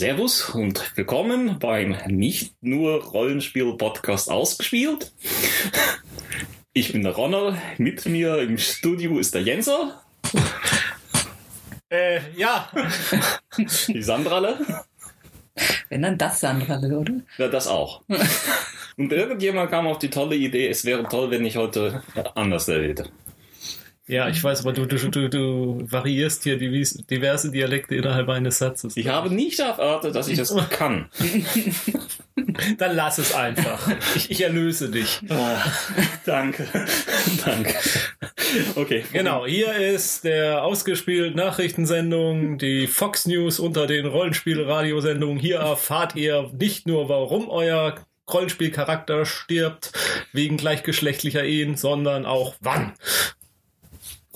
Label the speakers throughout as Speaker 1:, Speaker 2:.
Speaker 1: Servus und willkommen beim nicht nur Rollenspiel-Podcast ausgespielt. Ich bin der Ronald, mit mir im Studio ist der Jenser.
Speaker 2: Äh, ja.
Speaker 1: Die Sandrale.
Speaker 3: Wenn dann das Sandrale, oder?
Speaker 1: Ja, das auch. Und irgendjemand kam auf die tolle Idee, es wäre toll, wenn ich heute anders rede.
Speaker 2: Ja, ich weiß, aber du, du, du, du variierst hier diverse Dialekte innerhalb eines Satzes.
Speaker 1: Ich habe nicht erwartet, dass ich das kann.
Speaker 2: Dann lass es einfach. Ich, ich erlöse dich.
Speaker 1: Oh, danke. danke. Okay.
Speaker 2: Genau, hier ist der ausgespielt Nachrichtensendung, die Fox News unter den Rollenspiel-Radiosendungen. Hier erfahrt ihr nicht nur, warum euer Rollenspielcharakter stirbt wegen gleichgeschlechtlicher Ehen, sondern auch wann.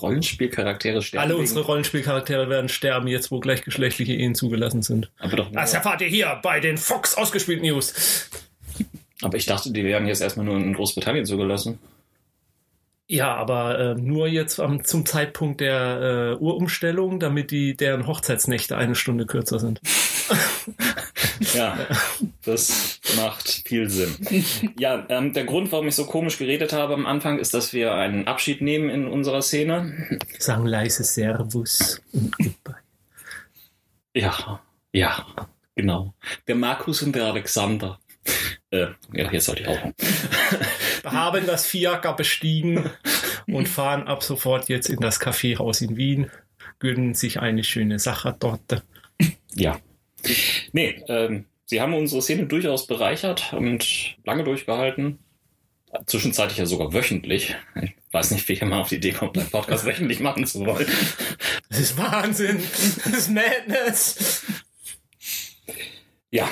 Speaker 1: Rollenspielcharaktere sterben.
Speaker 2: Alle unsere Rollenspielcharaktere werden sterben, jetzt wo gleichgeschlechtliche Ehen zugelassen sind.
Speaker 1: Aber doch nur-
Speaker 2: Das erfahrt ihr hier bei den Fox ausgespielt News.
Speaker 1: Aber ich dachte, die werden jetzt erstmal nur in Großbritannien zugelassen.
Speaker 2: Ja, aber äh, nur jetzt am, zum Zeitpunkt der äh, Urumstellung, damit die deren Hochzeitsnächte eine Stunde kürzer sind.
Speaker 1: Ja, das macht viel Sinn. Ja, ähm, der Grund, warum ich so komisch geredet habe am Anfang, ist, dass wir einen Abschied nehmen in unserer Szene.
Speaker 2: Sagen leise Servus und Goodbye.
Speaker 1: Ja, ja, genau. Der Markus und der Alexander. Äh, ja, jetzt sollte ich auch.
Speaker 2: Haben das Fiaker bestiegen und fahren ab sofort jetzt in das Kaffeehaus in Wien, gönnen sich eine schöne Sache dort.
Speaker 1: Ja. Nee, ähm, sie haben unsere Szene durchaus bereichert und lange durchgehalten. Zwischenzeitlich ja sogar wöchentlich. Ich weiß nicht, wie jemand auf die Idee kommt, einen Podcast wöchentlich machen zu wollen.
Speaker 2: Das ist Wahnsinn. Das ist Madness.
Speaker 1: Ja,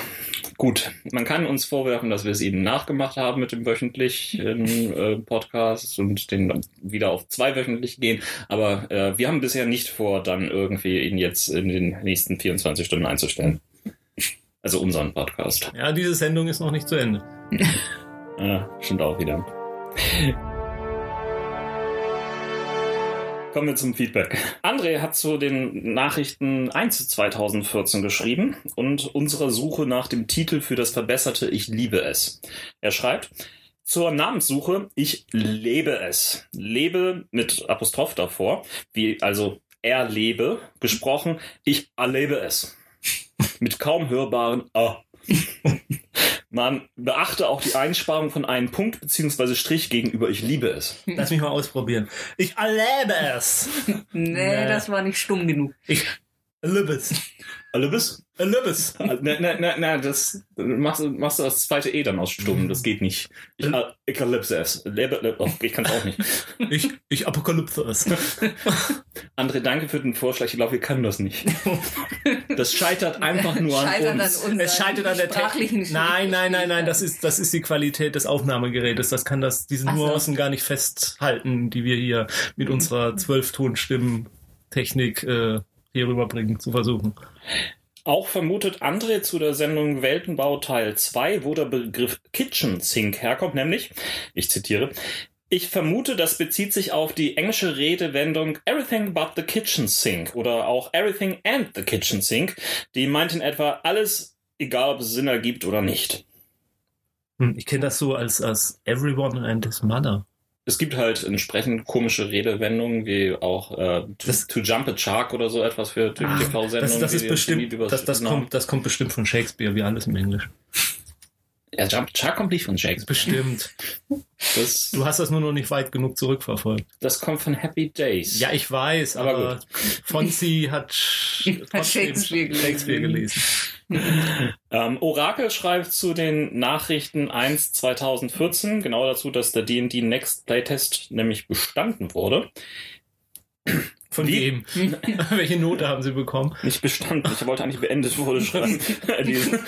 Speaker 1: gut. Man kann uns vorwerfen, dass wir es ihnen nachgemacht haben mit dem wöchentlichen äh, Podcast und den wieder auf zweiwöchentlich gehen. Aber äh, wir haben bisher nicht vor, dann irgendwie ihn jetzt in den nächsten 24 Stunden einzustellen. Also unseren Podcast.
Speaker 2: Ja, diese Sendung ist noch nicht zu Ende.
Speaker 1: Äh, stimmt auch wieder. Kommen wir zum Feedback. André hat zu den Nachrichten 1 2014 geschrieben und unserer Suche nach dem Titel für das verbesserte Ich liebe es. Er schreibt, zur Namenssuche, ich lebe es. Lebe mit Apostroph davor, wie also er lebe, gesprochen, ich erlebe es. Mit kaum hörbaren A. Man beachte auch die Einsparung von einem Punkt bzw. Strich gegenüber Ich liebe es.
Speaker 2: Lass mich mal ausprobieren. Ich erlebe es.
Speaker 3: Nee,
Speaker 2: Nee.
Speaker 3: das war nicht stumm genug.
Speaker 2: Ich erlebe es.
Speaker 1: Erlebes?
Speaker 2: Erlebe es.
Speaker 1: Na, na, na, na, das machst, du- machst du das zweite E dann aus stumm. Das geht nicht. Ich, es. Lebe, lebe, oh, ich kann es auch nicht.
Speaker 2: Ich, ich apokalypse es.
Speaker 1: André, danke für den Vorschlag. Ich glaube, wir können das nicht. Das scheitert einfach nur an
Speaker 3: Scheitert
Speaker 1: uns.
Speaker 3: an uns.
Speaker 2: Es scheitert an der
Speaker 3: sprachlichen
Speaker 2: Technik. Nein, nein, nein, nein, das ist, das ist die Qualität des Aufnahmegerätes. Das kann das, diese
Speaker 3: Ach so.
Speaker 2: Nuancen gar nicht festhalten, die wir hier mit unserer Zwölfton-Stimmen-Technik äh, hier rüberbringen, zu versuchen.
Speaker 1: Auch vermutet André zu der Sendung Weltenbau Teil 2, wo der Begriff Kitchen Sink herkommt, nämlich, ich zitiere, ich vermute, das bezieht sich auf die englische Redewendung Everything but the Kitchen Sink oder auch Everything and the Kitchen Sink, die meint in etwa alles, egal ob es Sinn ergibt oder nicht.
Speaker 2: Hm, Ich kenne das so als, als Everyone and his Mother.
Speaker 1: Es gibt halt entsprechend komische Redewendungen, wie auch äh, to,
Speaker 2: Das-
Speaker 1: to Jump a Shark oder so etwas für
Speaker 2: Ah,
Speaker 1: TV-Sendungen.
Speaker 2: Das, das
Speaker 1: die
Speaker 2: ist bestimmt, das, das, kommt, das kommt bestimmt von Shakespeare, wie alles im Englisch.
Speaker 1: Ja, Jump a Shark kommt nicht von Shakespeare.
Speaker 2: Bestimmt.
Speaker 1: Das,
Speaker 2: Du hast das nur noch nicht weit genug zurückverfolgt.
Speaker 1: das kommt von Happy Days.
Speaker 2: Ja, ich weiß,
Speaker 1: Aber
Speaker 2: aber, Fonzie hat, trotzdem
Speaker 3: Shakespeare gelesen.
Speaker 2: Shakespeare gelesen.
Speaker 1: Ähm, Orakel schreibt zu den Nachrichten 1 2014 genau dazu, dass der D&D Next Playtest nämlich bestanden wurde.
Speaker 2: Von
Speaker 1: Wie-
Speaker 2: wem? Welche Note haben Sie bekommen?
Speaker 1: Nicht bestanden, ich wollte eigentlich beendet wurde schreiben. Diese-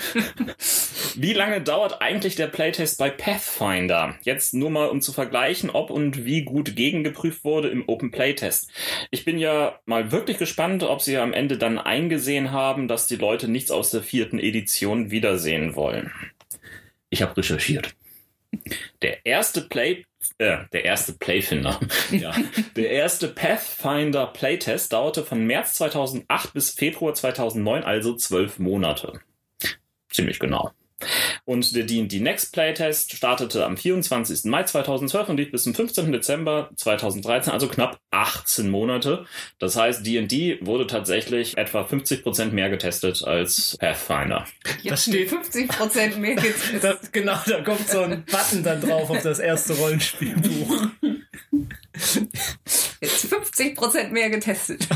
Speaker 1: Wie lange dauert eigentlich der Playtest bei Pathfinder? Jetzt nur mal, um zu vergleichen, ob und wie gut gegengeprüft wurde im Open Playtest. Ich bin ja mal wirklich gespannt, ob sie am Ende dann eingesehen haben, dass die Leute nichts aus der vierten Edition wiedersehen wollen. Ich habe recherchiert. Der erste Play, äh, der erste Playfinder, ja, der erste Pathfinder Playtest dauerte von März 2008 bis Februar 2009, also zwölf Monate. ziemlich genau. Und der D&D Next Playtest startete am 24. Mai 2012 und lief bis zum 15. Dezember 2013, also knapp 18 Monate. Das heißt, D&D wurde tatsächlich etwa 50% mehr getestet als Pathfinder.
Speaker 2: Das steht-
Speaker 3: 50 Prozent mehr getestet.
Speaker 2: Das, genau, da kommt so ein Button dann drauf auf das erste Rollenspielbuch.
Speaker 3: Jetzt 50 Prozent mehr getestet.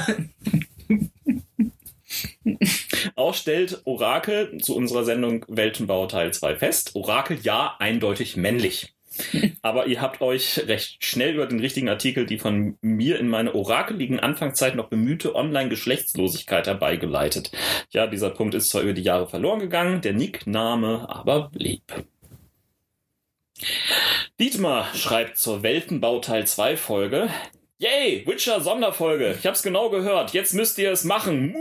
Speaker 1: Auch stellt Orakel zu unserer Sendung Weltenbau Teil 2 fest. Orakel ja, eindeutig männlich. Aber ihr habt euch recht schnell über den richtigen Artikel die von mir in meine orakeligen Anfangszeit noch bemühte Online-Geschlechtslosigkeit herbeigeleitet. Ja, dieser Punkt ist zwar über die Jahre verloren gegangen, der Nickname aber blieb. Dietmar schreibt zur Weltenbau Teil 2 Folge. Yay, Witcher Sonderfolge. Ich hab's genau gehört. Jetzt müsst ihr es machen.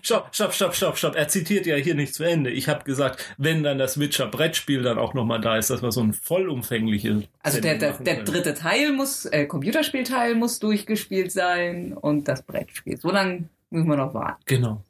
Speaker 2: Stopp, stopp, stopp, stopp, stopp. Er zitiert ja hier nicht zu Ende. Ich habe gesagt, wenn dann das Witcher-Brettspiel dann auch nochmal da ist, dass wir so ein vollumfängliches.
Speaker 3: Also der, der, der dritte Teil muss, äh, Computerspielteil muss durchgespielt sein und das Brettspiel. So lange müssen wir noch warten.
Speaker 2: Genau.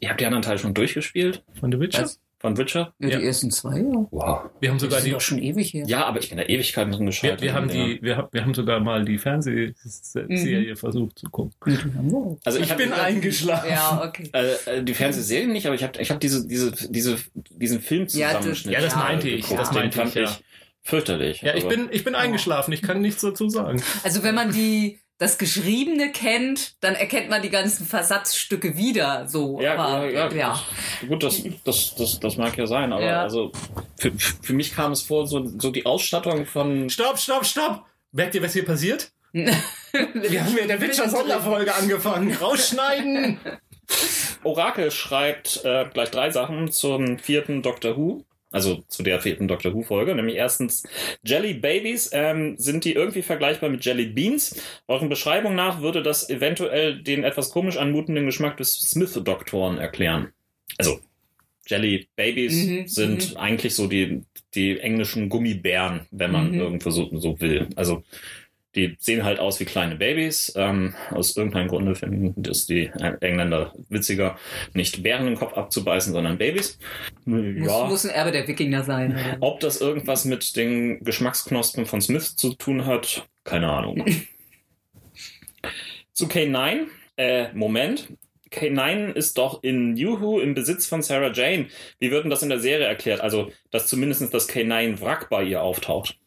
Speaker 1: Ihr habt die anderen Teile schon durchgespielt?
Speaker 2: Von The Witcher?
Speaker 3: Was?
Speaker 1: Von Witcher?
Speaker 3: Ja,
Speaker 2: Ja.
Speaker 3: Die ersten zwei, ja.
Speaker 1: Wow.
Speaker 2: Wir haben
Speaker 3: Das
Speaker 2: sogar
Speaker 3: ist
Speaker 2: die.
Speaker 3: doch schon ewig her.
Speaker 1: Ja, aber ich bin da Ewigkeiten drin
Speaker 2: Wir,
Speaker 1: gescheitert.
Speaker 2: wir, haben
Speaker 1: Ja.
Speaker 2: die, wir, haben- wir haben sogar mal die Fernsehserie versucht zu gucken.
Speaker 3: Wir auch.
Speaker 1: Also ich,
Speaker 2: Ich
Speaker 1: hab-
Speaker 2: bin eingeschlafen.
Speaker 3: Ja, okay.
Speaker 1: Äh, äh, die Fernsehserie nicht, aber ich habe ich hab diese, diese, diese, diesen Filmzusammenschnitt.
Speaker 3: Ja, das-
Speaker 2: Ja, das meinte ich, das meinte ich, ja.
Speaker 1: fürchterlich.
Speaker 2: Ja, ich bin, ich bin eingeschlafen. Ich kann nichts dazu sagen.
Speaker 3: Also wenn man die das Geschriebene kennt, dann erkennt man die ganzen Versatzstücke wieder. So,
Speaker 1: Ja,
Speaker 3: aber
Speaker 1: ja,
Speaker 3: ja.
Speaker 1: ja. Gut, das, das, das, das mag ja sein, aber
Speaker 3: Ja.
Speaker 1: also für, für mich kam es vor, so, so die Ausstattung von
Speaker 2: Stopp, stopp, stopp! Merkt ihr, was hier passiert? Wir haben ja der Witcher-Sonderfolge angefangen. Rausschneiden!
Speaker 1: Orakel schreibt äh, gleich drei Sachen zum vierten Doctor Who. Also zu der vierten Doctor Who-Folge, nämlich erstens Jelly Babies. Ähm, sind die irgendwie vergleichbar mit Jelly Beans? Euren Beschreibung nach würde das eventuell den etwas komisch anmutenden Geschmack des Smith-Doktoren erklären. Also Jelly Babies
Speaker 3: Mhm,
Speaker 1: sind eigentlich so die, die englischen Gummibären, wenn man
Speaker 3: Mhm.
Speaker 1: irgendwo so, so will. Also die sehen halt aus wie kleine Babys. Ähm, aus irgendeinem Grunde finden das die Engländer witziger, nicht Bären den Kopf abzubeißen, sondern Babys.
Speaker 3: Muss,
Speaker 1: Ja.
Speaker 3: muss ein Erbe der Wikinger sein. Oder?
Speaker 1: Ob das irgendwas mit den Geschmacksknospen von Smith zu tun hat, keine Ahnung. zu K9, äh, Moment. K9 ist doch in Who im Besitz von Sarah Jane. Wie wird denn das in der Serie erklärt? Also, dass zumindest das K9-Wrack bei ihr auftaucht.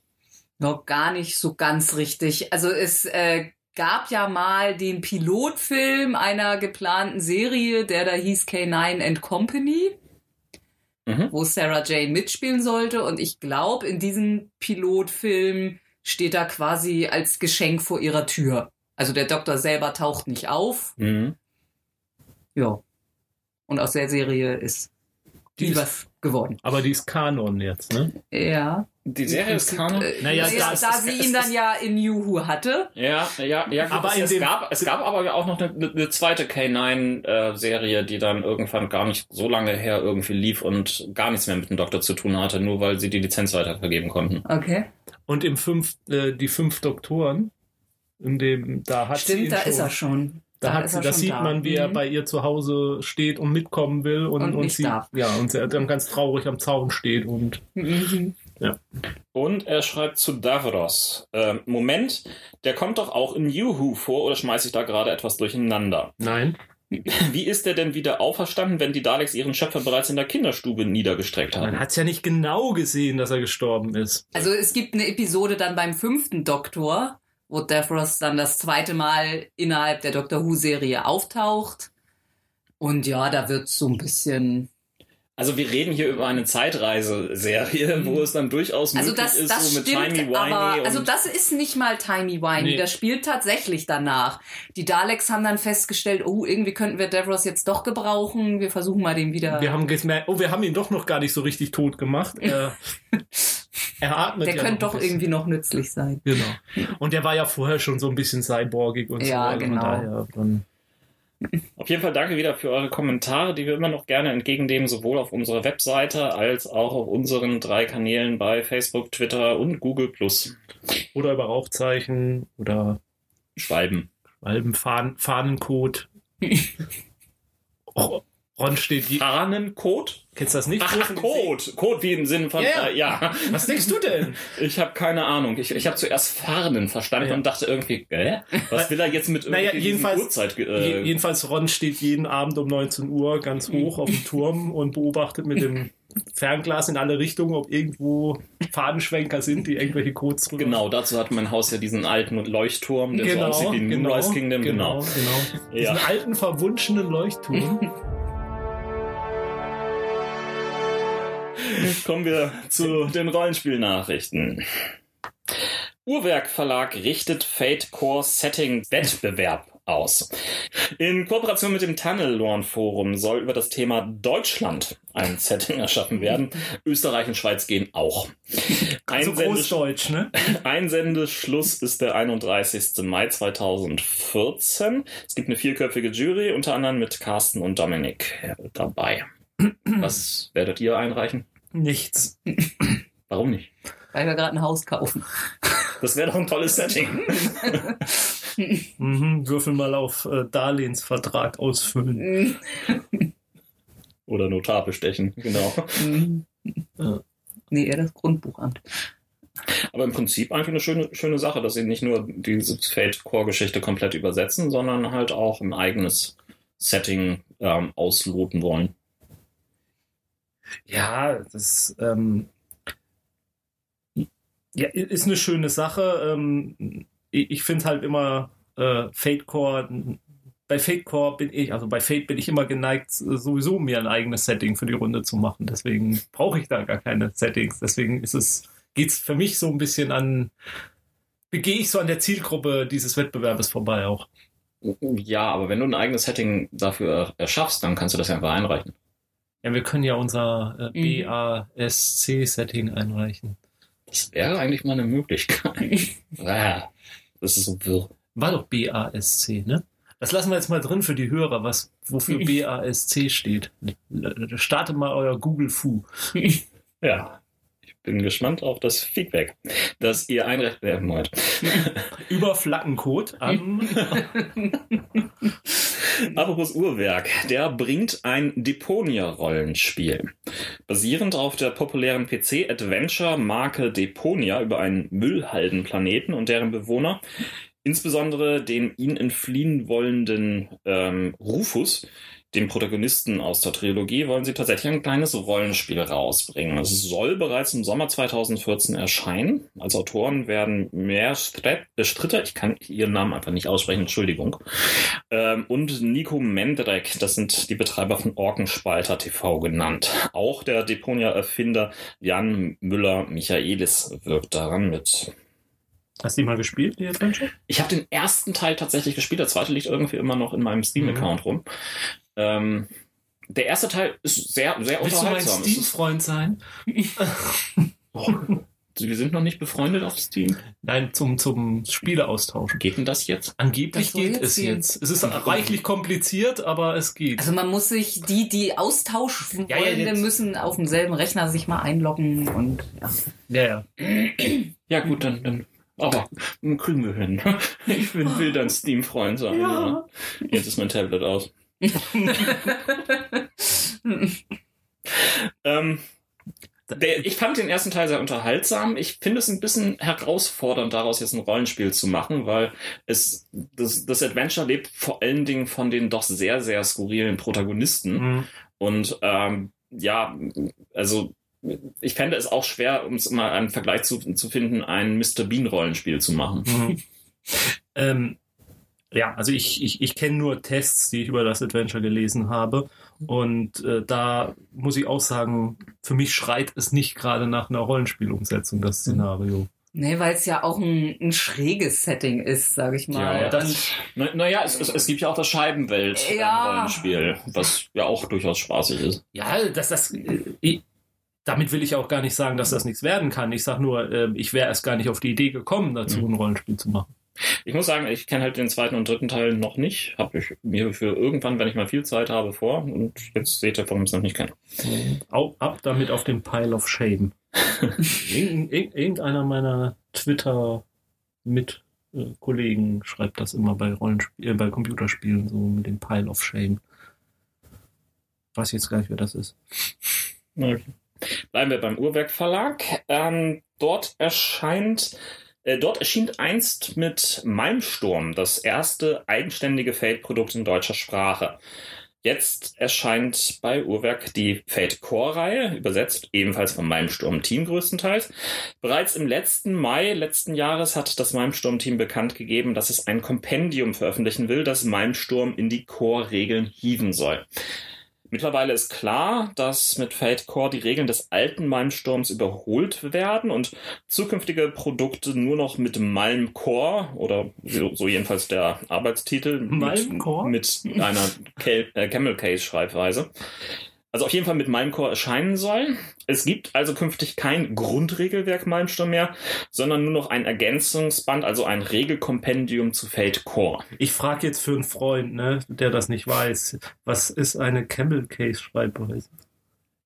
Speaker 3: Noch gar nicht so ganz richtig. Also es äh, gab ja mal den Pilotfilm einer geplanten Serie, der da hieß K9 and Company,
Speaker 1: Mhm.
Speaker 3: wo Sarah Jane mitspielen sollte. Und ich glaube, in diesem Pilotfilm steht er quasi als Geschenk vor ihrer Tür. Also der Doktor selber taucht nicht auf.
Speaker 1: Mhm.
Speaker 3: Ja. Und aus der Serie ist
Speaker 2: Die
Speaker 3: nie
Speaker 2: ist-
Speaker 3: was geworden.
Speaker 2: Aber die ist Kanon jetzt, ne?
Speaker 3: Ja.
Speaker 1: Die Serie ist Kanon?
Speaker 3: Äh,
Speaker 2: Naja,
Speaker 3: ja,
Speaker 2: das-
Speaker 3: da
Speaker 2: es-
Speaker 3: sie ihn dann ja in Who hatte.
Speaker 1: Ja, ja, ja. Gut,
Speaker 2: Aber
Speaker 1: es, es,
Speaker 2: dem-
Speaker 1: gab, es gab aber auch noch eine, eine zweite K9-Serie, die dann irgendwann gar nicht so lange her irgendwie lief und gar nichts mehr mit dem Doktor zu tun hatte, nur weil sie die Lizenz weitervergeben konnten.
Speaker 3: Okay.
Speaker 2: Und im fünf, äh, die fünf Doktoren, in dem, da hat sie
Speaker 3: Stimmt, da
Speaker 2: schon,
Speaker 3: ist er schon.
Speaker 2: Da, hat
Speaker 3: ist
Speaker 2: sie,
Speaker 3: er
Speaker 2: das
Speaker 3: schon
Speaker 2: sieht
Speaker 3: da.
Speaker 2: man, wie er
Speaker 3: Mhm.
Speaker 2: bei ihr zu Hause steht und mitkommen will und,
Speaker 3: Und
Speaker 2: und, sie,
Speaker 3: darf.
Speaker 2: ja, und er dann ganz traurig am Zaun steht und
Speaker 3: Mhm.
Speaker 1: Und er schreibt zu Davros. Ähm, Moment, der kommt doch auch in Who vor oder schmeiße ich da gerade etwas durcheinander?
Speaker 2: nein.
Speaker 1: Wie ist der denn wieder auferstanden, wenn die Daleks ihren Schöpfer bereits in der Kinderstube niedergestreckt haben?
Speaker 2: Man hat es ja nicht genau gesehen, dass er gestorben ist.
Speaker 3: Also es gibt eine Episode dann beim fünften Doktor, wo Davros dann das zweite Mal innerhalb der Doctor Who-Serie auftaucht. Und ja, da wird so ein bisschen.
Speaker 1: Also wir reden hier über eine Zeitreise-Serie, wo es dann durchaus
Speaker 3: Also
Speaker 1: möglich
Speaker 3: das,
Speaker 1: ist,
Speaker 3: das
Speaker 1: so mit
Speaker 3: stimmt,
Speaker 1: Timey-Wimey
Speaker 3: aber also das ist nicht mal Timey Wimey.
Speaker 2: Nee.
Speaker 3: Das spielt tatsächlich danach. Die Daleks haben dann festgestellt, oh, irgendwie könnten wir Davros jetzt doch gebrauchen. Wir versuchen mal den wieder.
Speaker 2: Wir haben gemerkt, oh, wir haben ihn doch noch gar nicht so richtig tot gemacht. Er, er atmet
Speaker 3: der
Speaker 2: ja
Speaker 3: könnte
Speaker 2: noch
Speaker 3: doch irgendwie noch nützlich sein.
Speaker 2: Genau. Und der war ja vorher schon so ein bisschen cyborgig und so.
Speaker 3: Ja,
Speaker 2: also von
Speaker 3: genau.
Speaker 2: daher dann-
Speaker 1: Auf jeden Fall danke wieder für eure Kommentare, die wir immer noch gerne entgegennehmen, sowohl auf unserer Webseite als auch auf unseren drei Kanälen bei Facebook, Twitter und Google
Speaker 2: Oder über Rauchzeichen oder
Speaker 1: Schreiben.
Speaker 2: Alben Fahnen, Fahnencode. Ro- Ron steht je
Speaker 1: Fahnencode?
Speaker 2: Kennst du das nicht?
Speaker 1: Ach,
Speaker 2: Sie-
Speaker 1: Code. Code wie im Sinne von,
Speaker 2: Ja, ja.
Speaker 1: äh, ja.
Speaker 2: Was denkst du denn?
Speaker 1: Ich habe keine Ahnung. Ich, ich habe zuerst Fahnen verstanden
Speaker 2: Ja.
Speaker 1: und dachte irgendwie, äh, was will er jetzt mit irgendwie
Speaker 2: Naja, jedenfalls-
Speaker 1: Uhrzeit? Äh,
Speaker 2: Jedenfalls Ron steht jeden Abend um 19 Uhr ganz hoch auf dem Turm und beobachtet mit dem Fernglas in alle Richtungen, ob irgendwo Fadenschwenker sind, die irgendwelche Codes drüber
Speaker 1: genau, dazu hat mein Haus ja diesen alten Leuchtturm, der so aussieht wie ein Moonrise Kingdom. Genau.
Speaker 2: genau, genau.
Speaker 1: Ja.
Speaker 2: Diesen alten, verwunschenen Leuchtturm.
Speaker 1: Kommen wir zu den Rollenspielnachrichten. Uhrwerk Verlag richtet Fate Core Setting Wettbewerb aus. In Kooperation mit dem Tunnelorn Forum soll über das Thema Deutschland ein Setting erschaffen werden. Österreich und Schweiz gehen auch.
Speaker 2: So
Speaker 1: Einsende-
Speaker 2: Großdeutsch, ne?
Speaker 1: Einsendeschluss ist der 31. Mai 2014. Es gibt eine vierköpfige Jury, unter anderem mit Carsten und Dominik dabei. Was werdet ihr einreichen?
Speaker 2: Nichts.
Speaker 1: Warum nicht?
Speaker 3: Weil wir gerade ein Haus kaufen.
Speaker 1: Das wäre doch ein tolles Setting.
Speaker 2: Mhm, würfel mal auf äh, Darlehensvertrag ausfüllen.
Speaker 1: Oder Notar bestechen, genau.
Speaker 2: Ja.
Speaker 3: nee, eher das Grundbuchamt.
Speaker 1: Aber im Prinzip eigentlich eine schöne, schöne Sache, dass sie nicht nur diese Fate-Core-Geschichte komplett übersetzen, sondern halt auch ein eigenes Setting ähm, ausloten wollen.
Speaker 2: Ja, das ähm, ja, ist eine schöne Sache. Ähm, ich finde halt immer äh, Fate Core. Bei Fate Core bin ich, also bei Fate bin ich immer geneigt, sowieso mir ein eigenes Setting für die Runde zu machen. Deswegen brauche ich da gar keine Settings. Deswegen ist es, geht's für mich so ein bisschen an, begehe ich so an der Zielgruppe dieses Wettbewerbes vorbei auch.
Speaker 1: Ja, aber wenn du ein eigenes Setting dafür erschaffst, dann kannst du das ja einfach einreichen.
Speaker 2: Ja, wir können ja unser äh,
Speaker 3: Mhm.
Speaker 2: BASC-Setting einreichen.
Speaker 1: Das wäre eigentlich mal eine Möglichkeit. Ah, das ist so wirr.
Speaker 2: War doch BASC, ne? Das lassen wir jetzt mal drin für die Hörer, was, wofür BASC steht. Startet mal euer Google Fu.
Speaker 1: Ja. Ich bin gespannt auf das Feedback, das ihr einreichen werden wollt.
Speaker 2: Über Flaggencode an.
Speaker 1: Apropos Uhrwerk, der bringt ein Deponia-Rollenspiel. Basierend auf der populären PC-Adventure-Marke Deponia über einen Müllhaldenplaneten und deren Bewohner, insbesondere den ihn entfliehen wollenden ähm, Rufus, dem Protagonisten aus der Trilogie, wollen sie tatsächlich ein kleines Rollenspiel rausbringen. Es soll bereits im Sommer 2014 erscheinen. Als Autoren werden Stret- äh, Stritter, ich kann ihren Namen einfach nicht aussprechen, Entschuldigung, ähm, und Nico Mendrek, das sind die Betreiber von Orkenspalter TV genannt. Auch der Deponia-Erfinder Jan Müller-Michaelis wirkt daran mit.
Speaker 2: Hast du die mal gespielt, die Adventure?
Speaker 1: Ich habe den ersten Teil tatsächlich gespielt, der zweite liegt irgendwie immer noch in meinem Steam-Account rum. Ähm, der erste Teil ist sehr, sehr
Speaker 2: Willst du mein
Speaker 1: unterhaltsam. Es ist-
Speaker 2: Steam-Freund sein?
Speaker 1: Oh, wir sind noch nicht befreundet auf Steam.
Speaker 2: Nein, zum, zum Spieleaustauschen.
Speaker 1: Geht denn das jetzt?
Speaker 2: Angeblich
Speaker 3: Das
Speaker 2: geht
Speaker 3: jetzt
Speaker 2: es
Speaker 3: gehen.
Speaker 2: jetzt. Es ist reichlich kompliziert, aber es geht.
Speaker 3: Also man muss sich, die, die austauschen
Speaker 2: Ja, ja,
Speaker 3: wollen,
Speaker 2: jetzt-
Speaker 3: müssen auf demselben Rechner sich mal einloggen und ja.
Speaker 2: ja, ja.
Speaker 1: Ja, gut, dann, dann. Aber kriegen wir hin. Ich will, will dein Steam-Freund sein.
Speaker 2: Ja.
Speaker 1: Jetzt ist mein Tablet aus. Ähm, der, ich fand den ersten Teil sehr unterhaltsam. Ich finde es ein bisschen herausfordernd, daraus jetzt ein Rollenspiel zu machen, weil es das, das Adventure lebt vor allen Dingen von den doch sehr, sehr skurrilen Protagonisten.
Speaker 2: Mhm.
Speaker 1: Und ähm, ja, also ich fände es auch schwer, um es mal einen Vergleich zu, zu finden, ein Mr. Bean-Rollenspiel zu machen.
Speaker 2: Mhm. ähm, ja, also ich, ich, ich kenne nur Tests, die ich über das Adventure gelesen habe. Und äh, da muss ich auch sagen, für mich schreit es nicht gerade nach einer Rollenspielumsetzung, das Szenario.
Speaker 3: Nee, weil es ja auch ein, ein schräges Setting ist, sage ich mal.
Speaker 1: Ja,
Speaker 2: das-
Speaker 1: Naja, na ja, es, es, es gibt ja auch das
Speaker 3: Ja.
Speaker 1: Scheibenwelt-Rollenspiel, was ja auch durchaus spaßig ist.
Speaker 2: Ja, dass das. Äh, ich, damit will ich auch gar nicht sagen, dass das nichts werden kann. Ich sage nur, äh, ich wäre erst gar nicht auf die Idee gekommen, dazu ein Rollenspiel zu machen.
Speaker 1: Ich muss sagen, ich kenne halt den zweiten und dritten Teil noch nicht. Habe ich mir für irgendwann, wenn ich mal viel Zeit habe, vor. Und jetzt seht ihr, warum ich es noch nicht kenne.
Speaker 2: Au, ab damit auf den Pile of Shame. Irgend, irgend- irgendeiner meiner Twitter-Mit-Kollegen schreibt das immer bei Rollenspiel, äh, bei Computerspielen so mit dem Pile of Shame. Weiß jetzt gar nicht, wer das ist.
Speaker 1: Okay. Bleiben wir beim Uhrwerk Verlag. Ähm, dort erscheint, dort erschien einst mit Malmsturm das erste eigenständige Fate-Produkt in deutscher Sprache. Jetzt erscheint bei Uhrwerk die Fate Core-Reihe, übersetzt ebenfalls vom Malmsturm-Team größtenteils. Bereits im letzten Mai letzten Jahres hat das Malmsturm-Team bekannt gegeben, dass es ein Kompendium veröffentlichen will, das Malmsturm in die Core-Regeln hieven soll. Mittlerweile ist klar, dass mit Fate Core die Regeln des alten Malmsturms überholt werden und zukünftige Produkte nur noch mit Malm Core oder so, so jedenfalls der Arbeitstitel
Speaker 2: Malm Core?
Speaker 1: mit, mit einer äh, Camel Case Schreibweise also auf jeden Fall mit Malmcore erscheinen soll. Es gibt also künftig kein Grundregelwerk Malmsturm mehr, sondern nur noch ein Ergänzungsband, also ein Regelkompendium zu Fate Core.
Speaker 2: Ich frage jetzt für einen Freund, ne, der das nicht weiß. Was ist eine Camel Case Schreibweise?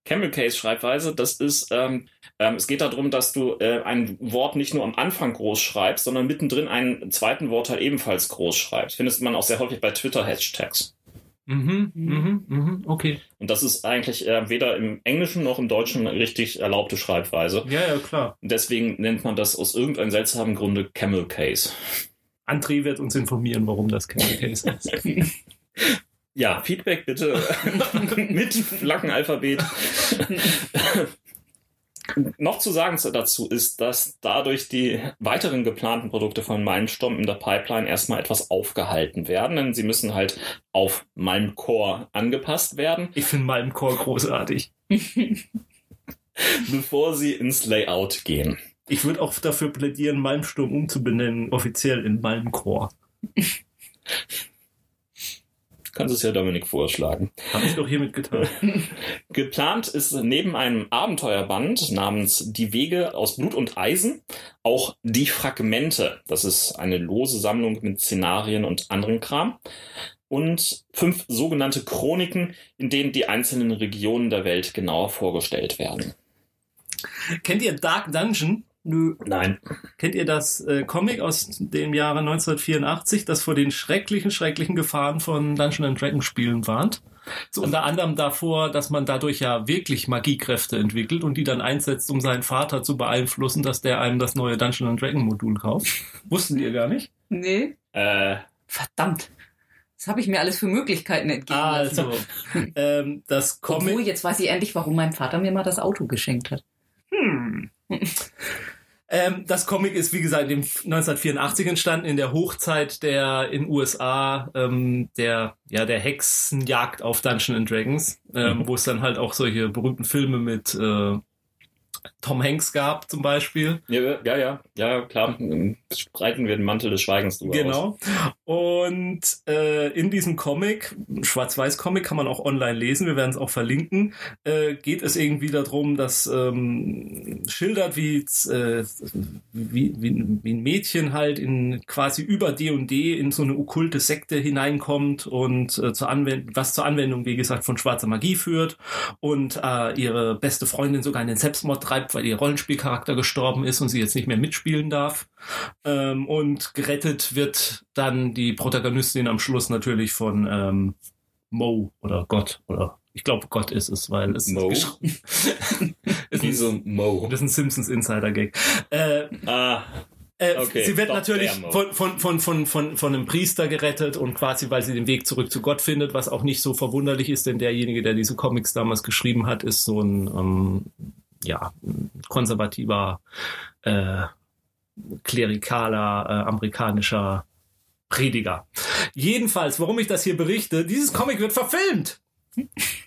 Speaker 1: Camel Case Schreibweise, das ist, ähm, ähm, es geht darum, dass du äh, ein Wort nicht nur am Anfang groß schreibst, sondern mittendrin einen zweiten Wortteil ebenfalls groß schreibst. Findet man auch sehr häufig bei Twitter-Hashtags.
Speaker 2: Mhm, mhm, mhm, okay.
Speaker 1: Und das ist eigentlich äh, weder im Englischen noch im Deutschen eine richtig erlaubte Schreibweise.
Speaker 2: Ja, ja, klar.
Speaker 1: Deswegen nennt man das aus irgendeinem seltsamen Grunde Camel Case.
Speaker 2: André wird uns informieren, warum das Camel Case ist.
Speaker 1: Ja, Feedback bitte mit Flaggenalphabet. Noch zu sagen dazu ist, dass dadurch die weiteren geplanten Produkte von Malmsturm in der Pipeline erstmal etwas aufgehalten werden, denn sie müssen halt auf Malmcore angepasst werden,
Speaker 2: Ich finde Malmcore großartig.
Speaker 1: bevor sie ins Layout gehen.
Speaker 2: Ich würde auch dafür plädieren, Malmsturm umzubenennen, offiziell in Malmcore.
Speaker 1: Kannst es ja Dominik vorschlagen.
Speaker 2: Habe ich doch hiermit getan.
Speaker 1: Geplant ist neben einem Abenteuerband namens Die Wege aus Blut und Eisen auch Die Fragmente. Das ist eine lose Sammlung mit Szenarien und anderem Kram. Und fünf sogenannte Chroniken, in denen die einzelnen Regionen der Welt genauer vorgestellt werden.
Speaker 2: Kennt ihr Dark Dungeon?
Speaker 3: Nö.
Speaker 1: Nein.
Speaker 2: Kennt ihr das äh, Comic aus dem Jahre 1984, das vor den schrecklichen, schrecklichen Gefahren von Dungeons and Dragons Spielen warnt? So unter anderem davor, dass man dadurch ja wirklich Magiekräfte entwickelt und die dann einsetzt, um seinen Vater zu beeinflussen, dass der einem das neue Dungeons and Dragons Modul kauft. Wussten ihr gar nicht?
Speaker 3: Nee.
Speaker 1: Äh,
Speaker 3: Verdammt. Was habe ich mir alles für Möglichkeiten entgegen
Speaker 2: Also, ähm, das
Speaker 3: Obwohl,
Speaker 2: Comic.
Speaker 3: jetzt weiß ich endlich, warum mein Vater mir mal das Auto geschenkt hat.
Speaker 2: Hm. Ähm, das Comic ist, wie gesagt, im 1984 entstanden, in der Hochzeit der in USA ähm, der ja der Hexenjagd auf Dungeons and Dragons, ähm,
Speaker 1: Mhm.
Speaker 2: wo es dann halt auch solche berühmten Filme mit äh, Tom Hanks gab zum Beispiel.
Speaker 1: ja, ja, ja, ja, klar. Breiten wir den Mantel des Schweigens drüber aus.
Speaker 2: Genau. Und äh, in diesem Comic, Schwarz-Weiß-Comic, kann man auch online lesen, wir werden es auch verlinken, äh, geht es irgendwie darum, dass ähm, schildert, wie, äh, wie, wie, wie ein Mädchen halt in quasi über D&D in so eine okkulte Sekte hineinkommt und äh, zur Anwendung, was zur Anwendung, wie gesagt, von schwarzer Magie führt und äh, ihre beste Freundin sogar in den Selbstmord treibt, weil ihr Rollenspielcharakter gestorben ist und sie jetzt nicht mehr mitspielen darf. Ähm, und gerettet wird dann die Protagonistin am Schluss natürlich von ähm, Mo oder Gott oder ich glaube Gott ist es, weil es
Speaker 1: Mo?
Speaker 2: ist, ist, ein,
Speaker 1: so ein Mo.
Speaker 2: das ist ein Simpsons Insider Gag. Äh,
Speaker 1: Ah,
Speaker 2: äh,
Speaker 1: Okay,
Speaker 2: sie wird natürlich von, von, von, von, von, von einem Priester gerettet und quasi, weil sie den Weg zurück zu Gott findet, was auch nicht so verwunderlich ist, denn derjenige, der diese Comics damals geschrieben hat, ist so ein ähm, ja, konservativer, äh, klerikaler, äh, amerikanischer Prediger. Jedenfalls, warum ich das hier berichte, dieses Comic wird verfilmt.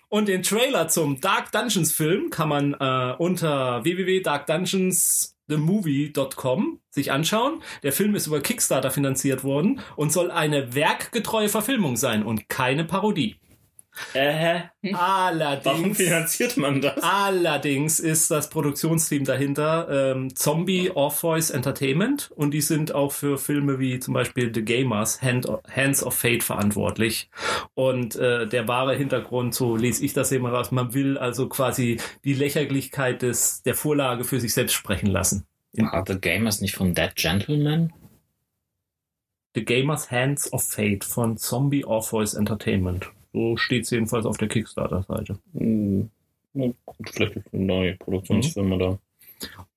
Speaker 2: Und den Trailer zum Dark Dungeons Film kann man äh, unter www.darkdungeonsthemovie.com sich anschauen. Der Film ist über Kickstarter finanziert worden und soll eine werkgetreue Verfilmung sein und keine Parodie.
Speaker 1: Äh, warum
Speaker 2: Allerdings,
Speaker 1: finanziert man das?
Speaker 2: allerdings ist das Produktionsteam dahinter ähm, Zombie Orpheus Entertainment und die sind auch für Filme wie zum Beispiel The Gamers Hand, Hands of Fate verantwortlich. Und äh, der wahre Hintergrund, so lese ich das immer raus, man will also quasi die Lächerlichkeit des, der Vorlage für sich selbst sprechen lassen.
Speaker 1: War The Gamers nicht von Dead Gentleman?
Speaker 2: The Gamers Hands of Fate von Zombie Orpheus Entertainment. So steht es jedenfalls auf der Kickstarter-Seite.
Speaker 1: Hm, gut, vielleicht ist eine neue Produktionsfirma da.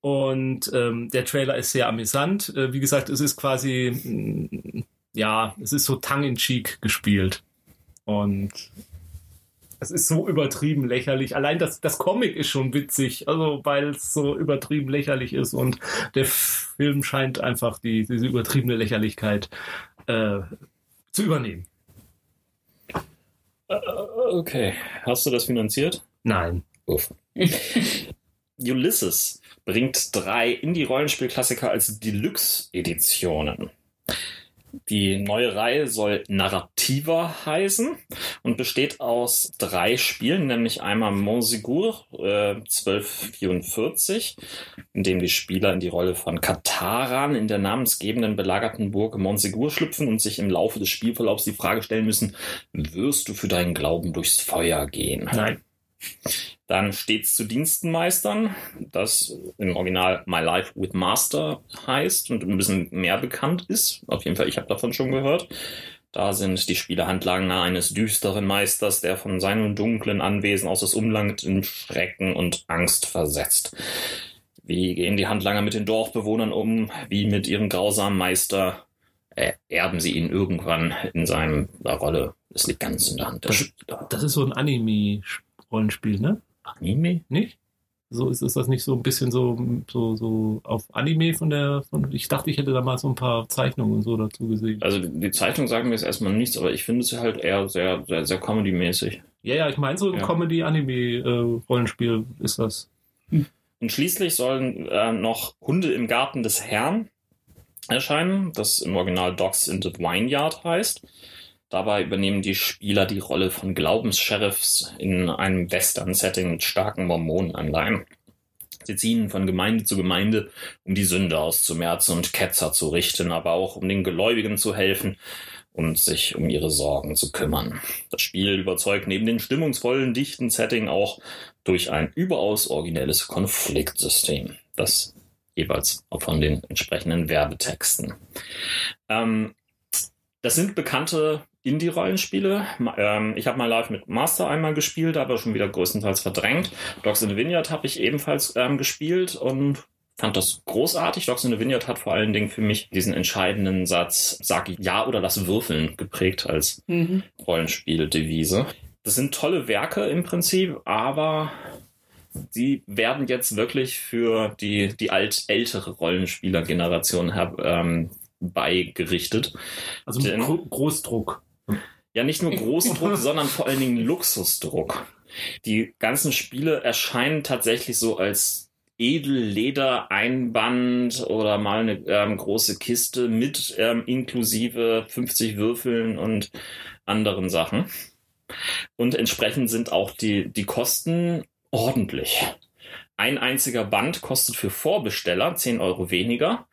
Speaker 2: Und ähm, der Trailer ist sehr amüsant. Äh, wie gesagt, es ist quasi, mm, ja, es ist so tongue-in-cheek gespielt. Und es ist so übertrieben lächerlich. Allein das, das Comic ist schon witzig, also weil es so übertrieben lächerlich ist und der Film scheint einfach die, diese übertriebene Lächerlichkeit äh, zu übernehmen.
Speaker 1: Okay, hast du das finanziert?
Speaker 2: Nein.
Speaker 1: Uff. Ulysses bringt drei Indie-Rollenspielklassiker als Deluxe-Editionen. Die neue Reihe soll Narrativa heißen und besteht aus drei Spielen, nämlich einmal Monsigur äh, 1244, in dem die Spieler in die Rolle von Kataran in der namensgebenden belagerten Burg Monsigur schlüpfen und sich im Laufe des Spielverlaufs die Frage stellen müssen, wirst du für deinen Glauben durchs Feuer gehen?
Speaker 2: Nein.
Speaker 1: Dann stets zu Diensten meistern, das im Original My Life with Master heißt und ein bisschen mehr bekannt ist. Auf jeden Fall, ich habe davon schon gehört. Da sind die Spielehandlanger eines düsteren Meisters, der von seinem dunklen Anwesen aus das Umland in Schrecken und Angst versetzt. Wie gehen die Handlanger mit den Dorfbewohnern um? Wie mit ihrem grausamen Meister? Äh, erben sie ihn irgendwann in seiner Rolle? Das liegt ganz in der Hand der
Speaker 2: Das-
Speaker 1: Spieler.
Speaker 2: Das ist so ein Anime-Rollenspiel, ne?
Speaker 1: Anime?
Speaker 2: Nicht? So ist, ist das nicht so ein bisschen so, so, so auf Anime von der, von, ich dachte, ich hätte da mal so ein paar Zeichnungen und so dazu gesehen.
Speaker 1: Also die Zeitung sagen mir jetzt erstmal nichts, aber ich finde es halt eher sehr, sehr, sehr comedy-mäßig.
Speaker 2: Ja, ja, ich meine, so ein
Speaker 1: Ja.
Speaker 2: Comedy-Anime-Rollenspiel ist das.
Speaker 1: Und schließlich sollen äh, noch Hunde im Garten des Herrn erscheinen, das im Original Dogs in the Vineyard heißt. Dabei übernehmen die Spieler die Rolle von Glaubenssheriffs in einem Western-Setting mit starken Mormonenanleihen. Sie ziehen von Gemeinde zu Gemeinde, um die Sünde auszumerzen und Ketzer zu richten, aber auch um den Gläubigen zu helfen und sich um ihre Sorgen zu kümmern. Das Spiel überzeugt neben dem stimmungsvollen, dichten Setting auch durch ein überaus originelles Konfliktsystem. Das jeweils auch von den entsprechenden Werbetexten. Ähm, das sind bekannte Indie-Rollenspiele. Ähm, ich habe mal live mit Master einmal gespielt, aber schon wieder größtenteils verdrängt. Dogs in the Vineyard habe ich ebenfalls ähm, gespielt und fand das großartig. Dogs in the Vineyard hat vor allen Dingen für mich diesen entscheidenden Satz, sag ja oder lass würfeln, geprägt als
Speaker 3: Mhm.
Speaker 1: Rollenspieldevise. Das sind tolle Werke im Prinzip, aber sie werden jetzt wirklich für die, die alt ältere Rollenspielergeneration her- ähm, beigerichtet.
Speaker 2: Also
Speaker 1: Denn-
Speaker 2: Gro Großdruck.
Speaker 1: Ja, nicht nur Großdruck, sondern vor allen Dingen Luxusdruck. Die ganzen Spiele erscheinen tatsächlich so als Edelleder-Einband oder mal eine ähm, große Kiste mit ähm, inklusive 50 Würfeln und anderen Sachen. Und entsprechend sind auch die, die Kosten ordentlich. Ein einziger Band kostet für Vorbesteller 10 Euro weniger,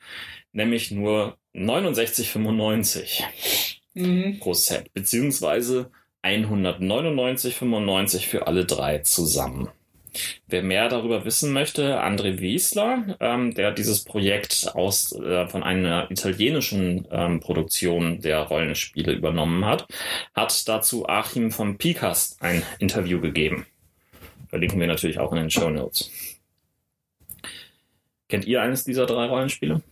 Speaker 1: nämlich nur 69,95
Speaker 3: Mhm.
Speaker 1: pro Set, beziehungsweise 199,95 für alle drei zusammen. Wer mehr darüber wissen möchte, André Wiesler, ähm, der dieses Projekt aus äh, von einer italienischen ähm, Produktion der Rollenspiele übernommen hat, hat dazu Achim vom Picast ein Interview gegeben. Verlinken wir natürlich auch in den Show Notes. Kennt ihr eines dieser drei Rollenspiele?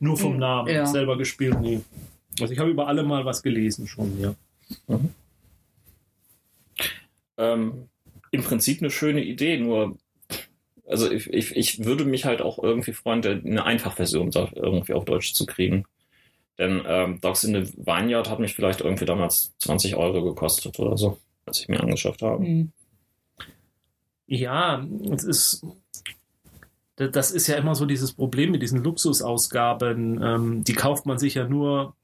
Speaker 2: Nur vom
Speaker 3: Mhm.
Speaker 2: Namen.
Speaker 3: Ja.
Speaker 2: Selber gespielt, nee. Also ich habe über alle mal was gelesen schon, ja.
Speaker 1: ähm, im Prinzip eine schöne Idee, nur also ich, ich, ich würde mich halt auch irgendwie freuen, eine Einfachversion irgendwie auf Deutsch zu kriegen. Denn ähm, Dogs in the Vineyard hat mich vielleicht irgendwie damals 20 Euro gekostet oder so, als ich mir angeschafft habe.
Speaker 3: Mhm.
Speaker 2: Ja, es ist. da- Das ist ja immer so dieses Problem mit diesen Luxusausgaben. Ähm, die kauft man sich ja nur,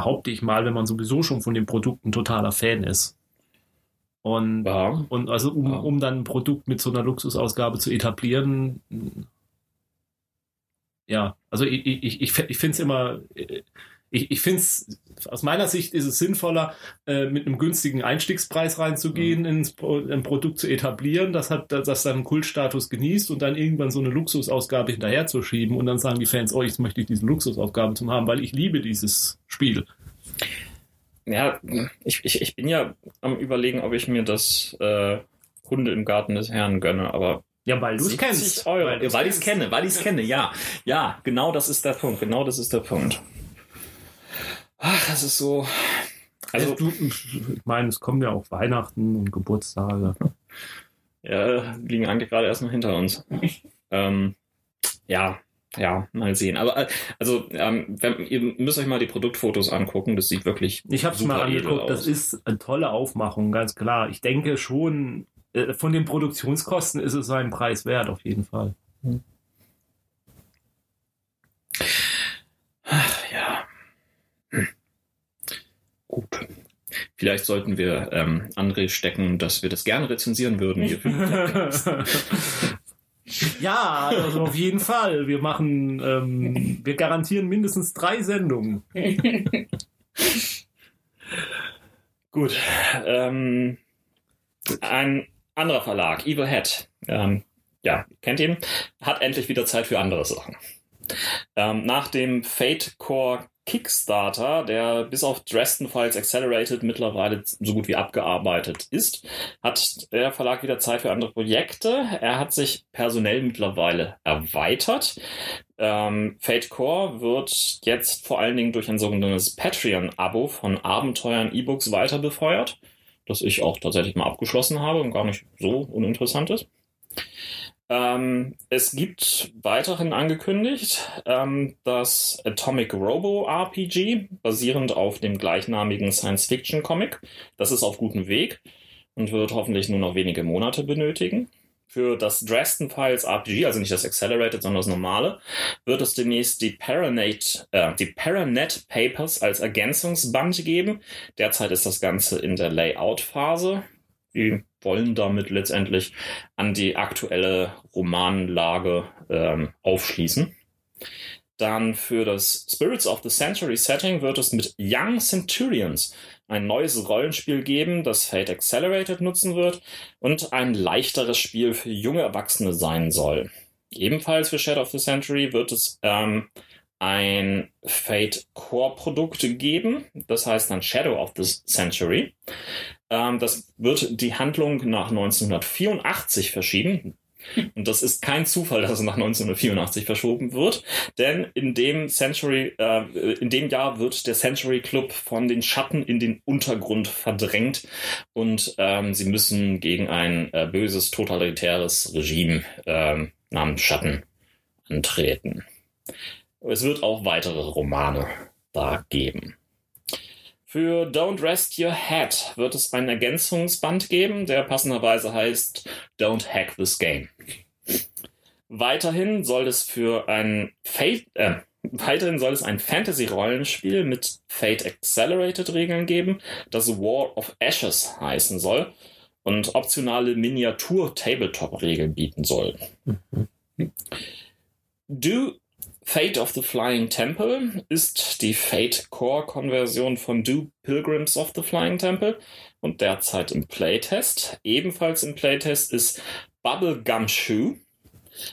Speaker 2: behaupte ich mal, wenn man sowieso schon von den Produkten totaler Fan ist. Und,
Speaker 1: Ja,
Speaker 2: und also um,
Speaker 1: Ja.
Speaker 2: um dann ein Produkt mit so einer Luxusausgabe zu etablieren, ja, also ich, ich, ich, ich finde es immer, ich, ich finde es, aus meiner Sicht ist es sinnvoller, äh, mit einem günstigen Einstiegspreis reinzugehen, ins Pro, ein Produkt zu etablieren, das hat, das dann einen Kultstatus genießt und dann irgendwann so eine Luxusausgabe hinterherzuschieben und dann sagen die Fans, oh, jetzt möchte ich diese Luxusausgabe zum haben, weil ich liebe dieses Spiel.
Speaker 1: ja, ich, ich, ich bin ja am überlegen, ob ich mir das äh, Hunde im Garten des Herrn gönne, aber
Speaker 2: Ja, weil du es
Speaker 1: 70
Speaker 2: kennst.
Speaker 1: Euro,
Speaker 2: Weil
Speaker 1: weil, ich es kenne, weil ich es kenne, ja. Ja, genau das ist der Punkt, genau das ist der Punkt. Ach, das ist so.
Speaker 2: Also,
Speaker 1: Also,
Speaker 2: du, ich meine, es kommen ja auch Weihnachten und Geburtstage.
Speaker 1: ja, liegen eigentlich gerade erst noch hinter uns. ähm, ja, ja, mal sehen. Aber äh, also, ähm, wenn, ihr müsst euch mal die Produktfotos angucken. Das sieht wirklich.
Speaker 2: Ich habe es mal angeguckt, das ist eine tolle Aufmachung, ganz klar. Ich denke schon, äh, von den Produktionskosten ist es seinen Preis wert, auf jeden Fall.
Speaker 1: Ja. Hm. Gut. Vielleicht sollten wir ähm, André stecken, dass wir das gerne rezensieren würden. Hier für den Podcast.
Speaker 2: ja, also auf jeden Fall. Wir machen, ähm, wir garantieren mindestens drei Sendungen.
Speaker 1: Gut. Ähm, ein anderer Verlag, Evil Head, ähm, ja, kennt ihn, hat endlich wieder Zeit für andere Sachen. Ähm, nach dem Fate Core Kickstarter, der bis auf Dresden Files Accelerated mittlerweile so gut wie abgearbeitet ist, hat der Verlag wieder Zeit für andere Projekte. Er hat sich personell mittlerweile erweitert. Ähm, Fate Core wird jetzt vor allen Dingen durch ein sogenanntes Patreon-Abo von Abenteuern E-Books weiter befeuert, das ich auch tatsächlich mal abgeschlossen habe und gar nicht so uninteressant ist. Ähm, es gibt weiterhin angekündigt ähm, das Atomic Robo RPG, basierend auf dem gleichnamigen Science-Fiction-Comic. Das ist auf gutem Weg und wird hoffentlich nur noch wenige Monate benötigen. Für das Dresden Files RPG, also nicht das Accelerated, sondern das normale, wird es demnächst die Paranet, äh, die Paranet Papers als Ergänzungsband geben. Derzeit ist das Ganze in der Layout-Phase. Wir wollen damit letztendlich an die aktuelle Romanlage ähm, aufschließen. Dann für das Spirits of the Century Setting wird es mit Young Centurions ein neues Rollenspiel geben, das Fate Accelerated nutzen wird und ein leichteres Spiel für junge Erwachsene sein soll. Ebenfalls für Shadow of the Century wird es ähm, ein Fate Core Produkt geben, das heißt dann Shadow of the Century. Ähm, das wird die Handlung nach 1984 verschieben. Und das ist kein Zufall, dass es nach 1984 verschoben wird, denn in dem Century, äh, in dem Jahr wird der Century Club von den Schatten in den Untergrund verdrängt und ähm, sie müssen gegen ein äh, böses totalitäres Regime ähm, namens Schatten antreten. Es wird auch weitere Romane da geben. Für Don't Rest Your Head wird es einen Ergänzungsband geben, der passenderweise heißt Don't Hack This Game. Weiterhin soll es für ein Fate, äh, weiterhin soll es ein Fantasy-Rollenspiel mit Fate Accelerated Regeln geben, das War of Ashes heißen soll und optionale Miniatur-Tabletop-Regeln bieten soll. Do Fate of the Flying Temple ist die Fate Core Konversion von Do Pilgrims of the Flying Temple und derzeit im Playtest. Ebenfalls im Playtest ist Bubble Gumshoe,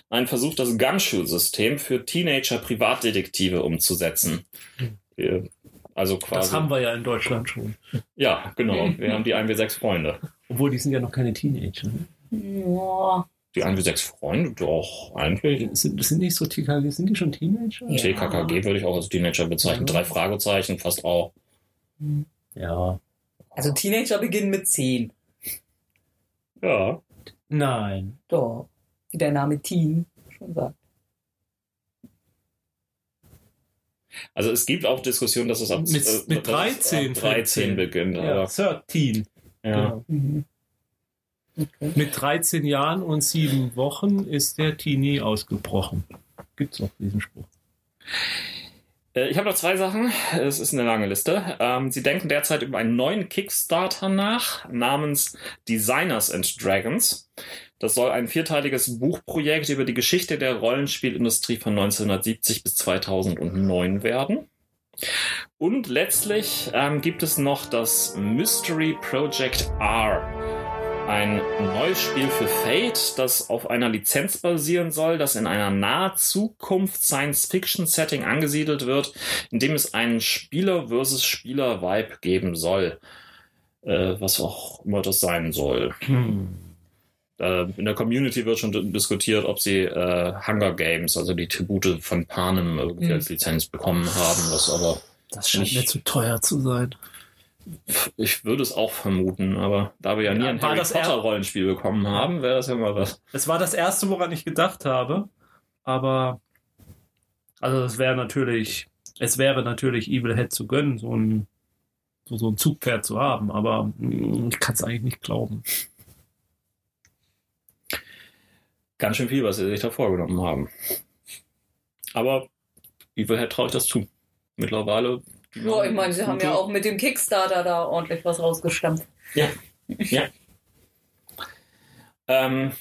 Speaker 1: ein Versuch, das Gumshoe-System für Teenager-Privatdetektive umzusetzen. Also
Speaker 2: Das
Speaker 1: quasi.
Speaker 2: haben wir ja in Deutschland schon.
Speaker 1: ja, genau. Wir haben die 1W6 Freunde.
Speaker 2: Obwohl, die sind ja noch keine Teenager.
Speaker 3: Ja.
Speaker 1: Die 1W6 Freunde, doch, eigentlich.
Speaker 2: Sind, sind nicht so TKG, sind die schon Teenager?
Speaker 3: Ja.
Speaker 1: TKKG würde ich auch als Teenager bezeichnen.
Speaker 2: Ja.
Speaker 1: Drei Fragezeichen, fast auch.
Speaker 2: Ja.
Speaker 3: Also Teenager beginnen mit 10.
Speaker 1: Ja.
Speaker 2: Nein.
Speaker 3: Doch. Wie der Name Teen schon sagt.
Speaker 1: Also es gibt auch Diskussionen, dass es ab,
Speaker 2: Mit-
Speaker 1: äh,
Speaker 2: mit
Speaker 1: dass es
Speaker 2: 13
Speaker 1: ab 13 beginnt.
Speaker 2: Ja,
Speaker 1: Aber,
Speaker 2: 13.
Speaker 1: ja.
Speaker 2: Genau.
Speaker 3: Mhm. Okay.
Speaker 2: Mit 13 Jahren und 7 Wochen ist der Teenie ausgebrochen. Gibt's auch diesen Spruch.
Speaker 1: Äh, Ich habe noch zwei Sachen. Es ist eine lange Liste. Ähm, Sie denken derzeit über einen neuen Kickstarter nach, namens Designers and Dragons. Das soll ein vierteiliges Buchprojekt über die Geschichte der Rollenspielindustrie von 1970 bis 2009 werden. Und letztlich ähm, gibt es noch das Mystery Project R. ein neues Spiel für Fate, das auf einer Lizenz basieren soll, das in einer nahe Zukunft Science-Fiction-Setting angesiedelt wird, in dem es einen Spieler versus Spieler-Vibe geben soll. Äh, was auch immer das sein soll.
Speaker 2: Hm.
Speaker 1: Äh, in der Community wird schon diskutiert, ob sie äh, Hunger Games, also die Tribute von Panem, irgendwie
Speaker 2: Mhm.
Speaker 1: als Lizenz bekommen haben, was aber
Speaker 2: Das scheint
Speaker 1: Nicht-
Speaker 2: mir zu teuer zu sein.
Speaker 1: Ich würde es auch vermuten, aber da wir ja nie ein Harry Potter
Speaker 2: er-
Speaker 1: Rollenspiel bekommen haben, wäre das ja mal was.
Speaker 2: Es war das erste, woran ich gedacht habe, aber also es wäre natürlich, es wäre natürlich Evil Head zu gönnen, so ein so, so ein Zugpferd zu haben, aber mm, ich kann es eigentlich nicht glauben.
Speaker 1: Ganz schön viel, was sie sich da vorgenommen haben. Aber Evil Head traue ich das zu. Mittlerweile.
Speaker 3: Ja, ich meine, sie haben ja auch mit dem Kickstarter da ordentlich was rausgestampft.
Speaker 1: Ja. Ähm,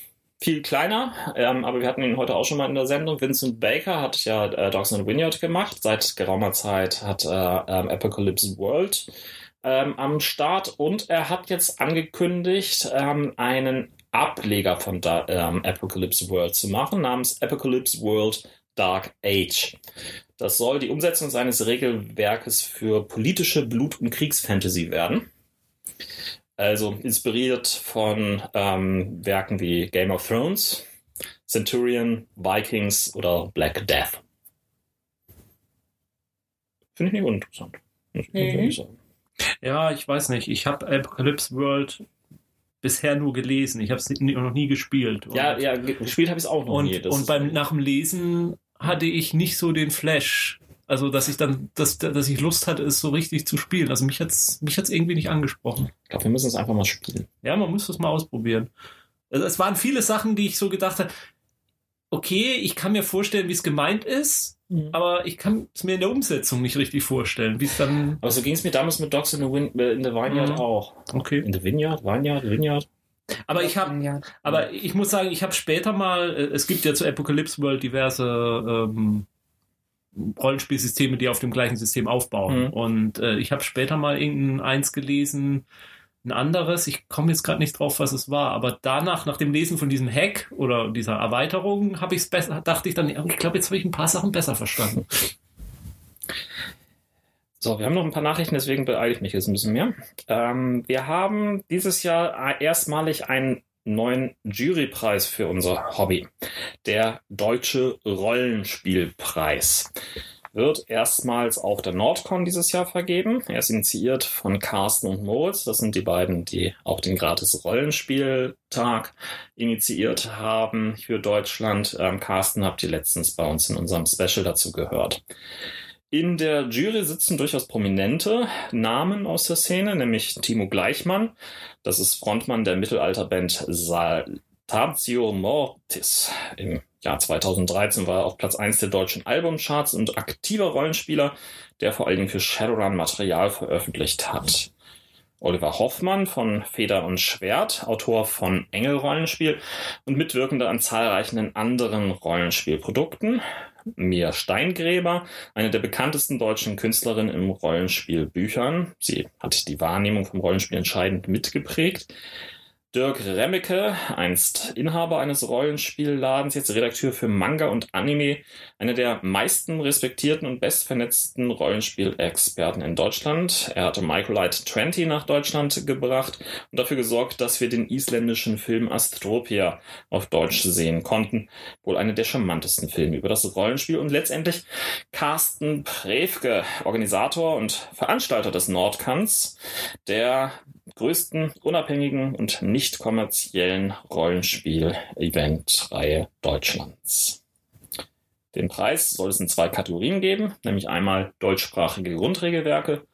Speaker 1: viel kleiner, ähm, aber wir hatten ihn heute auch schon mal in der Sendung. Vincent Baker hat ja äh, Dogs and Vineyard gemacht. Seit geraumer Zeit hat er ähm, Apocalypse World ähm, am Start und er hat jetzt angekündigt, ähm, einen Ableger von da, ähm, Apocalypse World zu machen, namens Apocalypse World Dark Age. Das soll die Umsetzung seines Regelwerkes für politische Blut- und Kriegsfantasy werden. Also inspiriert von ähm, Werken wie Game of Thrones, Centurion, Vikings oder Black Death. Finde ich nicht uninteressant.
Speaker 3: Mhm.
Speaker 2: Ja, ich weiß nicht. Ich habe Apocalypse World bisher nur gelesen. Ich habe es noch nie gespielt. Und,
Speaker 1: Ja, ja, ge- gespielt habe ich es auch noch
Speaker 2: und,
Speaker 1: nie. Das
Speaker 2: und beim nach dem Lesen hatte ich nicht so den Flash. Also, dass ich dann, dass, dass ich Lust hatte, es so richtig zu spielen. Also mich hat's, mich hat's irgendwie nicht angesprochen.
Speaker 1: ich glaube, wir müssen es einfach mal spielen.
Speaker 2: Ja, man muss das mal ausprobieren. Also es waren viele Sachen, die ich so gedacht habe, okay, ich kann mir vorstellen, wie es gemeint ist, aber ich kann es mir in der Umsetzung nicht richtig vorstellen, wie es dann,
Speaker 1: Aber so ging es mir damals mit Dogs in the, Win äh, in the Vineyard
Speaker 2: Mhm.
Speaker 1: auch.
Speaker 2: okay.
Speaker 1: In the Vineyard? Vineyard? Vineyard?
Speaker 2: Aber ich habe. Aber ich muss sagen, ich habe später mal, äh, es gibt ja zu Apocalypse World diverse ähm, Rollenspielsysteme, die auf dem gleichen System aufbauen.
Speaker 1: Mhm.
Speaker 2: Und äh, ich habe später mal irgendein eins gelesen, ein anderes, ich komme jetzt gerade nicht drauf, was es war, aber danach, nach dem Lesen von diesem Hack oder dieser Erweiterung, habe ich es besser, dachte ich dann, ich glaube, jetzt habe ich ein paar Sachen besser verstanden.
Speaker 1: So, wir haben noch ein paar Nachrichten, deswegen beeile ich mich jetzt ein bisschen mehr. Ähm, wir haben dieses Jahr erstmalig einen neuen Jurypreis für unser Hobby. Der Deutsche Rollenspielpreis wird erstmals auf der Nordcon dieses Jahr vergeben. Er ist initiiert von Carsten und Moritz. Das sind die beiden, die auch den gratis Rollenspieltag initiiert haben für Deutschland. Ähm, Carsten habt ihr letztens bei uns in unserem Special dazu gehört. In der Jury sitzen durchaus prominente Namen aus der Szene, nämlich Timo Gleichmann. Das ist Frontmann der Mittelalterband Saltatio Mortis. Im Jahr 2013 war er auf Platz 1 der deutschen Albumcharts und aktiver Rollenspieler, der vor allen Dingen für Shadowrun Material veröffentlicht hat. Oliver Hoffmann von Feder und Schwert, Autor von Engel Rollenspiel und Mitwirkender an zahlreichen anderen Rollenspielprodukten. Mia Steingräber, eine der bekanntesten deutschen Künstlerinnen im Rollenspielbüchern. Sie hat die Wahrnehmung vom Rollenspiel entscheidend mitgeprägt. Dirk Remmeke, einst Inhaber eines Rollenspielladens, jetzt Redakteur für Manga und Anime, einer der meisten respektierten und bestvernetzten Rollenspielexperten in Deutschland. Er hatte Microlight 20 nach Deutschland gebracht und dafür gesorgt, dass wir den isländischen Film Astropia auf Deutsch sehen konnten. Wohl eine der charmantesten Filme über das Rollenspiel und letztendlich Carsten Prevke, Organisator und Veranstalter des Nordkans, der größten unabhängigen und nicht kommerziellen Rollenspiel-Event-Reihe Deutschlands. Den Preis soll es in zwei Kategorien geben, nämlich einmal deutschsprachige Grundregelwerke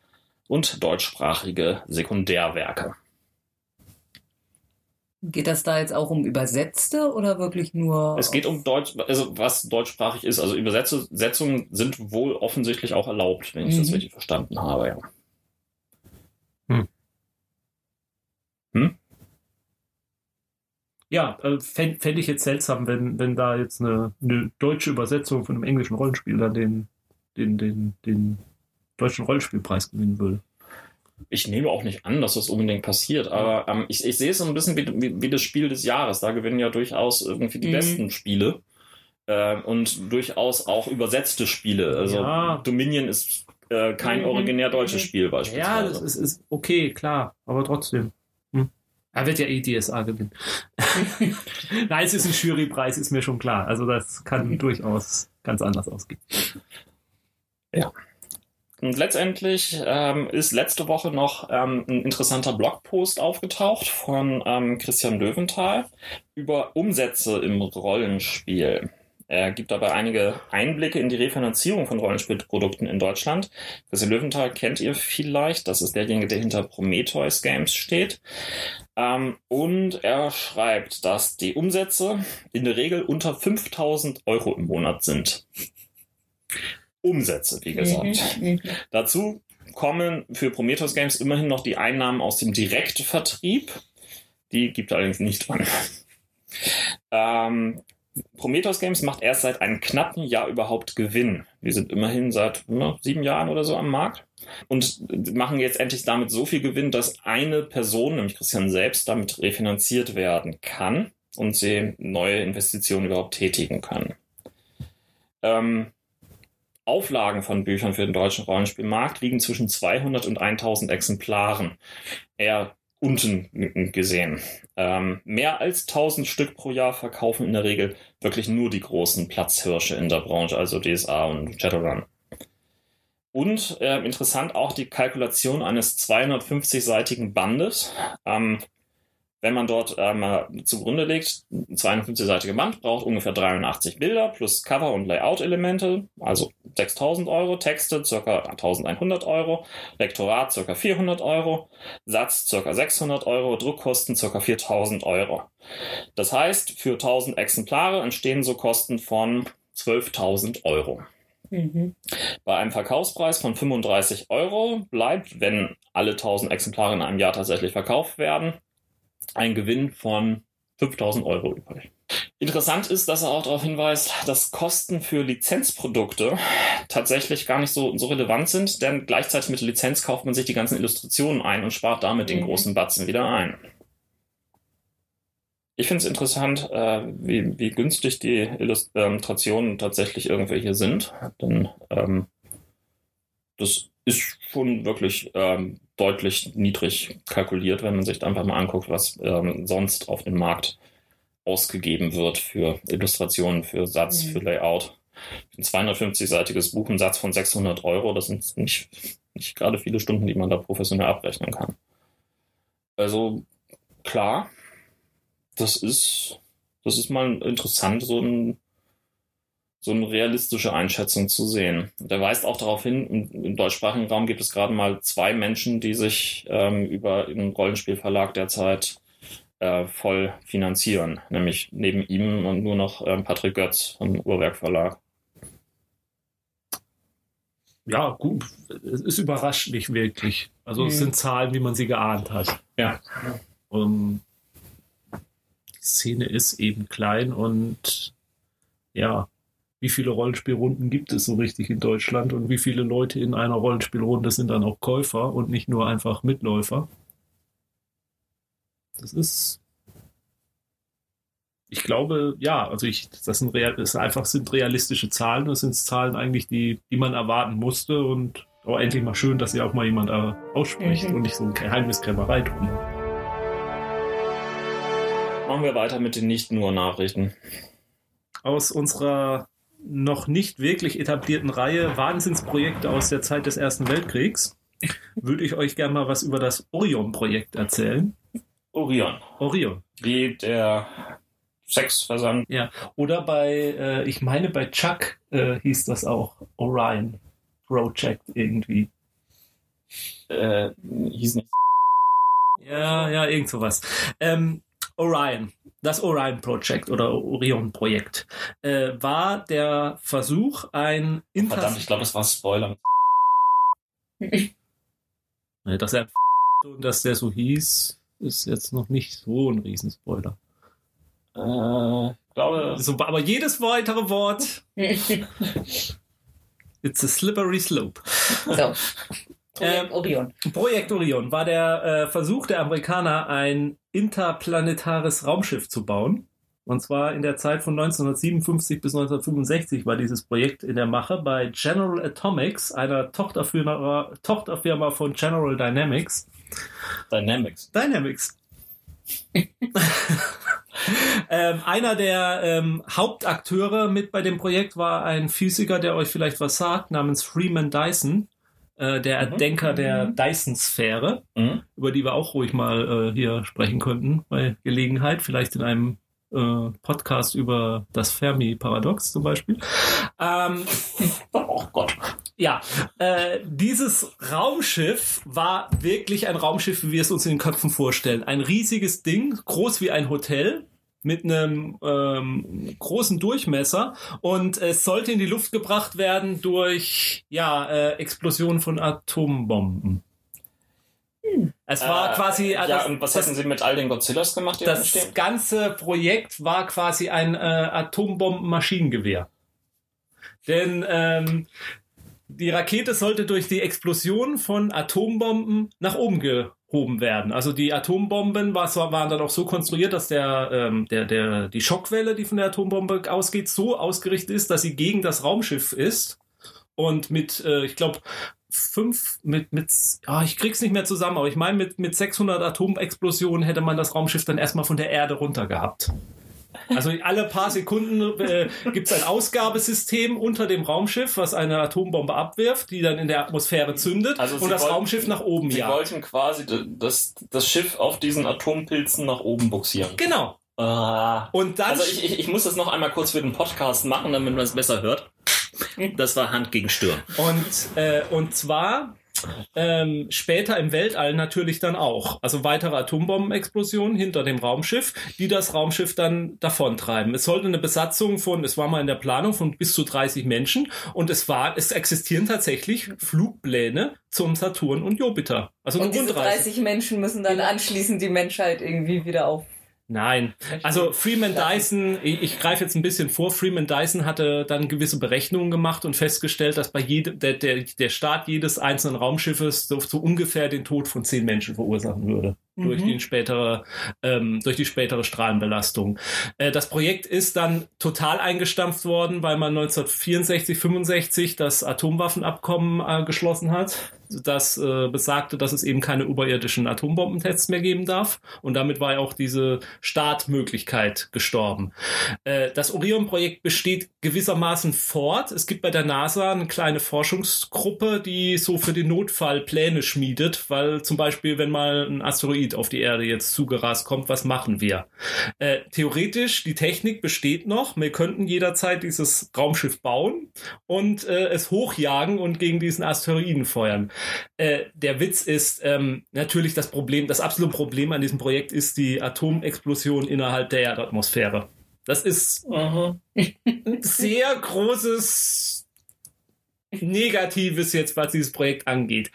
Speaker 1: und deutschsprachige Sekundärwerke.
Speaker 3: Geht das da jetzt auch um Übersetzte oder wirklich nur?
Speaker 1: Es geht um Deutsch, also was deutschsprachig ist. Also Übersetzungen sind wohl offensichtlich auch erlaubt, wenn ich das
Speaker 3: Mhm.
Speaker 1: richtig verstanden habe, ja.
Speaker 2: Ja, äh, fände fänd ich jetzt seltsam, wenn, wenn da jetzt eine, eine deutsche Übersetzung von einem englischen Rollenspiel dann den, den, den, den deutschen Rollenspielpreis gewinnen würde.
Speaker 1: ich nehme auch nicht an, dass das unbedingt passiert, aber ähm, ich, ich sehe es so ein bisschen wie, wie, wie das Spiel des Jahres. Da gewinnen ja durchaus irgendwie die
Speaker 2: Mhm.
Speaker 1: besten Spiele. Äh, und durchaus auch übersetzte Spiele. Also
Speaker 2: Ja.
Speaker 1: Dominion ist äh, kein
Speaker 3: Mhm.
Speaker 1: originär deutsches
Speaker 3: Mhm.
Speaker 1: Spiel
Speaker 2: Ja,
Speaker 1: beispielsweise.
Speaker 2: das ist, ist okay, klar, aber trotzdem. Er wird ja eh DSA gewinnen. Nein, es ist ein Jurypreis, ist mir schon klar. Also das kann durchaus ganz anders ausgehen.
Speaker 1: Und letztendlich ähm, ist letzte Woche noch ähm, ein interessanter Blogpost aufgetaucht von ähm, Christian Löwenthal über Umsätze im Rollenspiel. Er gibt dabei einige Einblicke in die Refinanzierung von Rollenspielprodukten in Deutschland. Christian Löwenthal kennt ihr vielleicht, das ist derjenige, der hinter Prometheus Games steht. Ähm, und er schreibt, dass die Umsätze in der Regel unter 5000 Euro im Monat sind. Umsätze, wie gesagt.
Speaker 3: Mhm.
Speaker 1: Dazu kommen für Prometheus Games immerhin noch die Einnahmen aus dem Direktvertrieb. Die gibt er allerdings nicht an. Ähm, Prometheus Games macht erst seit einem knappen Jahr überhaupt Gewinn. Wir sind immerhin seit ne, sieben Jahren oder so am Markt und machen jetzt endlich damit so viel Gewinn, dass eine Person, nämlich Christian selbst, damit refinanziert werden kann und sie neue Investitionen überhaupt tätigen können. Ähm, Auflagen von Büchern für den deutschen Rollenspielmarkt liegen zwischen 200 und 1000 Exemplaren. Eher unten gesehen. Ähm, mehr als 1000 Stück pro Jahr verkaufen in der Regel wirklich nur die großen Platzhirsche in der Branche, also DSA und Shadowrun. Und äh, interessant auch die Kalkulation eines 250-seitigen Bandes. Ähm, wenn man dort ähm, zugrunde legt, ein 52-seitige Band braucht ungefähr 83 Bilder plus Cover- und Layout-Elemente, also 6000 Euro, Texte ca. 1100 Euro, Lektorat ca. 400 Euro, Satz ca. 600 Euro, Druckkosten ca. 4000 Euro. Das heißt, für 1000 Exemplare entstehen so Kosten von 12.000 Euro.
Speaker 3: Mhm.
Speaker 1: Bei einem Verkaufspreis von 35 Euro bleibt, wenn alle 1000 Exemplare in einem Jahr tatsächlich verkauft werden, ein Gewinn von 5000 Euro übrig. Interessant ist, dass er auch darauf hinweist, dass Kosten für Lizenzprodukte tatsächlich gar nicht so, so relevant sind, denn gleichzeitig mit der Lizenz kauft man sich die ganzen Illustrationen ein und spart damit den
Speaker 3: Mhm.
Speaker 1: großen Batzen wieder ein. Ich finde es interessant, äh, wie, wie günstig die Illustrationen tatsächlich irgendwelche sind, denn ähm, das ist schon wirklich ähm, deutlich niedrig kalkuliert, wenn man sich einfach mal anguckt, was ähm, sonst auf dem Markt ausgegeben wird für Illustrationen, für Satz,
Speaker 3: Mhm.
Speaker 1: für Layout. Ein 250-seitiges Buch, ein Satz von 600 Euro, das sind nicht, nicht gerade viele Stunden, die man da professionell abrechnen kann. Also klar, das ist, das ist mal interessant, so ein so eine realistische Einschätzung zu sehen. Der weist auch darauf hin, im, im deutschsprachigen Raum gibt es gerade mal zwei Menschen, die sich ähm, über einen Rollenspielverlag derzeit äh, voll finanzieren. Nämlich neben ihm und nur noch ähm, Patrick Götz vom Uhrwerk Verlag.
Speaker 2: Ja, gut, es ist überrascht nicht wirklich. Also es
Speaker 3: Mhm.
Speaker 2: sind Zahlen, wie man sie geahnt hat.
Speaker 1: Ja.
Speaker 2: Und die Szene ist eben klein und ja, wie viele Rollenspielrunden gibt es so richtig in Deutschland und wie viele Leute in einer Rollenspielrunde sind dann auch Käufer und nicht nur einfach Mitläufer? Das ist. Ich glaube, ja, also ich, das sind, real, das einfach sind realistische Zahlen. Das sind Zahlen eigentlich, die, die man erwarten musste und auch endlich mal schön, dass sie auch mal jemand äh, ausspricht
Speaker 3: Mhm.
Speaker 2: und nicht so eine Geheimniskrämerei drum.
Speaker 1: Machen wir weiter mit den nicht nur Nachrichten.
Speaker 2: Aus unserer noch nicht wirklich etablierten Reihe Wahnsinnsprojekte aus der Zeit des Ersten Weltkriegs würde ich euch gerne mal was über das Orion-Projekt erzählen.
Speaker 1: Orion,
Speaker 2: Orion.
Speaker 1: wie der Sexversand.
Speaker 2: Ja. Oder bei, äh, ich meine, bei Chuck äh, hieß das auch Orion Project irgendwie.
Speaker 1: Äh, hieß nicht.
Speaker 2: Ja, ja, irgend sowas. Ähm, Orion, das Orion Project oder Orion Projekt, äh, war der Versuch, ein Inter
Speaker 1: Verdammt, ich glaube, das war Spoiler.
Speaker 2: Dass er und dass der so hieß, ist jetzt noch nicht so ein Riesenspoiler.
Speaker 1: Äh, glaube,
Speaker 2: So, aber jedes weitere Wort, it's a slippery slope.
Speaker 3: so. Projekt Orion.
Speaker 2: Projekt Orion war der äh, Versuch der Amerikaner, ein interplanetares Raumschiff zu bauen. Und zwar in der Zeit von 1957 bis 1965 war dieses Projekt in der Mache bei General Atomics, einer Tochterfirma, Tochterfirma von General Dynamics.
Speaker 1: Dynamics.
Speaker 2: Dynamics. ähm, einer der ähm, Hauptakteure mit bei dem Projekt war ein Physiker, der euch vielleicht was sagt, namens Freeman Dyson, äh, der
Speaker 1: Mhm.
Speaker 2: Erdenker der Dyson-Sphäre,
Speaker 1: Mhm.
Speaker 2: über die wir auch ruhig mal äh, hier sprechen könnten bei Gelegenheit, vielleicht in einem äh, Podcast über das Fermi-Paradox zum Beispiel. Ähm,
Speaker 1: Oh Gott.
Speaker 2: ja, äh, dieses Raumschiff war wirklich ein Raumschiff, wie wir es uns in den Köpfen vorstellen. Ein riesiges Ding, groß wie ein Hotel, mit einem ähm, großen Durchmesser und es sollte in die Luft gebracht werden durch ja äh, Explosionen von Atombomben. Es war
Speaker 1: Äh,
Speaker 2: quasi
Speaker 1: Ja,
Speaker 2: das,
Speaker 1: und was
Speaker 2: das,
Speaker 1: hätten sie mit all den Godzillas gemacht, die da
Speaker 2: das ganze Projekt war quasi ein äh, Atombombenmaschinengewehr. Denn ähm, die Rakete sollte durch die Explosion von Atombomben nach oben gehoben werden. Also die Atombomben war, waren dann auch so konstruiert, dass der, ähm, der, der, die Schockwelle, die von der Atombombe ausgeht, so ausgerichtet ist, dass sie gegen das Raumschiff ist. Und mit, äh, ich glaube, fünf, mit, mit, ah, ich krieg's nicht mehr zusammen, aber ich meine, mit, mit 600 Atomexplosionen hätte man das Raumschiff dann erstmal von der Erde runter gehabt. Also alle paar Sekunden äh, gibt es ein Ausgabesystem unter dem Raumschiff, was eine Atombombe abwirft, die dann in der Atmosphäre zündet
Speaker 1: Also
Speaker 2: und
Speaker 1: sie
Speaker 2: das
Speaker 1: wollten-
Speaker 2: Raumschiff nach oben
Speaker 1: Sie
Speaker 2: jagt.
Speaker 1: wollten quasi das, das Schiff auf diesen Atompilzen nach oben buxieren.
Speaker 2: Genau.
Speaker 1: Ah.
Speaker 2: Und dann
Speaker 1: Also ich, ich, ich muss das noch einmal kurz für den Podcast machen, damit man es besser hört. Das war Hand gegen Stirn.
Speaker 2: Und, äh, und zwar ähm, später im Weltall natürlich dann auch. Also weitere Atombombenexplosionen hinter dem Raumschiff, die das Raumschiff dann davontreiben. Es sollte eine Besatzung von, es war mal in der Planung von bis zu 30 Menschen und es war, es existieren tatsächlich Flugpläne zum Saturn und Jupiter. Also
Speaker 3: Und diese
Speaker 2: Rundreise.
Speaker 3: 30 Menschen müssen dann anschließend die Menschheit irgendwie wieder auf.
Speaker 2: Nein, also Freeman Dyson, ich, ich greife jetzt ein bisschen vor, Freeman Dyson hatte dann gewisse Berechnungen gemacht und festgestellt, dass bei jedem, der, der, der Start jedes einzelnen Raumschiffes so, so ungefähr den Tod von zehn Menschen verursachen würde. Durch,
Speaker 3: Mhm.
Speaker 2: den spätere, ähm, durch die spätere Strahlenbelastung. Äh, das Projekt ist dann total eingestampft worden, weil man 1964, 65 das Atomwaffenabkommen äh, geschlossen hat, das äh, besagte, dass es eben keine überirdischen Atombombentests mehr geben darf. Und damit war ja auch diese Startmöglichkeit gestorben. Äh, das Orion-Projekt besteht gewissermaßen fort. Es gibt bei der NASA eine kleine Forschungsgruppe, die so für den Notfall Pläne schmiedet, weil zum Beispiel, wenn mal ein Asteroid auf die Erde jetzt zugerast kommt, was machen wir? Äh, theoretisch, die Technik besteht noch. Wir könnten jederzeit dieses Raumschiff bauen und äh, es hochjagen und gegen diesen Asteroiden feuern. Äh, der Witz ist ähm, natürlich das Problem, das absolute Problem an diesem Projekt ist die Atomexplosion innerhalb der Erdatmosphäre. Das ist ein sehr großes Negatives jetzt, was dieses Projekt angeht.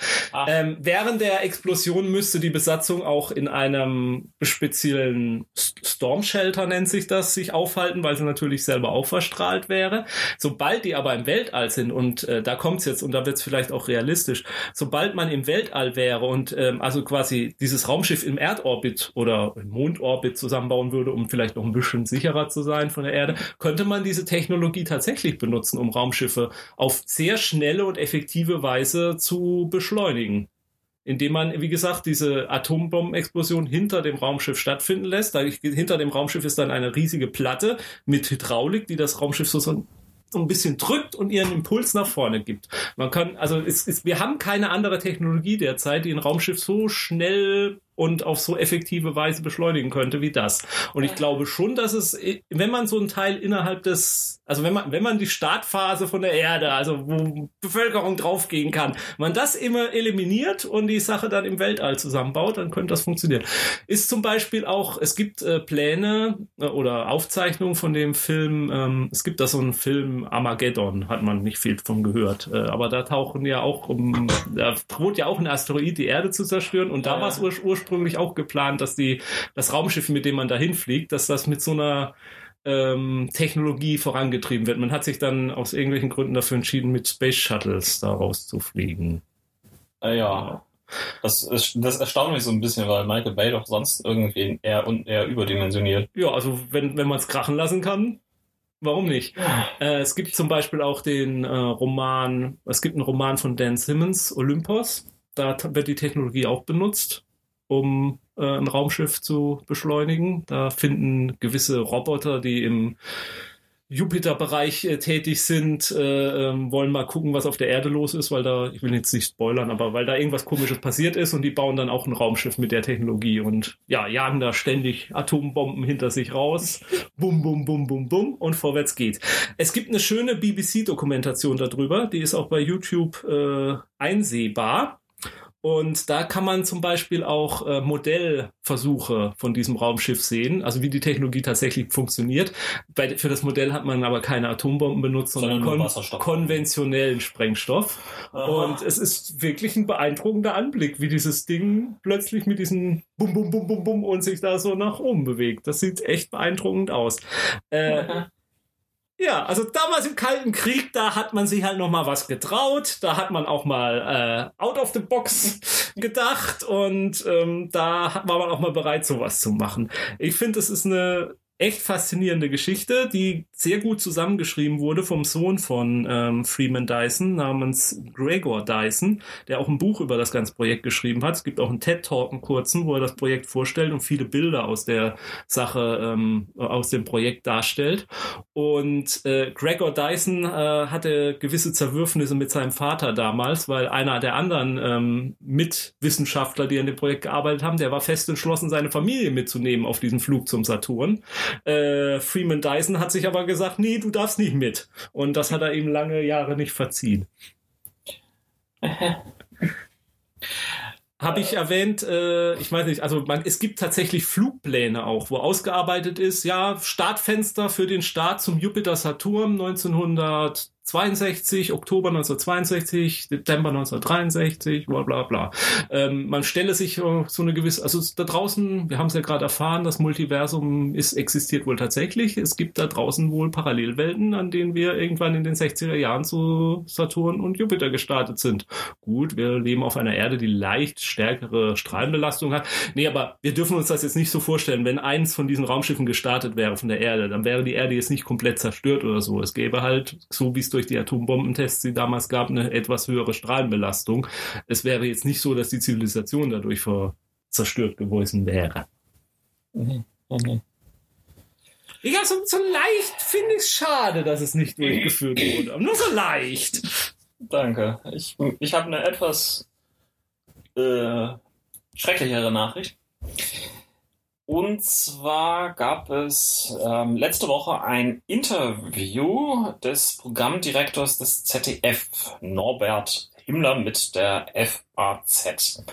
Speaker 2: Ähm, während der Explosion müsste die Besatzung auch in einem speziellen Storm Shelter nennt sich das, sich aufhalten, weil sie natürlich selber auch verstrahlt wäre. Sobald die aber im Weltall sind und äh, da kommt's jetzt und da wird's vielleicht auch realistisch, sobald man im Weltall wäre und ähm, also quasi dieses Raumschiff im Erdorbit oder im Mondorbit zusammenbauen würde, um vielleicht noch ein bisschen sicherer zu sein von der Erde, könnte man diese Technologie tatsächlich benutzen, um Raumschiffe auf sehr schnelle und effektive Weise zu beschleunigen. Indem man, wie gesagt, diese Atombombenexplosion hinter dem Raumschiff stattfinden lässt. Da, hinter dem Raumschiff ist dann eine riesige Platte mit Hydraulik, die das Raumschiff so, so ein bisschen drückt und ihren Impuls nach vorne gibt. Man kann, also es ist, wir haben keine andere Technologie derzeit, die ein Raumschiff so schnell und auf so effektive Weise beschleunigen könnte wie das. Und ich glaube schon, dass es, wenn man so ein Teil innerhalb des, also wenn man, wenn man die Startphase von der Erde, also wo Bevölkerung draufgehen kann, man das immer eliminiert und die Sache dann im Weltall zusammenbaut, dann könnte das funktionieren. Ist zum Beispiel auch, es gibt äh, Pläne äh, oder Aufzeichnungen von dem Film, ähm, es gibt da so einen Film Armageddon, hat man nicht viel von gehört, äh, aber da tauchen ja auch, um, da droht ja auch ein Asteroid die Erde zu zerstören und da
Speaker 1: Ja.
Speaker 2: war es ur ursprünglich auch geplant, dass die, das Raumschiff, mit dem man dahin fliegt, dass das mit so einer ähm, Technologie vorangetrieben wird. Man hat sich dann aus irgendwelchen Gründen dafür entschieden, mit Space Shuttles da rauszufliegen.
Speaker 1: Äh, ja. Das, ist, das erstaunt mich so ein bisschen, weil Michael Bay doch sonst irgendwie eher und eher überdimensioniert.
Speaker 2: Ja, also wenn, wenn man es krachen lassen kann, warum nicht? Äh, es gibt zum Beispiel auch den äh, Roman, es gibt einen Roman von Dan Simmons, Olympos. Da wird die Technologie auch benutzt, um äh, ein Raumschiff zu beschleunigen. Da finden gewisse Roboter, die im Jupiter-Bereich äh, tätig sind, äh, ähm, wollen mal gucken, was auf der Erde los ist, weil da, ich will jetzt nicht spoilern, aber weil da irgendwas komisches passiert ist und die bauen dann auch ein Raumschiff mit der Technologie und ja, jagen da ständig Atombomben hinter sich raus. Bum, bum, bum, bum, bum und vorwärts geht. Es gibt eine schöne BBC-Dokumentation darüber, die ist auch bei YouTube äh, einsehbar. Und da kann man zum Beispiel auch äh, Modellversuche von diesem Raumschiff sehen, also wie die Technologie tatsächlich funktioniert. Bei, für das Modell hat man aber keine Atombomben benutzt, sondern,
Speaker 1: Sondern
Speaker 2: kon konventionellen Sprengstoff. Und es ist wirklich ein beeindruckender Anblick, wie dieses Ding plötzlich mit diesen Bum, Bum, Bum, Bum, Bum und sich da so nach oben bewegt. Das sieht echt beeindruckend aus. Äh, ja, also damals im Kalten Krieg, da hat man sich halt noch mal was getraut. Da hat man auch mal äh, out of the box gedacht und ähm, da war man auch mal bereit, sowas zu machen. Ich finde, es ist eine echt faszinierende Geschichte, die sehr gut zusammengeschrieben wurde vom Sohn von ähm, Freeman Dyson namens Gregor Dyson, der auch ein Buch über das ganze Projekt geschrieben hat. Es gibt auch einen TED-Talk, einen kurzen, wo er das Projekt vorstellt und viele Bilder aus der Sache, ähm, aus dem Projekt darstellt. Und äh, Gregor Dyson äh, hatte gewisse Zerwürfnisse mit seinem Vater damals, weil einer der anderen ähm, Mitwissenschaftler, die an dem Projekt gearbeitet haben, der war fest entschlossen, seine Familie mitzunehmen auf diesen Flug zum Saturn. Äh, Freeman Dyson hat sich aber gesagt, nee, du darfst nicht mit. Und das hat er ihm lange Jahre nicht verziehen. Habe ich erwähnt, äh, ich weiß nicht, also man, es gibt tatsächlich Flugpläne auch, wo ausgearbeitet ist, ja, Startfenster für den Start zum Jupiter Saturn 1962, Oktober 1962, September 1963, bla bla bla. Ähm, man stelle sich so eine gewisse, also da draußen, wir haben es ja gerade erfahren, das Multiversum ist, existiert wohl tatsächlich. Es gibt da draußen wohl Parallelwelten, an denen wir irgendwann in den 60er Jahren zu Saturn und Jupiter gestartet sind. Gut, wir leben auf einer Erde, die leicht stärkere Strahlenbelastung hat. Nee, aber wir dürfen uns das jetzt nicht so vorstellen. Wenn eins von diesen Raumschiffen gestartet wäre von der Erde, dann wäre die Erde jetzt nicht komplett zerstört oder so. Es gäbe halt, so wie es durch die Atombombentests, die damals gab, eine etwas höhere Strahlenbelastung. Es wäre jetzt nicht so, dass die Zivilisation dadurch ver zerstört gewesen wäre.
Speaker 1: Mhm. Mhm.
Speaker 2: Ja, so, so leicht finde ich es schade, dass es nicht durchgeführt wurde. Aber nur so leicht.
Speaker 1: Danke. Ich, ich habe eine etwas äh, schrecklichere Nachricht. Und zwar gab es ähm, letzte Woche ein Interview des Programmdirektors des ZDF, Norbert Himmler, mit der FAZ.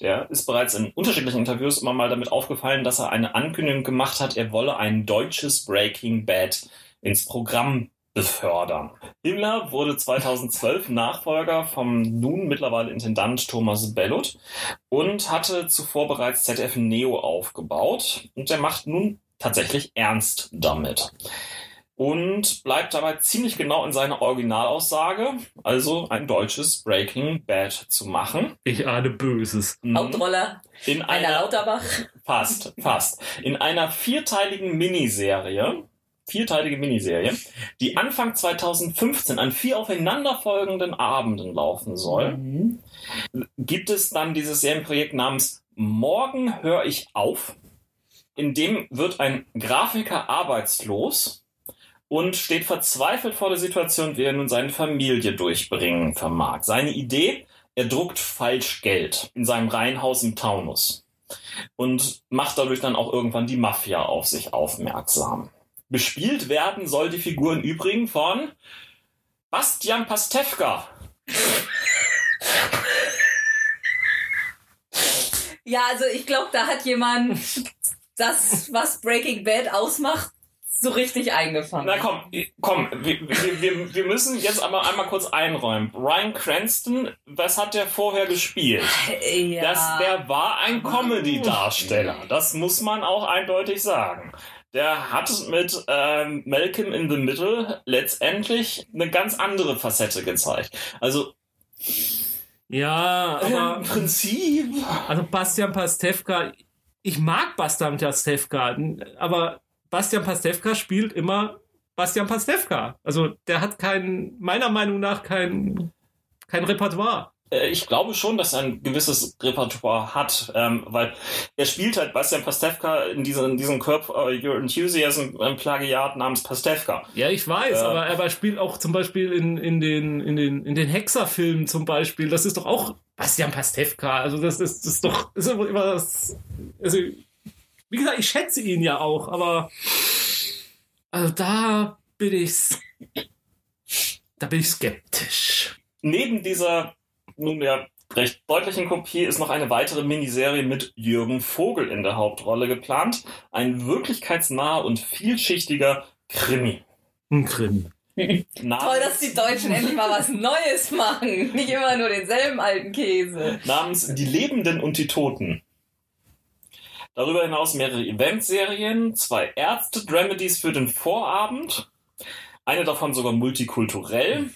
Speaker 1: Der ist bereits in unterschiedlichen Interviews immer mal damit aufgefallen, dass er eine Ankündigung gemacht hat, er wolle ein deutsches Breaking Bad ins Programm befördern. Himmler wurde 2012 Nachfolger vom nun mittlerweile Intendant Thomas Bellot und hatte zuvor bereits ZDF Neo aufgebaut und er macht nun tatsächlich ernst damit. Und bleibt dabei ziemlich genau in seiner Originalaussage, also ein deutsches Breaking Bad zu machen.
Speaker 2: Ich ahne Böses.
Speaker 1: Mhm.
Speaker 3: Hauptrolle
Speaker 1: In
Speaker 3: einer
Speaker 1: einer,
Speaker 3: Lauterbach.
Speaker 1: fast, fast. In einer vierteiligen Miniserie, vierteilige Miniserie, die Anfang 2015 an vier aufeinanderfolgenden Abenden laufen soll,
Speaker 3: Mhm.
Speaker 1: gibt es dann dieses Serienprojekt namens Morgen höre ich auf. In dem wird ein Grafiker arbeitslos und steht verzweifelt vor der Situation, wie er nun seine Familie durchbringen vermag. Seine Idee, er druckt falsch Geld in seinem Reihenhaus im Taunus und macht dadurch dann auch irgendwann die Mafia auf sich aufmerksam. Bespielt werden soll die Figur im Übrigen von Bastian Pastewka.
Speaker 3: Ja, also ich glaube, da hat jemand das, was Breaking Bad ausmacht, so richtig eingefangen.
Speaker 1: Na komm, komm, wir, wir, wir, müssen jetzt aber einmal kurz einräumen. Brian Cranston, was hat der vorher gespielt?
Speaker 3: ja.
Speaker 1: Das, der war ein Comedy-Darsteller. Das muss man auch eindeutig sagen. Der hat mit ähm, Malcolm in the Middle letztendlich eine ganz andere Facette gezeigt. Also
Speaker 2: Ja, aber
Speaker 1: Im Prinzip.
Speaker 2: also Bastian Pastewka, ich mag Bastian Pastewka, aber Bastian Pastewka spielt immer Bastian Pastewka. Also der hat kein, meiner Meinung nach kein, kein Repertoire.
Speaker 1: Äh, Ich glaube schon, dass er ein gewisses Repertoire hat, ähm, weil er spielt halt Bastian Pastewka in diesem, in diesem Curb uh, Your Enthusiasm ein Plagiat namens Pastewka.
Speaker 2: Ja, ich weiß,
Speaker 1: Ja.
Speaker 2: aber er spielt auch zum Beispiel in, in den, in den, in den Hexer-Filmen zum Beispiel. Das ist doch auch Bastian Pastewka. Also das ist, das ist doch, ist immer immer das, also, wie gesagt, ich schätze ihn ja auch, aber, also da bin ich, da bin ich skeptisch.
Speaker 1: Neben dieser nun ja recht deutlichen Kopie ist noch eine weitere Miniserie mit Jürgen Vogel in der Hauptrolle geplant. Ein wirklichkeitsnaher und vielschichtiger Krimi.
Speaker 2: Ein.
Speaker 1: Namens,
Speaker 3: Toll, dass die Deutschen endlich mal was Neues machen. Nicht immer nur denselben alten Käse.
Speaker 1: namens Die Lebenden und die Toten. Darüber hinaus mehrere Eventserien, zwei Ärzte-Dramedies für den Vorabend, eine davon sogar multikulturell,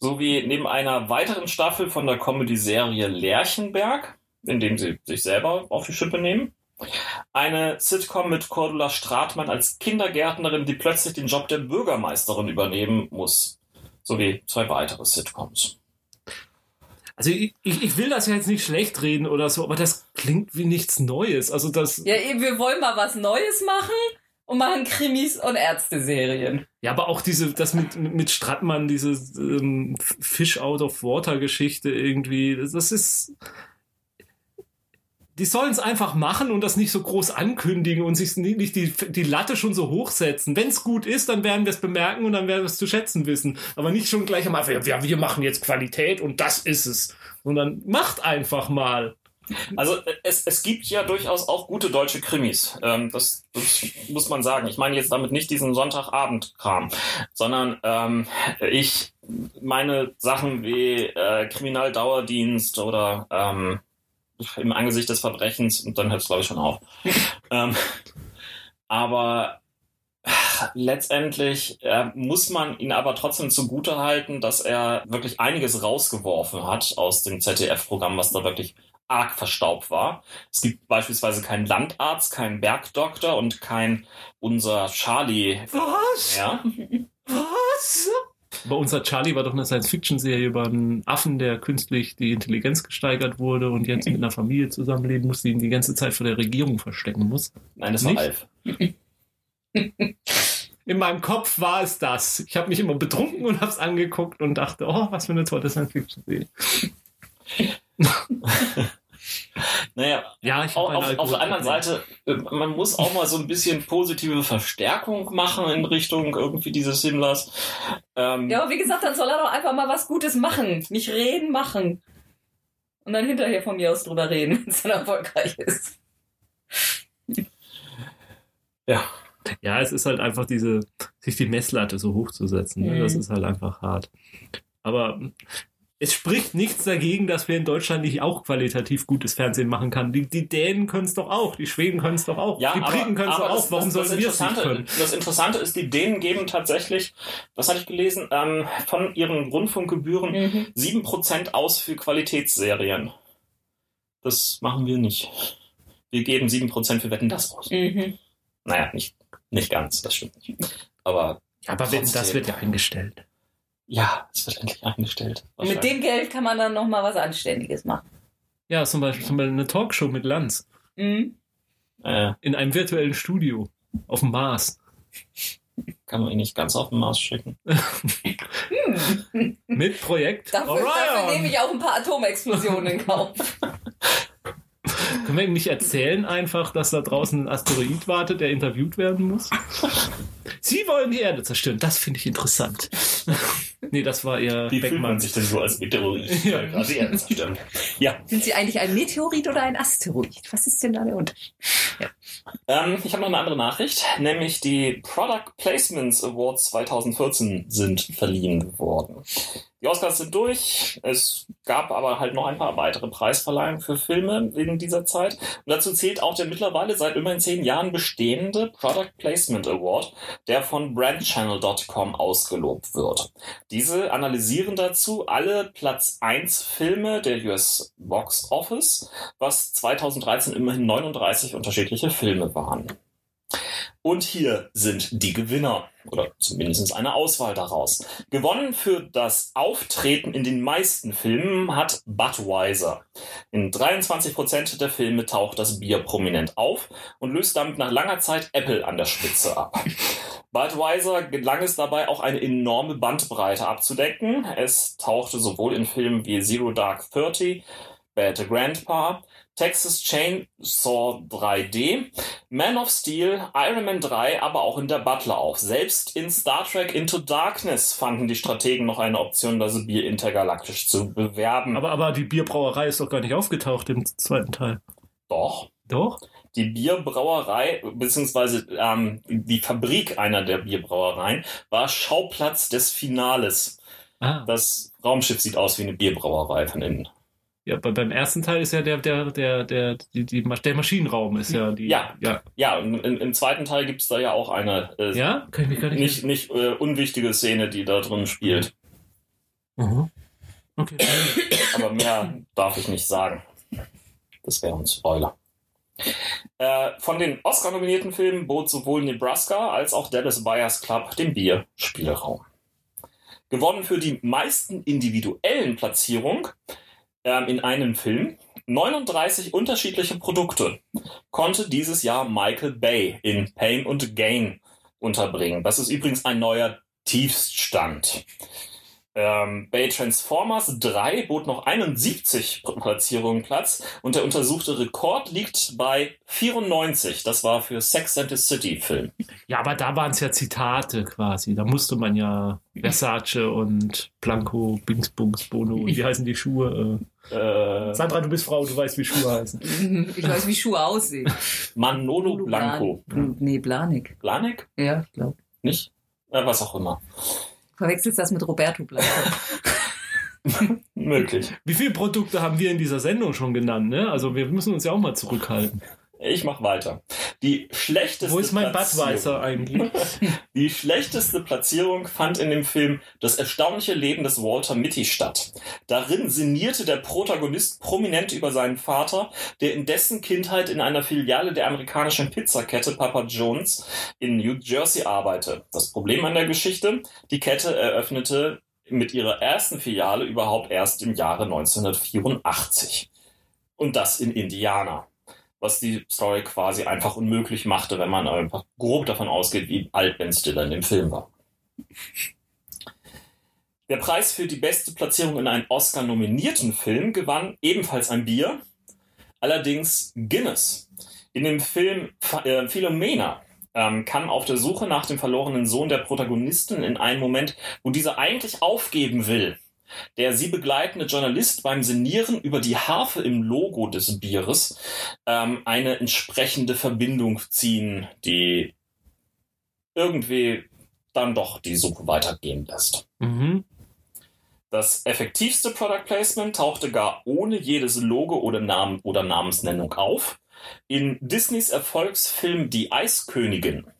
Speaker 1: sowie neben einer weiteren Staffel von der Comedy-Serie Lerchenberg, in dem sie sich selber auf die Schippe nehmen, eine Sitcom mit Cordula Stratmann als Kindergärtnerin, die plötzlich den Job der Bürgermeisterin übernehmen muss, sowie zwei weitere Sitcoms.
Speaker 2: Also ich, ich ich will das ja jetzt nicht schlecht reden oder so, aber das klingt wie nichts Neues. Also das,
Speaker 3: Ja, eben, wir wollen mal was Neues machen und machen Krimis und Ärzteserien.
Speaker 2: Ja, aber auch diese, das mit, mit Strattmann, diese ähm, Fish out of Water Geschichte irgendwie, das, ist. Die sollen es einfach machen und das nicht so groß ankündigen und sich nicht nicht die, die Latte schon so hochsetzen. Wenn es gut ist, dann werden wir es bemerken und dann werden wir es zu schätzen wissen. Aber nicht schon gleich am Anfang, ja, wir machen jetzt Qualität und das ist es. Sondern macht einfach mal.
Speaker 1: Also äh, es, es gibt ja durchaus auch gute deutsche Krimis. Ähm, das, das muss man sagen. Ich meine jetzt damit nicht diesen Sonntagabend-Kram, sondern ähm, ich meine Sachen wie äh, Kriminaldauerdienst oder ähm, im Angesicht des Verbrechens und dann hört es glaube ich schon auf. ähm, aber letztendlich äh, muss man ihn aber trotzdem zugute halten, dass er wirklich einiges rausgeworfen hat aus dem ZDF-Programm, was da wirklich arg verstaubt war. Es gibt beispielsweise keinen Landarzt, keinen Bergdoktor und kein unser Charlie
Speaker 2: Was?
Speaker 1: mehr.
Speaker 2: Was? Bei unser Charlie war doch eine Science-Fiction-Serie über einen Affen, der künstlich die Intelligenz gesteigert wurde und jetzt mit einer Familie zusammenleben muss, die ihn die ganze Zeit vor der Regierung verstecken muss.
Speaker 1: Nein, das war
Speaker 2: Nicht?
Speaker 1: Alf.
Speaker 2: In meinem Kopf war es das. Ich habe mich immer betrunken und habe es angeguckt und dachte, oh, was für eine tolle Science-Fiction-Serie.
Speaker 1: Naja,
Speaker 2: Ja, ich
Speaker 1: auf, auf, auf der anderen Seite, äh, man muss auch mal so ein bisschen positive Verstärkung machen in Richtung irgendwie dieses Himmlers. Ähm,
Speaker 3: Ja, aber wie gesagt, dann soll er doch einfach mal was Gutes machen. Nicht reden, machen. Und dann hinterher von mir aus drüber reden, wenn es dann erfolgreich ist.
Speaker 1: ja.
Speaker 2: Ja, es ist halt einfach diese, sich die Messlatte so hochzusetzen. Ne?
Speaker 3: Mhm.
Speaker 2: Das ist halt einfach hart. Aber es spricht nichts dagegen, dass wir in Deutschland nicht auch qualitativ gutes Fernsehen machen kann. Die, die Dänen können es doch auch, die Schweden können es doch auch,
Speaker 1: Ja,
Speaker 2: die Briten können es doch
Speaker 1: aber
Speaker 2: auch.
Speaker 1: das-
Speaker 2: Warum
Speaker 1: das, das
Speaker 2: sollen wir es nicht
Speaker 1: Interessante,
Speaker 2: können?
Speaker 1: Das Interessante ist, die Dänen geben tatsächlich, was hatte ich gelesen, ähm, von ihren Rundfunkgebühren
Speaker 3: Mhm.
Speaker 1: 7% aus für Qualitätsserien. Das machen wir nicht. Wir geben 7% für Wetten das aus.
Speaker 3: Mhm.
Speaker 1: Naja, nicht, nicht ganz, das stimmt nicht. Aber
Speaker 2: Ja, aber wenn, das wird ja eingestellt.
Speaker 1: Ja, es wird endlich eingestellt.
Speaker 3: Und mit dem Geld kann man dann noch mal was Anständiges machen.
Speaker 2: Ja, zum Beispiel, zum Beispiel eine Talkshow mit Lanz
Speaker 3: Mhm.
Speaker 1: äh,
Speaker 2: in einem virtuellen Studio auf dem Mars.
Speaker 1: kann man ihn nicht ganz auf den Mars schicken.
Speaker 2: Mit Projekt
Speaker 3: Dafür, dafür nehme ich auch ein paar Atomexplosionen in Kauf.
Speaker 2: Können wir ihm nicht erzählen einfach, dass da draußen ein Asteroid wartet, der interviewt werden muss? Sie wollen die Erde zerstören. Das finde ich interessant. nee, das war eher
Speaker 1: Wie fühlt man
Speaker 2: Beckmann.
Speaker 1: sich denn so als Meteorit?
Speaker 2: Ja.
Speaker 1: Gerade die Erde zerstören. Ja,
Speaker 3: Sind Sie eigentlich ein Meteorit oder ein Asteroid? Was ist denn da der Unterschied?
Speaker 1: Ähm, ich habe noch eine andere Nachricht, nämlich die Product Placements Awards 2014 sind verliehen worden. Die Oscars sind durch. Es gab aber halt noch ein paar weitere Preisverleihungen für Filme in dieser Zeit. Und dazu zählt auch der mittlerweile seit immerhin zehn Jahren bestehende Product Placement Award, der von brandchannel.com ausgelobt wird. Diese analysieren dazu alle Platz 1 Filme der US Box Office, was 2013 immerhin 39 unterschiedliche Filme waren. Und hier sind die Gewinner oder zumindest eine Auswahl daraus. Gewonnen für das Auftreten in den meisten Filmen hat Budweiser. In 23 Prozent der Filme taucht das Bier prominent auf und löst damit nach langer Zeit Apple an der Spitze ab. Budweiser gelang es dabei auch eine enorme Bandbreite abzudecken. Es tauchte sowohl in Filmen wie Zero Dark Thirty, Bad Grandpa, Texas Chainsaw 3D, Man of Steel, Iron Man 3, aber auch in der Butler auf. Selbst in Star Trek Into Darkness fanden die Strategen noch eine Option, das Bier intergalaktisch zu bewerben.
Speaker 2: Aber, aber die Bierbrauerei ist doch gar nicht aufgetaucht im zweiten Teil.
Speaker 1: Doch.
Speaker 2: Doch?
Speaker 1: Die Bierbrauerei, beziehungsweise ähm, die Fabrik einer der Bierbrauereien, war Schauplatz des Finales.
Speaker 2: Ah.
Speaker 1: Das Raumschiff sieht aus wie eine Bierbrauerei von innen.
Speaker 2: Ja, bei, beim ersten Teil ist ja der, der, der, der, die, die, der Maschinenraum ist ja die.
Speaker 1: Ja.
Speaker 2: Ja,
Speaker 1: Ja, und im, im zweiten Teil gibt es da ja auch eine äh,
Speaker 2: ja? kann ich mich gar nicht.
Speaker 1: nicht, nicht äh, unwichtige Szene, die da drin spielt.
Speaker 2: Mhm. Okay.
Speaker 1: Aber mehr darf ich nicht sagen. Das wäre ein Spoiler. Äh, von den Oscar-nominierten Filmen bot sowohl Nebraska als auch Dallas Buyers Club dem Bier Spielraum. Gewonnen für die meisten individuellen Platzierungen ähm, in einem Film 39 unterschiedliche Produkte konnte dieses Jahr Michael Bay in Pain und Gain unterbringen. Das ist übrigens ein neuer Tiefststand. Ähm, bei Transformers 3 bot noch 71 Platzierungen Platz und der untersuchte Rekord liegt bei 94. Das war für Sex and the City Film.
Speaker 2: Ja, aber da waren es ja Zitate quasi. Da musste man ja Versace und Blanco, Bingsbungs, Bono, wie heißen die Schuhe?
Speaker 1: Äh,
Speaker 2: Sandra, du bist Frau, du weißt, wie Schuhe heißen.
Speaker 3: Ich weiß, wie Schuhe aussehen.
Speaker 1: Manolo Blanco.
Speaker 3: Blan- Nee, Blanik.
Speaker 1: Blanek?
Speaker 3: Ja, ich glaube.
Speaker 1: Nicht? Äh, was auch immer.
Speaker 3: Verwechselst das mit Roberto Blanco.
Speaker 1: Möglich.
Speaker 2: Wie viele Produkte haben wir in dieser Sendung schon genannt? Ne? Also wir müssen uns ja auch mal zurückhalten.
Speaker 1: Ich mach weiter. Die schlechteste
Speaker 2: Wo ist mein
Speaker 1: Platzierung-
Speaker 2: Budweiser eigentlich?
Speaker 1: Die schlechteste Platzierung fand in dem Film Das erstaunliche Leben des Walter Mitty statt. Darin sinnierte der Protagonist prominent über seinen Vater, der in dessen Kindheit in einer Filiale der amerikanischen Pizzakette Papa Jones in New Jersey arbeitete. Das Problem an der Geschichte, die Kette eröffnete mit ihrer ersten Filiale überhaupt erst im Jahre 1984. Und das in Indiana was die Story quasi einfach unmöglich machte, wenn man einfach grob davon ausgeht, wie alt Ben Stiller in dem Film war. Der Preis für die beste Platzierung in einem Oscar-nominierten Film gewann ebenfalls ein Bier, allerdings Guinness. In dem Film äh, Philomena ähm, kann auf der Suche nach dem verlorenen Sohn der Protagonistin in einem Moment, wo dieser eigentlich aufgeben will, der sie begleitende Journalist beim Sinnieren über die Harfe im Logo des Bieres ähm, eine entsprechende Verbindung ziehen, die irgendwie dann doch die Suche weitergehen lässt.
Speaker 2: mhm.
Speaker 1: Das effektivste Product Placement tauchte gar ohne jedes Logo oder, Namen oder Namensnennung auf. In Disneys Erfolgsfilm Die Eiskönigin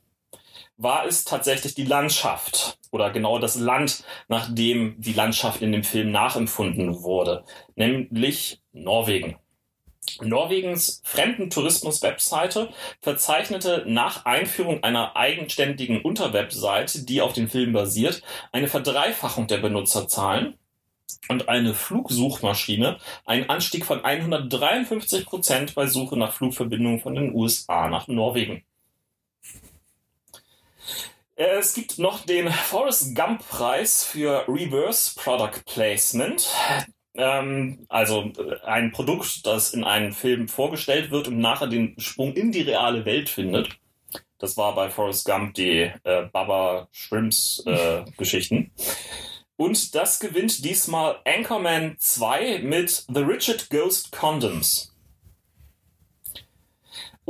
Speaker 1: war es tatsächlich die Landschaft oder genau das Land, nach dem die Landschaft in dem Film nachempfunden wurde, nämlich Norwegen. Norwegens Fremdentourismus-Webseite verzeichnete nach Einführung einer eigenständigen Unterwebseite, die auf den Film basiert, eine Verdreifachung der Benutzerzahlen und eine Flugsuchmaschine einen Anstieg von 153 Prozent bei Suche nach Flugverbindungen von den USA nach Norwegen. Es gibt noch den Forrest Gump Preis für Reverse Product Placement. Ähm, also äh, ein Produkt, das in einem Film vorgestellt wird und nachher den Sprung in die reale Welt findet. Das war bei Forrest Gump die äh, Baba Shrimps äh, Geschichten. Und das gewinnt diesmal Anchorman 2 mit The Richard Ghost Condoms.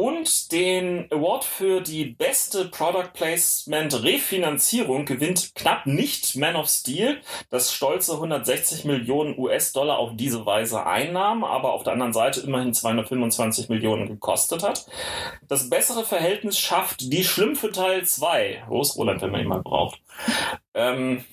Speaker 1: Und den Award für die beste Product Placement Refinanzierung gewinnt knapp nicht Man of Steel, das stolze 160 Millionen US-Dollar auf diese Weise einnahm, aber auf der anderen Seite immerhin 225 Millionen gekostet hat. Das bessere Verhältnis schafft die Schlümpfe Teil 2. Wo ist Roland, wenn man ihn mal braucht? Ähm,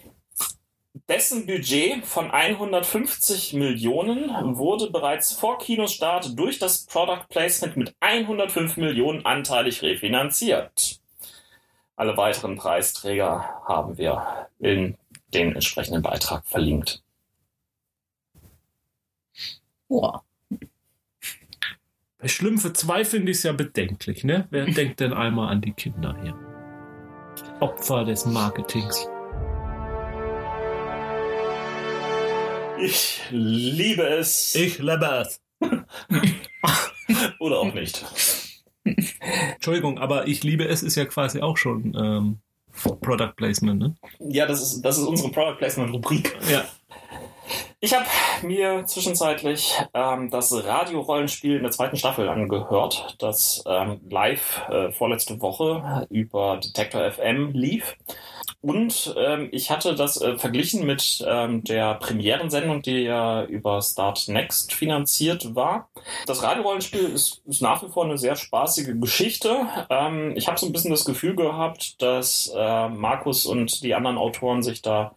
Speaker 1: dessen Budget von 150 Millionen wurde bereits vor Kinostart durch das Product Placement mit 105 Millionen anteilig refinanziert. Alle weiteren Preisträger haben wir in den entsprechenden Beitrag verlinkt.
Speaker 3: Boah.
Speaker 2: Bei Schlümpfe 2 finde ich es ja bedenklich, ne? Wer denkt denn einmal an die Kinder hier? Opfer des Marketings.
Speaker 1: Ich liebe es.
Speaker 2: Ich liebe es.
Speaker 1: Oder auch nicht.
Speaker 2: Entschuldigung, aber ich liebe es ist ja quasi auch schon ähm, Product Placement, ne?
Speaker 1: Ja, das ist, das ist unsere Product Placement Rubrik.
Speaker 2: Ja.
Speaker 1: Ich habe mir zwischenzeitlich ähm, das Radiorollenspiel in der zweiten Staffel angehört, das ähm, live äh, vorletzte Woche über Detector FM lief. Und ähm, ich hatte das äh, verglichen mit ähm, der Premierensendung, die ja über Start Next finanziert war. Das Radiorollenspiel ist, ist nach wie vor eine sehr spaßige Geschichte. Ähm, ich habe so ein bisschen das Gefühl gehabt, dass äh, Markus und die anderen Autoren sich da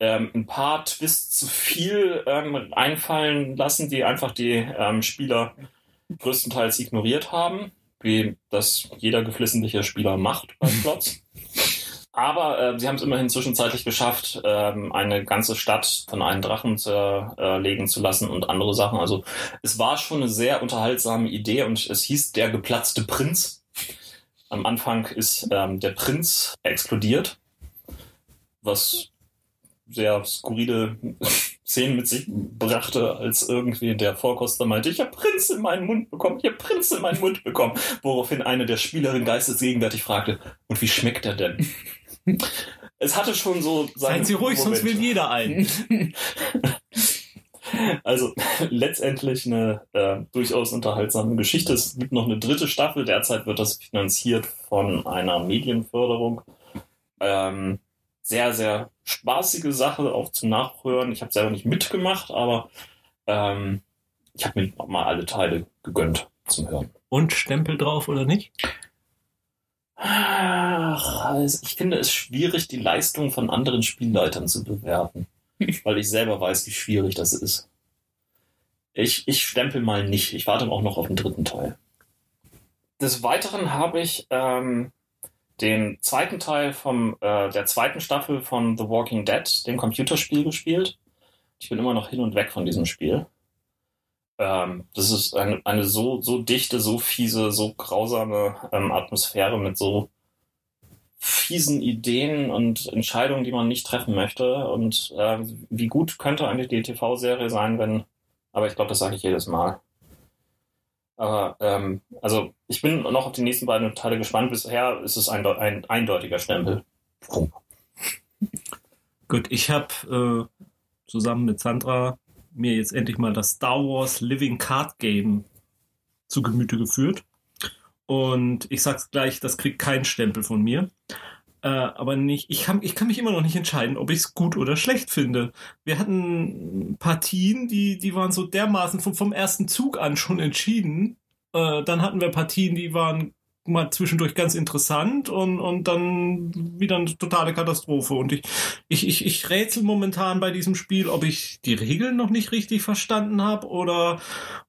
Speaker 1: ähm, ein paar Twists zu viel ähm, einfallen lassen, die einfach die ähm, Spieler größtenteils ignoriert haben, wie das jeder geflissentliche Spieler macht bei Plots. Aber äh, sie haben es immerhin zwischenzeitlich geschafft, ähm, eine ganze Stadt von einem Drachen zerlegen äh, zu lassen und andere Sachen. Also es war schon eine sehr unterhaltsame Idee und es hieß der geplatzte Prinz. Am Anfang ist ähm, der Prinz explodiert, was sehr skurrile Szenen mit sich brachte, als irgendwie der Vorkoster meinte, ich habe Prinz in meinen Mund bekommen, ich habe Prinz in meinen Mund bekommen. Woraufhin eine der Spielerinnen geistesgegenwärtig fragte, und wie schmeckt er denn? es hatte schon so
Speaker 2: Seien Sie ruhig, Momente. sonst will jeder einen.
Speaker 1: Also letztendlich eine äh, durchaus unterhaltsame Geschichte. Es gibt noch eine dritte Staffel. Derzeit wird das finanziert von einer Medienförderung. Ähm, sehr, sehr spaßige Sache, auch zum Nachhören. Ich habe selber nicht mitgemacht, aber ähm, ich habe mir mal alle Teile gegönnt zum Hören.
Speaker 2: Und Stempel drauf oder nicht?
Speaker 1: Ach, also ich finde es schwierig, die Leistung von anderen Spielleitern zu bewerten, weil ich selber weiß, wie schwierig das ist. Ich, ich stempel mal nicht. Ich warte auch noch auf den dritten Teil. Des Weiteren habe ich ähm, den zweiten Teil vom, äh, der zweiten Staffel von The Walking Dead, dem Computerspiel, gespielt. Ich bin immer noch hin und weg von diesem Spiel. Ähm, das ist eine, eine so, so dichte, so fiese, so grausame ähm, Atmosphäre mit so fiesen Ideen und Entscheidungen, die man nicht treffen möchte. Und äh, wie gut könnte eigentlich die TV-Serie sein, wenn, aber ich glaube, das sage ich jedes Mal. Aber ähm, also ich bin noch auf die nächsten beiden Teile gespannt. Bisher ist es ein, ein eindeutiger Stempel.
Speaker 2: Gut, ich habe äh, zusammen mit Sandra mir jetzt endlich mal das Star Wars Living Card Game zu Gemüte geführt. Und ich sag's gleich, das kriegt keinen Stempel von mir. Äh, aber nicht, ich kann, ich kann mich immer noch nicht entscheiden, ob ich es gut oder schlecht finde. Wir hatten Partien, die, die waren so dermaßen vom, vom ersten Zug an schon entschieden. Äh, dann hatten wir Partien, die waren mal zwischendurch ganz interessant und, und dann wieder eine totale Katastrophe. Und ich, ich, ich, ich rätsel momentan bei diesem Spiel, ob ich die Regeln noch nicht richtig verstanden habe oder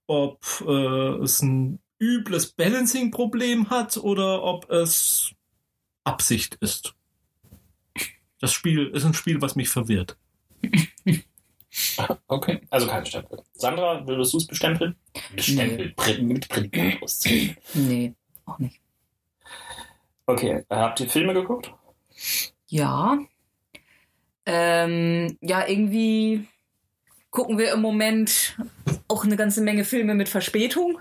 Speaker 2: ob äh, es ein übles Balancing-Problem hat oder ob es Absicht ist. Das Spiel ist ein Spiel, was mich verwirrt.
Speaker 1: Okay, also kein Stempel. Sandra, würdest du es bestempeln? Bestempeln, nee. mit Prädikat ausziehen.
Speaker 3: Nee, auch nicht.
Speaker 1: Okay, habt ihr Filme geguckt?
Speaker 3: Ja. Ähm, ja, irgendwie gucken wir im Moment auch eine ganze Menge Filme mit Verspätung,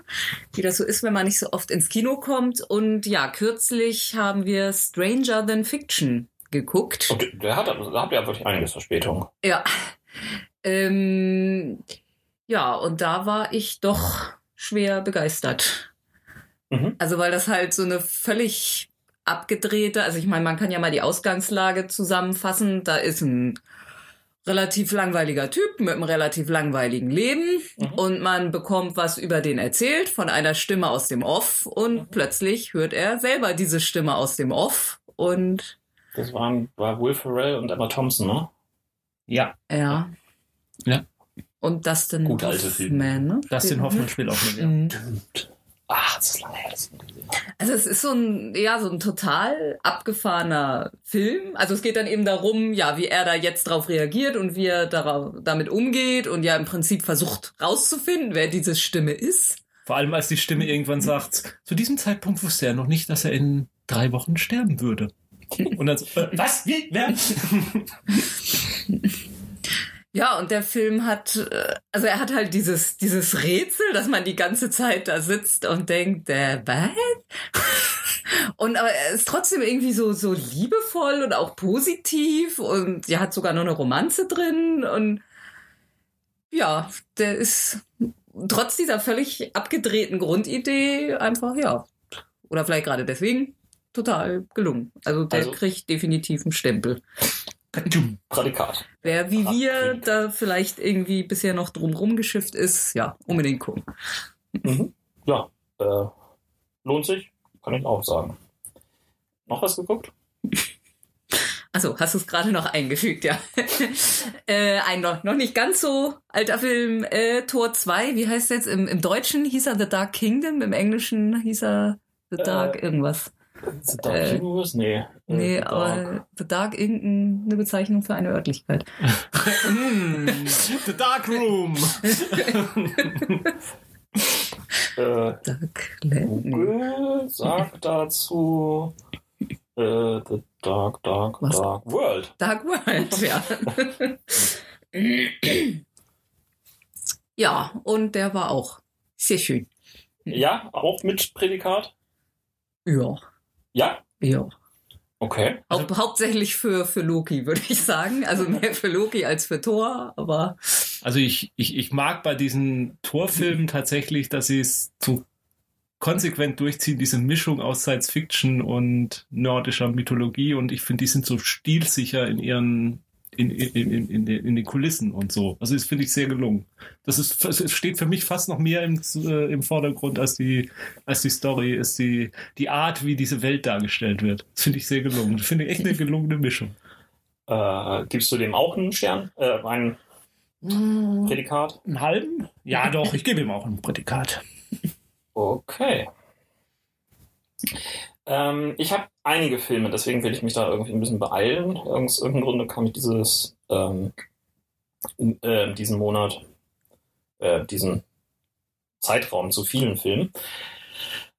Speaker 3: wie das so ist, wenn man nicht so oft ins Kino kommt. Und ja, kürzlich haben wir Stranger Than Fiction geguckt.
Speaker 1: Okay, der hat, da habt ihr wirklich einiges Verspätung.
Speaker 3: Ja. Ähm, ja, und da war ich doch schwer begeistert.
Speaker 1: Mhm.
Speaker 3: Also weil das halt so eine völlig abgedrehte, also ich meine, man kann ja mal die Ausgangslage zusammenfassen. Da ist ein relativ langweiliger Typ mit einem relativ langweiligen Leben
Speaker 1: Mhm.
Speaker 3: und man bekommt was über den erzählt von einer Stimme aus dem Off und
Speaker 1: Mhm.
Speaker 3: plötzlich hört er selber diese Stimme aus dem Off und
Speaker 1: Das waren war Will Ferrell und Emma Thompson, ne?
Speaker 2: Ja,
Speaker 3: ja.
Speaker 2: Ja.
Speaker 3: Und Dustin
Speaker 1: alte
Speaker 3: Hoffman, ne?
Speaker 2: Dustin
Speaker 3: Den-
Speaker 2: Hoffmann spielt auch mit. Ja.
Speaker 3: Mhm.
Speaker 1: Ach, das ist lange her, dass ich ihn gesehen habe.
Speaker 3: Also es ist so ein, ja, so ein total abgefahrener Film. Also es geht dann eben darum, ja, wie er da jetzt drauf reagiert und wie er darauf, damit umgeht und ja im Prinzip versucht rauszufinden, wer diese Stimme ist.
Speaker 2: Vor allem, als die Stimme irgendwann sagt, zu diesem Zeitpunkt wusste er noch nicht, dass er in drei Wochen sterben würde. Und dann so, äh, was? Wie? Wer?
Speaker 3: Ja, und der Film hat, äh, also er hat halt dieses, dieses Rätsel, dass man die ganze Zeit da sitzt und denkt, äh, was? Und aber er ist trotzdem irgendwie so, so liebevoll und auch positiv und ja, hat sogar noch eine Romanze drin und ja, der ist trotz dieser völlig abgedrehten Grundidee einfach, ja, oder vielleicht gerade deswegen total gelungen. Also der
Speaker 1: Also-
Speaker 3: kriegt definitiv einen Stempel.
Speaker 1: Prädikat.
Speaker 3: Wer wie wir da vielleicht irgendwie bisher noch drumrum geschifft ist, ja, unbedingt gucken.
Speaker 1: Mhm. Ja, äh, lohnt sich, kann ich auch sagen. Noch was geguckt?
Speaker 3: Also, hast du es gerade noch eingefügt, ja. äh, ein noch, noch nicht ganz so alter Film, äh, Tor 2, wie heißt der jetzt? Im, Im Deutschen hieß er The Dark Kingdom, im Englischen hieß er The Dark
Speaker 1: Äh,
Speaker 3: irgendwas.
Speaker 1: The Dark
Speaker 3: Äh,
Speaker 1: Universe? Nee. Äh,
Speaker 3: Nee,
Speaker 1: The Dark.
Speaker 3: aber The Dark irgendeine Bezeichnung für eine Örtlichkeit.
Speaker 2: Mm, The Dark Room.
Speaker 1: Äh,
Speaker 3: Dark.
Speaker 1: Google sagt dazu äh, The Dark, Dark,
Speaker 3: Was?
Speaker 1: Dark World.
Speaker 3: Dark World, ja. ja, und der war auch sehr schön.
Speaker 1: Ja, auch mit Prädikat?
Speaker 3: Ja,
Speaker 1: Ja,
Speaker 3: ja.
Speaker 1: okay.
Speaker 3: Hau hauptsächlich für, für Loki, würde ich sagen. Also mehr für Loki als für Thor, aber
Speaker 2: Also ich, ich, ich mag bei diesen Torfilmen tatsächlich, dass sie es so konsequent durchziehen, diese Mischung aus Science Fiction und nordischer Mythologie und ich finde, die sind so stilsicher in ihren in, in, in, in, den, in den Kulissen und so. Also das finde ich sehr gelungen. Das ist es steht für mich fast noch mehr im, äh, im Vordergrund als die als die Story, ist die die Art, wie diese Welt dargestellt wird. Das finde ich sehr gelungen. Das finde ich echt eine gelungene Mischung.
Speaker 1: Äh, gibst du dem auch einen Stern? Äh, ein Prädikat?
Speaker 2: Einen halben? Ja, doch, ich gebe ihm auch ein Prädikat.
Speaker 1: Okay. Ähm, ich habe einige Filme, deswegen will ich mich da irgendwie ein bisschen beeilen. Aus irgendeinem Grunde kam ich dieses, ähm, äh, diesen Monat, äh, diesen Zeitraum zu vielen Filmen.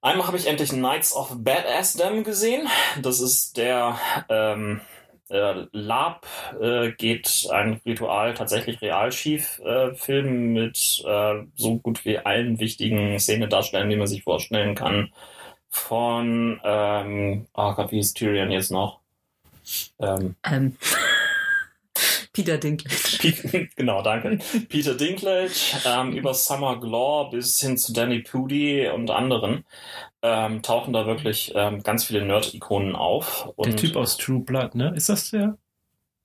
Speaker 1: Einmal habe ich endlich Knights of Badassdom gesehen. Das ist der ähm, äh, Lab äh, geht ein Ritual tatsächlich real schief äh, Film mit äh, so gut wie allen wichtigen Szenedarstellern, die man sich vorstellen kann. Von, ähm, oh Gott, wie hieß Tyrion jetzt noch? Ähm,
Speaker 3: ähm, Peter Dinklage.
Speaker 1: Genau, danke. Peter Dinklage, ähm, über Summer Glaw bis hin zu Danny Pudi und anderen ähm, tauchen da wirklich ähm, ganz viele Nerd-Ikonen auf. Und
Speaker 2: Der Typ aus True Blood, ne? Ist das der?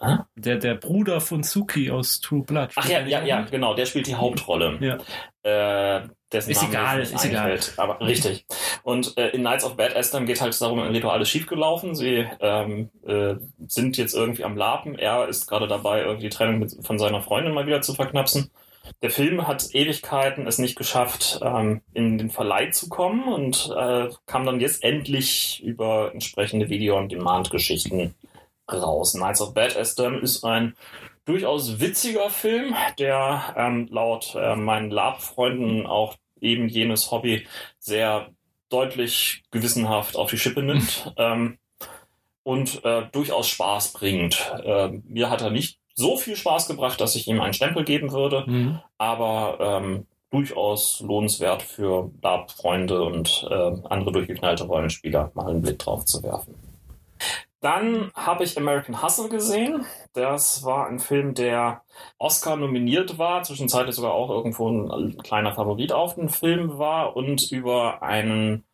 Speaker 1: Hä?
Speaker 2: Der, der Bruder von Suki aus True Blood.
Speaker 1: Ach ja, ja, ja, genau, der spielt die Hauptrolle.
Speaker 2: Ja.
Speaker 1: Äh,
Speaker 2: Ist
Speaker 1: Name
Speaker 2: egal, ist egal.
Speaker 1: Aber richtig. Und äh, in Knights of Bad Aston geht halt darum, ein Ritual ist schiefgelaufen. Sie ähm, äh, sind jetzt irgendwie am Lapen. Er ist gerade dabei, irgendwie die Trennung mit, von seiner Freundin mal wieder zu verknapsen. Der Film hat Ewigkeiten es nicht geschafft, ähm, in den Verleih zu kommen und äh, kam dann jetzt endlich über entsprechende Video- und Demand-Geschichten raus. Knights of Bad Aston ist ein durchaus witziger Film, der ähm, laut äh, meinen Lab-Freunden auch eben jenes Hobby sehr deutlich gewissenhaft auf die Schippe nimmt ähm, und äh, durchaus Spaß bringt. Äh, mir hat er nicht so viel Spaß gebracht, dass ich ihm einen Stempel geben würde,
Speaker 2: Mhm.
Speaker 1: aber ähm, durchaus lohnenswert für Lab-Freunde und äh, andere durchgeknallte Rollenspieler mal einen Blick drauf zu werfen. Dann habe ich American Hustle gesehen. Das war ein Film, der Oscar nominiert war, zwischenzeitlich sogar auch irgendwo ein kleiner Favorit auf den Film war und über einen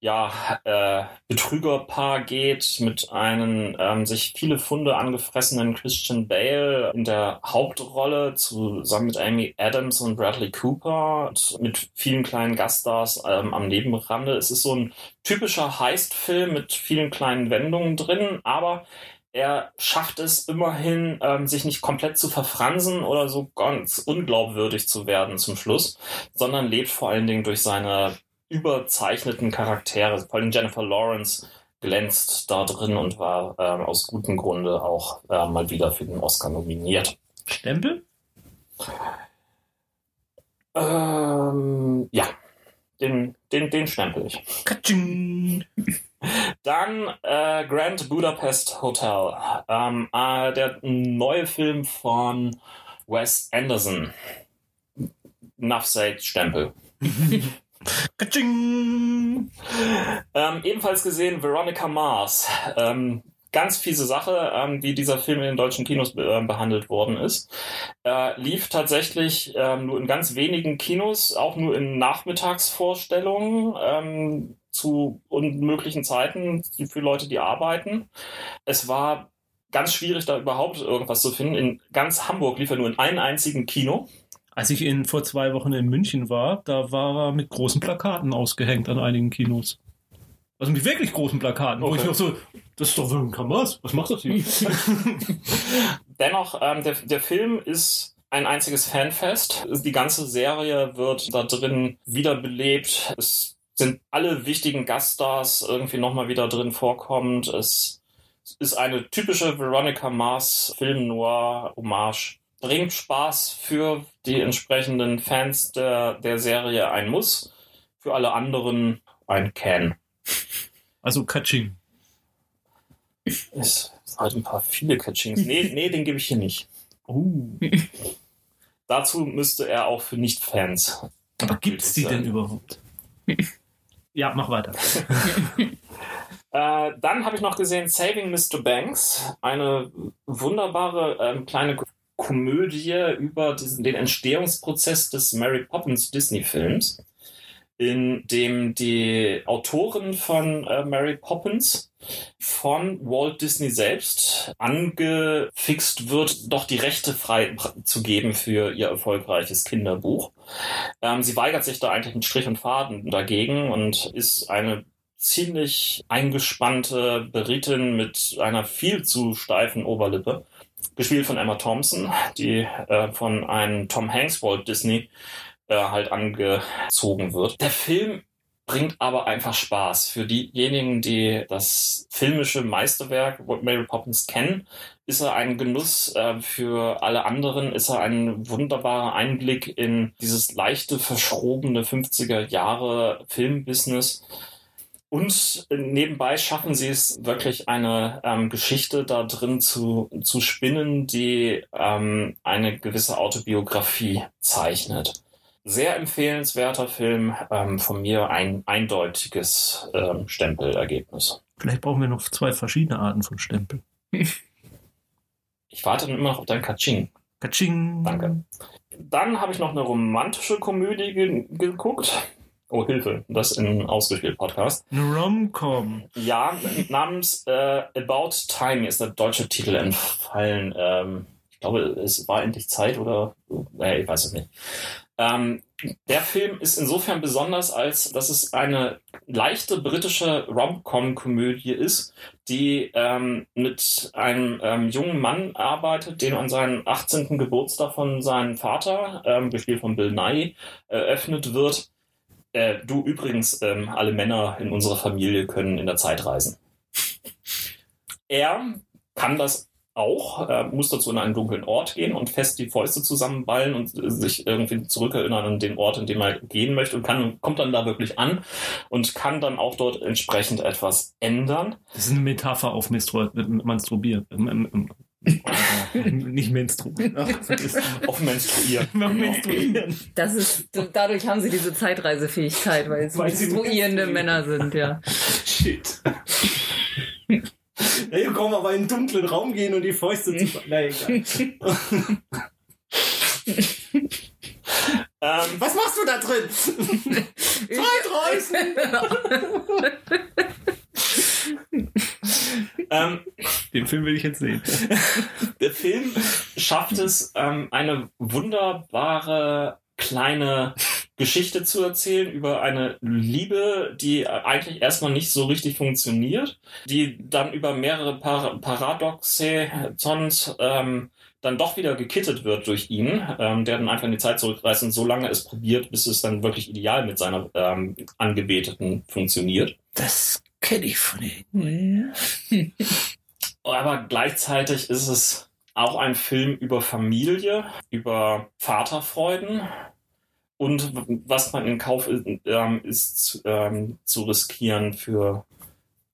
Speaker 1: ja, äh, Betrügerpaar geht mit einem ähm, sich viele Funde angefressenen Christian Bale in der Hauptrolle zusammen mit Amy Adams und Bradley Cooper und mit vielen kleinen Gaststars ähm, am Nebenrande. Es ist so ein typischer Heist-Film mit vielen kleinen Wendungen drin, aber er schafft es immerhin, ähm, sich nicht komplett zu verfransen oder so ganz unglaubwürdig zu werden zum Schluss, sondern lebt vor allen Dingen durch seine überzeichneten Charaktere. Vor allem Jennifer Lawrence glänzt da drin und war ähm, aus gutem Grunde auch äh, mal wieder für den Oscar nominiert.
Speaker 2: Stempel?
Speaker 1: Ähm, ja, den, den, den stempel ich.
Speaker 2: Katsching.
Speaker 1: Dann äh, Grand Budapest Hotel, ähm, äh, der neue Film von Wes Anderson. Said, Stempel. Ähm, ebenfalls gesehen Veronica Mars. Ähm, ganz fiese Sache, ähm, wie dieser Film in den deutschen Kinos äh, behandelt worden ist. Äh, lief tatsächlich ähm, nur in ganz wenigen Kinos, auch nur in Nachmittagsvorstellungen ähm, zu unmöglichen Zeiten für Leute, die arbeiten. Es war ganz schwierig, da überhaupt irgendwas zu finden. In ganz Hamburg lief er nur in einem einzigen Kino.
Speaker 2: Als ich in, vor zwei Wochen in München war, da war er mit großen Plakaten ausgehängt an einigen Kinos. Also mit wirklich großen Plakaten, wo
Speaker 1: Okay.
Speaker 2: ich noch so, das ist doch ein Kamas, was macht das hier?
Speaker 1: Dennoch, ähm, der, der Film ist ein einziges Fanfest. Die ganze Serie wird da drin wiederbelebt. Es sind alle wichtigen Gaststars irgendwie nochmal wieder drin vorkommend. Es ist eine typische Veronica Mars Film Noir Hommage. Bringt Spaß für die entsprechenden Fans der, der Serie ein Muss. Für alle anderen ein Can.
Speaker 2: Also Katsching.
Speaker 1: Es sind halt ein paar viele Catchings. Nee, nee, den gebe ich hier nicht.
Speaker 2: Oh.
Speaker 1: Dazu müsste er auch für Nicht-Fans.
Speaker 2: Aber gibt's die denn überhaupt? ja, mach weiter.
Speaker 1: Äh, dann habe ich noch gesehen Saving Mr. Banks, eine wunderbare ähm, kleine Komödie über diesen, den Entstehungsprozess des Mary Poppins Disney-Films, in dem die Autorin von äh, Mary Poppins von Walt Disney selbst angefixt wird, doch die Rechte frei zu geben für ihr erfolgreiches Kinderbuch. Ähm, sie weigert sich da eigentlich mit Strich und Faden dagegen und ist eine ziemlich eingespannte Beritin mit einer viel zu steifen Oberlippe, gespielt von Emma Thompson, die äh, von einem Tom Hanks Walt Disney äh, halt angezogen wird. Der Film bringt aber einfach Spaß. Für diejenigen, die das filmische Meisterwerk Mary Poppins kennen, ist er ein Genuss. Äh, für alle anderen ist er ein wunderbarer Einblick in dieses leichte, verschrobene 50er Jahre Filmbusiness. Und nebenbei schaffen sie es wirklich eine ähm, Geschichte da drin zu, zu spinnen, die ähm, eine gewisse Autobiografie zeichnet. Sehr empfehlenswerter Film, ähm, von mir ein eindeutiges ähm, Stempelergebnis.
Speaker 2: Vielleicht brauchen wir noch zwei verschiedene Arten von Stempel.
Speaker 1: Ich warte immer noch auf dein Katsching.
Speaker 2: Katsching.
Speaker 1: Danke. Dann habe ich noch eine romantische Komödie ge geguckt. Oh, Hilfe, das in ausgespielt Podcast.
Speaker 2: Eine Rom-Com.
Speaker 1: Ja, namens äh, About Time ist der deutsche Titel entfallen. Ähm, ich glaube, es war endlich Zeit oder äh, ich weiß es nicht. Ähm, der Film ist insofern besonders, als dass es eine leichte britische Rom-Com-Komödie ist, die ähm, mit einem ähm, jungen Mann arbeitet, dem an seinem 18. Geburtstag von seinem Vater, ähm, gespielt von Bill Nye, eröffnet wird. Äh, du übrigens, ähm, alle Männer in unserer Familie können in der Zeit reisen. Er kann das auch, äh, muss dazu in einen dunklen Ort gehen und fest die Fäuste zusammenballen und äh, sich irgendwie zurückerinnern an den Ort, in dem er gehen möchte und kann, kommt dann da wirklich an und kann dann auch dort entsprechend etwas ändern.
Speaker 2: Das ist eine Metapher auf Menstru Menstruieren. Ähm, Nicht Menstruieren.
Speaker 1: Auf Menstruieren.
Speaker 2: Auf Menstruieren.
Speaker 3: Das ist, dadurch haben sie diese Zeitreisefähigkeit, weil es
Speaker 2: Weil sie
Speaker 3: menstruierende
Speaker 2: menstruieren.
Speaker 3: Männer sind, ja.
Speaker 2: Shit. Ey, komm, aber in einen dunklen Raum gehen und die Fäuste zu. Na egal.
Speaker 1: Ähm,
Speaker 2: Was machst du da drin?
Speaker 1: ähm,
Speaker 2: Den Film will ich jetzt sehen.
Speaker 1: der Film schafft es, ähm, eine wunderbare kleine Geschichte zu erzählen über eine Liebe, die eigentlich erstmal nicht so richtig funktioniert, die dann über mehrere Par Paradoxons ähm, dann doch wieder gekittet wird durch ihn, ähm, der dann einfach in die Zeit zurückreist und so lange es probiert, bis es dann wirklich ideal mit seiner ähm, Angebeteten funktioniert.
Speaker 2: Das kenne ich von ihm.
Speaker 1: Aber gleichzeitig ist es auch ein Film über Familie, über Vaterfreuden und was man in Kauf ist, ähm, ist ähm, zu riskieren für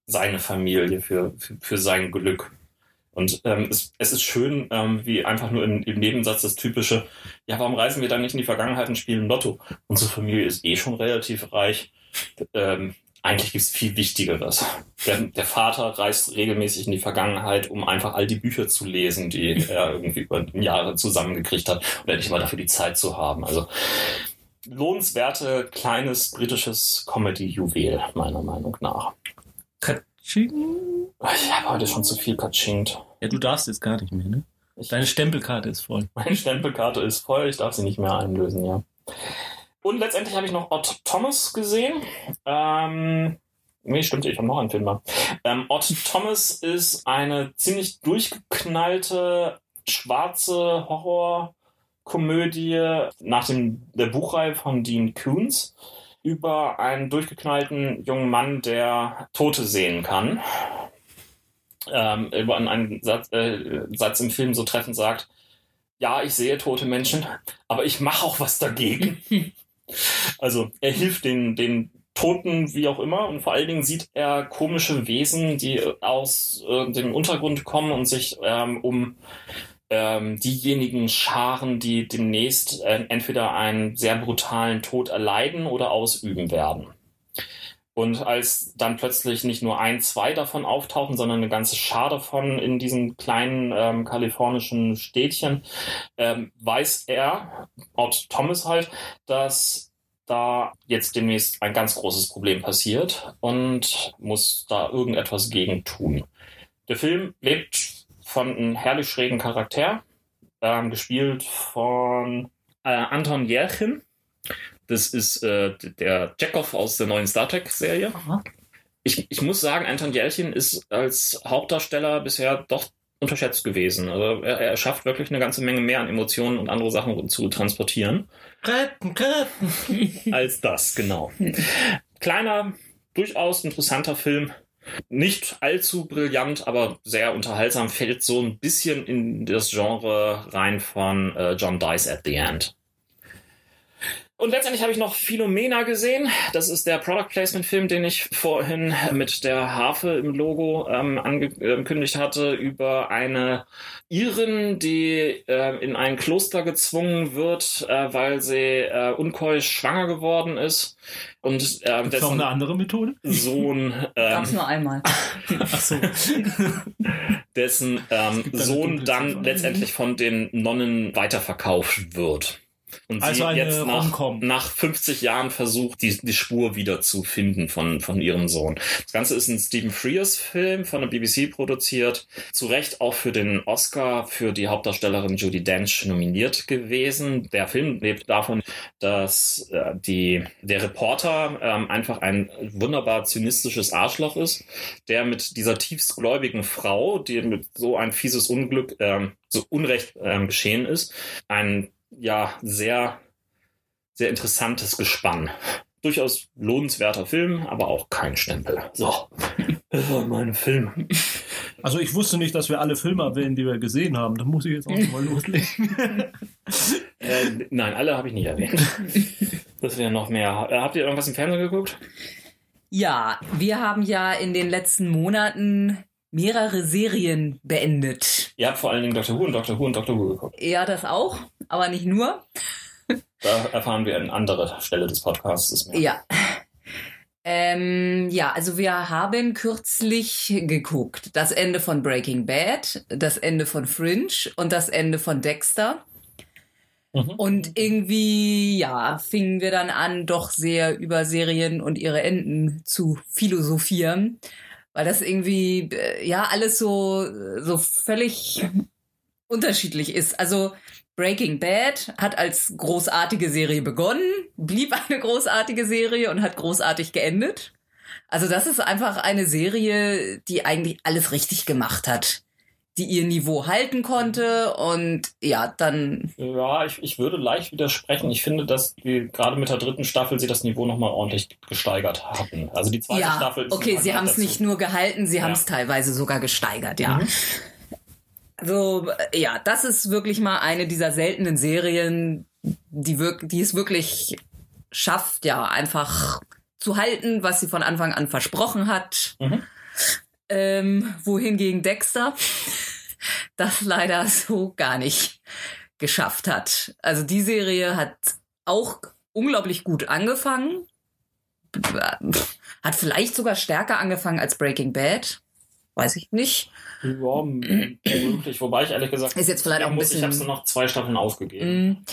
Speaker 1: seine Familie, für, für, für sein Glück. Und ähm, es, es ist schön, ähm, wie einfach nur im, im Nebensatz das typische, ja, warum reisen wir dann nicht in die Vergangenheit und spielen Lotto? Unsere Familie ist eh schon relativ reich. Ähm, eigentlich gibt es viel Wichtigeres. Der, der Vater reist regelmäßig in die Vergangenheit, um einfach all die Bücher zu lesen, die er irgendwie über Jahre zusammengekriegt hat und endlich mal dafür die Zeit zu haben. Also lohnenswerte kleines britisches Comedy-Juwel, meiner Meinung nach.
Speaker 2: Katsching?
Speaker 1: Ich habe heute schon zu viel katschinkt.
Speaker 2: Ja, du darfst jetzt gar nicht mehr, ne? Deine Stempelkarte ist voll.
Speaker 1: meine Stempelkarte ist voll, ich darf sie nicht mehr einlösen, ja. Und letztendlich habe ich noch Ott Thomas gesehen. Ähm, nee, stimmt, ich habe noch einen Film mal. Ähm, Ott Thomas ist eine ziemlich durchgeknallte schwarze Horrorkomödie nach dem, der Buchreihe von Dean Koontz über einen durchgeknallten jungen Mann, der Tote sehen kann. Ähm, über einen Satz, äh, Satz im Film so treffend sagt, ja, ich sehe tote Menschen, aber ich mache auch was dagegen. also er hilft den, den Toten, wie auch immer, und vor allen Dingen sieht er komische Wesen, die aus äh, dem Untergrund kommen und sich ähm, um ähm, diejenigen scharen, die demnächst äh, entweder einen sehr brutalen Tod erleiden oder ausüben werden. Und als dann plötzlich nicht nur ein, zwei davon auftauchen, sondern eine ganze Schar davon in diesem kleinen ähm, kalifornischen Städtchen, ähm, weiß er, Ott Thomas halt, dass da jetzt demnächst ein ganz großes Problem passiert und muss da irgendetwas gegen tun. Der Film lebt von einem herrlich schrägen Charakter, ähm, gespielt von äh, Anton Jerchin. Das ist äh, der Chekhov aus der neuen Star Trek-Serie. Ich, ich muss sagen, Anton Jelchin ist als Hauptdarsteller bisher doch unterschätzt gewesen. Also er, er schafft wirklich eine ganze Menge mehr an Emotionen und andere Sachen zu transportieren
Speaker 2: Retten, retten.
Speaker 1: als das, genau. Kleiner, durchaus interessanter Film. Nicht allzu brillant, aber sehr unterhaltsam, fällt so ein bisschen in das Genre rein von äh, John Dice at the End. Und letztendlich habe ich noch Philomena gesehen. Das ist der Product Placement Film, den ich vorhin mit der Harfe im Logo ähm, angekündigt hatte, über eine Irin, die äh, in ein Kloster gezwungen wird, äh, weil sie äh, unkeusch schwanger geworden ist. Und äh,
Speaker 2: Gibt's noch eine andere Methode?
Speaker 1: Sohn, ähm,
Speaker 3: Gab's nur einmal.
Speaker 2: Ach so.
Speaker 1: dessen ähm, Sohn dann letztendlich von den Nonnen weiterverkauft wird. Und
Speaker 2: Also
Speaker 1: sie
Speaker 2: eine
Speaker 1: jetzt nach, nach 50 Jahren versucht, die, die Spur wieder zu finden von, von ihrem Sohn. Das Ganze ist ein Stephen Frears-Film von der BBC produziert. Zu Recht auch für den Oscar für die Hauptdarstellerin Judy Dench nominiert gewesen. Der Film lebt davon, dass äh, die, der Reporter ähm, einfach ein wunderbar zynistisches Arschloch ist, der mit dieser tiefstgläubigen Frau, die mit so ein fieses Unglück, ähm, so Unrecht ähm, geschehen ist, ein ja sehr, sehr interessantes Gespann. Durchaus lohnenswerter Film, aber auch kein Stempel. So, das war mein Film.
Speaker 2: Also ich wusste nicht, dass wir alle Filme erwähnen, die wir gesehen haben. Da muss ich jetzt auch mal loslegen.
Speaker 1: Äh, nein, alle habe ich nicht erwähnt. Das wäre noch mehr. Äh, habt ihr irgendwas im Fernsehen geguckt?
Speaker 3: Ja, wir haben ja in den letzten Monaten mehrere Serien beendet.
Speaker 1: Ihr habt vor allen Dingen Dr. Who und Dr. Who und Dr. Who geguckt.
Speaker 3: Ja, das auch, aber nicht nur.
Speaker 1: Da erfahren wir an anderer Stelle des Podcasts mehr.
Speaker 3: Ja. Ähm, ja, also wir haben kürzlich geguckt. Das Ende von Breaking Bad, das Ende von Fringe und das Ende von Dexter.
Speaker 1: Mhm.
Speaker 3: Und irgendwie, ja, fingen wir dann an, doch sehr über Serien und ihre Enden zu philosophieren. Weil das irgendwie, äh, ja, alles so, so völlig unterschiedlich ist. Also Breaking Bad hat als großartige Serie begonnen, blieb eine großartige Serie und hat großartig geendet. Also das ist einfach eine Serie, die eigentlich alles richtig gemacht hat, die ihr Niveau halten konnte und ja, dann
Speaker 1: Ja, ich, ich würde leicht widersprechen. Ich finde, dass wir gerade mit der dritten Staffel sie das Niveau nochmal ordentlich gesteigert hatten. Also die zweite
Speaker 3: ja,
Speaker 1: Staffel ist
Speaker 3: okay, sie haben es nicht nur gehalten, sie
Speaker 1: Ja.
Speaker 3: haben es teilweise sogar gesteigert, ja.
Speaker 1: Mhm.
Speaker 3: Also ja, das ist wirklich mal eine dieser seltenen Serien, die, wirk die es wirklich schafft, ja, einfach zu halten, was sie von Anfang an versprochen hat.
Speaker 1: Mhm.
Speaker 3: Ähm, wohingegen Dexter das leider so gar nicht geschafft hat. Also die Serie hat auch unglaublich gut angefangen. Hat vielleicht sogar stärker angefangen als Breaking Bad. Weiß ich nicht.
Speaker 1: Ja, möglich. Wobei ich ehrlich gesagt,
Speaker 3: Ist jetzt vielleicht auch ein
Speaker 1: muss, ich
Speaker 3: bisschen-
Speaker 1: habe nur noch zwei Staffeln aufgegeben.
Speaker 3: Mm,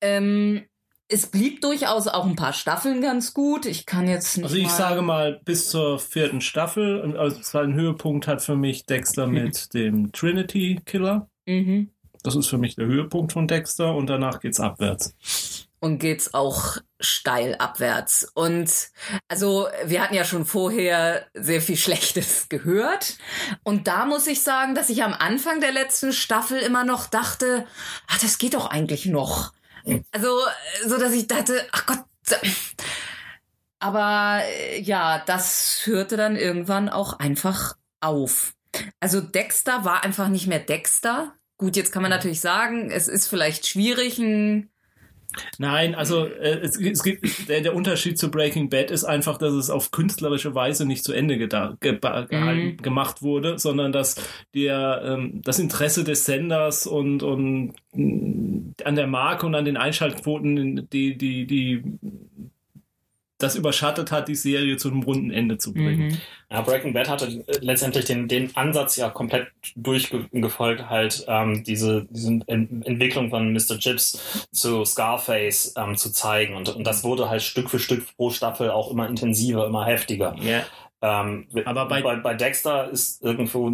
Speaker 3: ähm, es blieb durchaus auch ein paar Staffeln ganz gut. Ich kann jetzt nicht
Speaker 2: Also ich
Speaker 3: mal
Speaker 2: sage mal bis zur vierten Staffel. Und Also es war ein Höhepunkt hat für mich Dexter mit dem Trinity Killer.
Speaker 3: Mhm.
Speaker 2: Das ist für mich der Höhepunkt von Dexter und danach geht's abwärts.
Speaker 3: Und geht's auch steil abwärts. Und also wir hatten ja schon vorher sehr viel Schlechtes gehört. Und da muss ich sagen, dass ich am Anfang der letzten Staffel immer noch dachte, ach, das geht doch eigentlich noch. Also, so dass ich dachte, ach Gott. Aber äh, ja, das hörte dann irgendwann auch einfach auf. Also Dexter war einfach nicht mehr Dexter. Gut, jetzt kann man natürlich sagen, es ist vielleicht schwierig, ein
Speaker 2: Nein, also äh, es, es gibt der, der Unterschied zu Breaking Bad ist einfach, dass es auf künstlerische Weise nicht zu Ende geda- ge gehalten, gemacht wurde, sondern dass der ähm, das Interesse des Senders und und mh, an der Marke und an den Einschaltquoten die die die das überschattet hat, die Serie zu einem runden Ende zu bringen.
Speaker 3: Mhm.
Speaker 1: Ja, Breaking Bad hatte letztendlich den, den Ansatz ja komplett durchgefolgt, halt ähm, diese, diese Ent Entwicklung von Mr. Chips zu Scarface ähm, zu zeigen. Und, und das wurde halt Stück für Stück pro Staffel auch immer intensiver, immer heftiger.
Speaker 2: Ja.
Speaker 1: Ähm,
Speaker 2: Aber bei-
Speaker 1: bei, bei Dexter ist irgendwo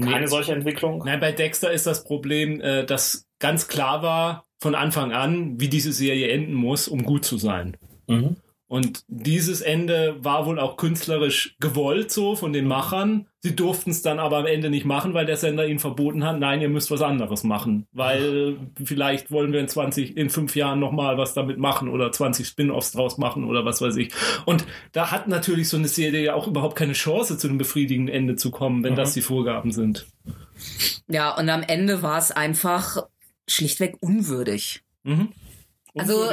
Speaker 1: keine
Speaker 2: Nee.
Speaker 1: solche Entwicklung.
Speaker 2: Nein, bei Dexter ist das Problem, äh, dass ganz klar war von Anfang an, wie diese Serie enden muss, um gut zu sein.
Speaker 1: Mhm.
Speaker 2: Und dieses Ende war wohl auch künstlerisch gewollt so von den Machern. Sie durften es dann aber am Ende nicht machen, weil der Sender ihnen verboten hat, nein, ihr müsst was anderes machen. Weil vielleicht wollen wir in 20, in fünf Jahren nochmal was damit machen oder 20 Spin-offs draus machen oder was weiß ich. Und da hat natürlich so eine Serie ja auch überhaupt keine Chance, zu einem befriedigenden Ende zu kommen, wenn
Speaker 1: Mhm.
Speaker 2: das die Vorgaben sind.
Speaker 3: Ja, und am Ende war es einfach schlichtweg unwürdig.
Speaker 2: Mhm.
Speaker 3: Also,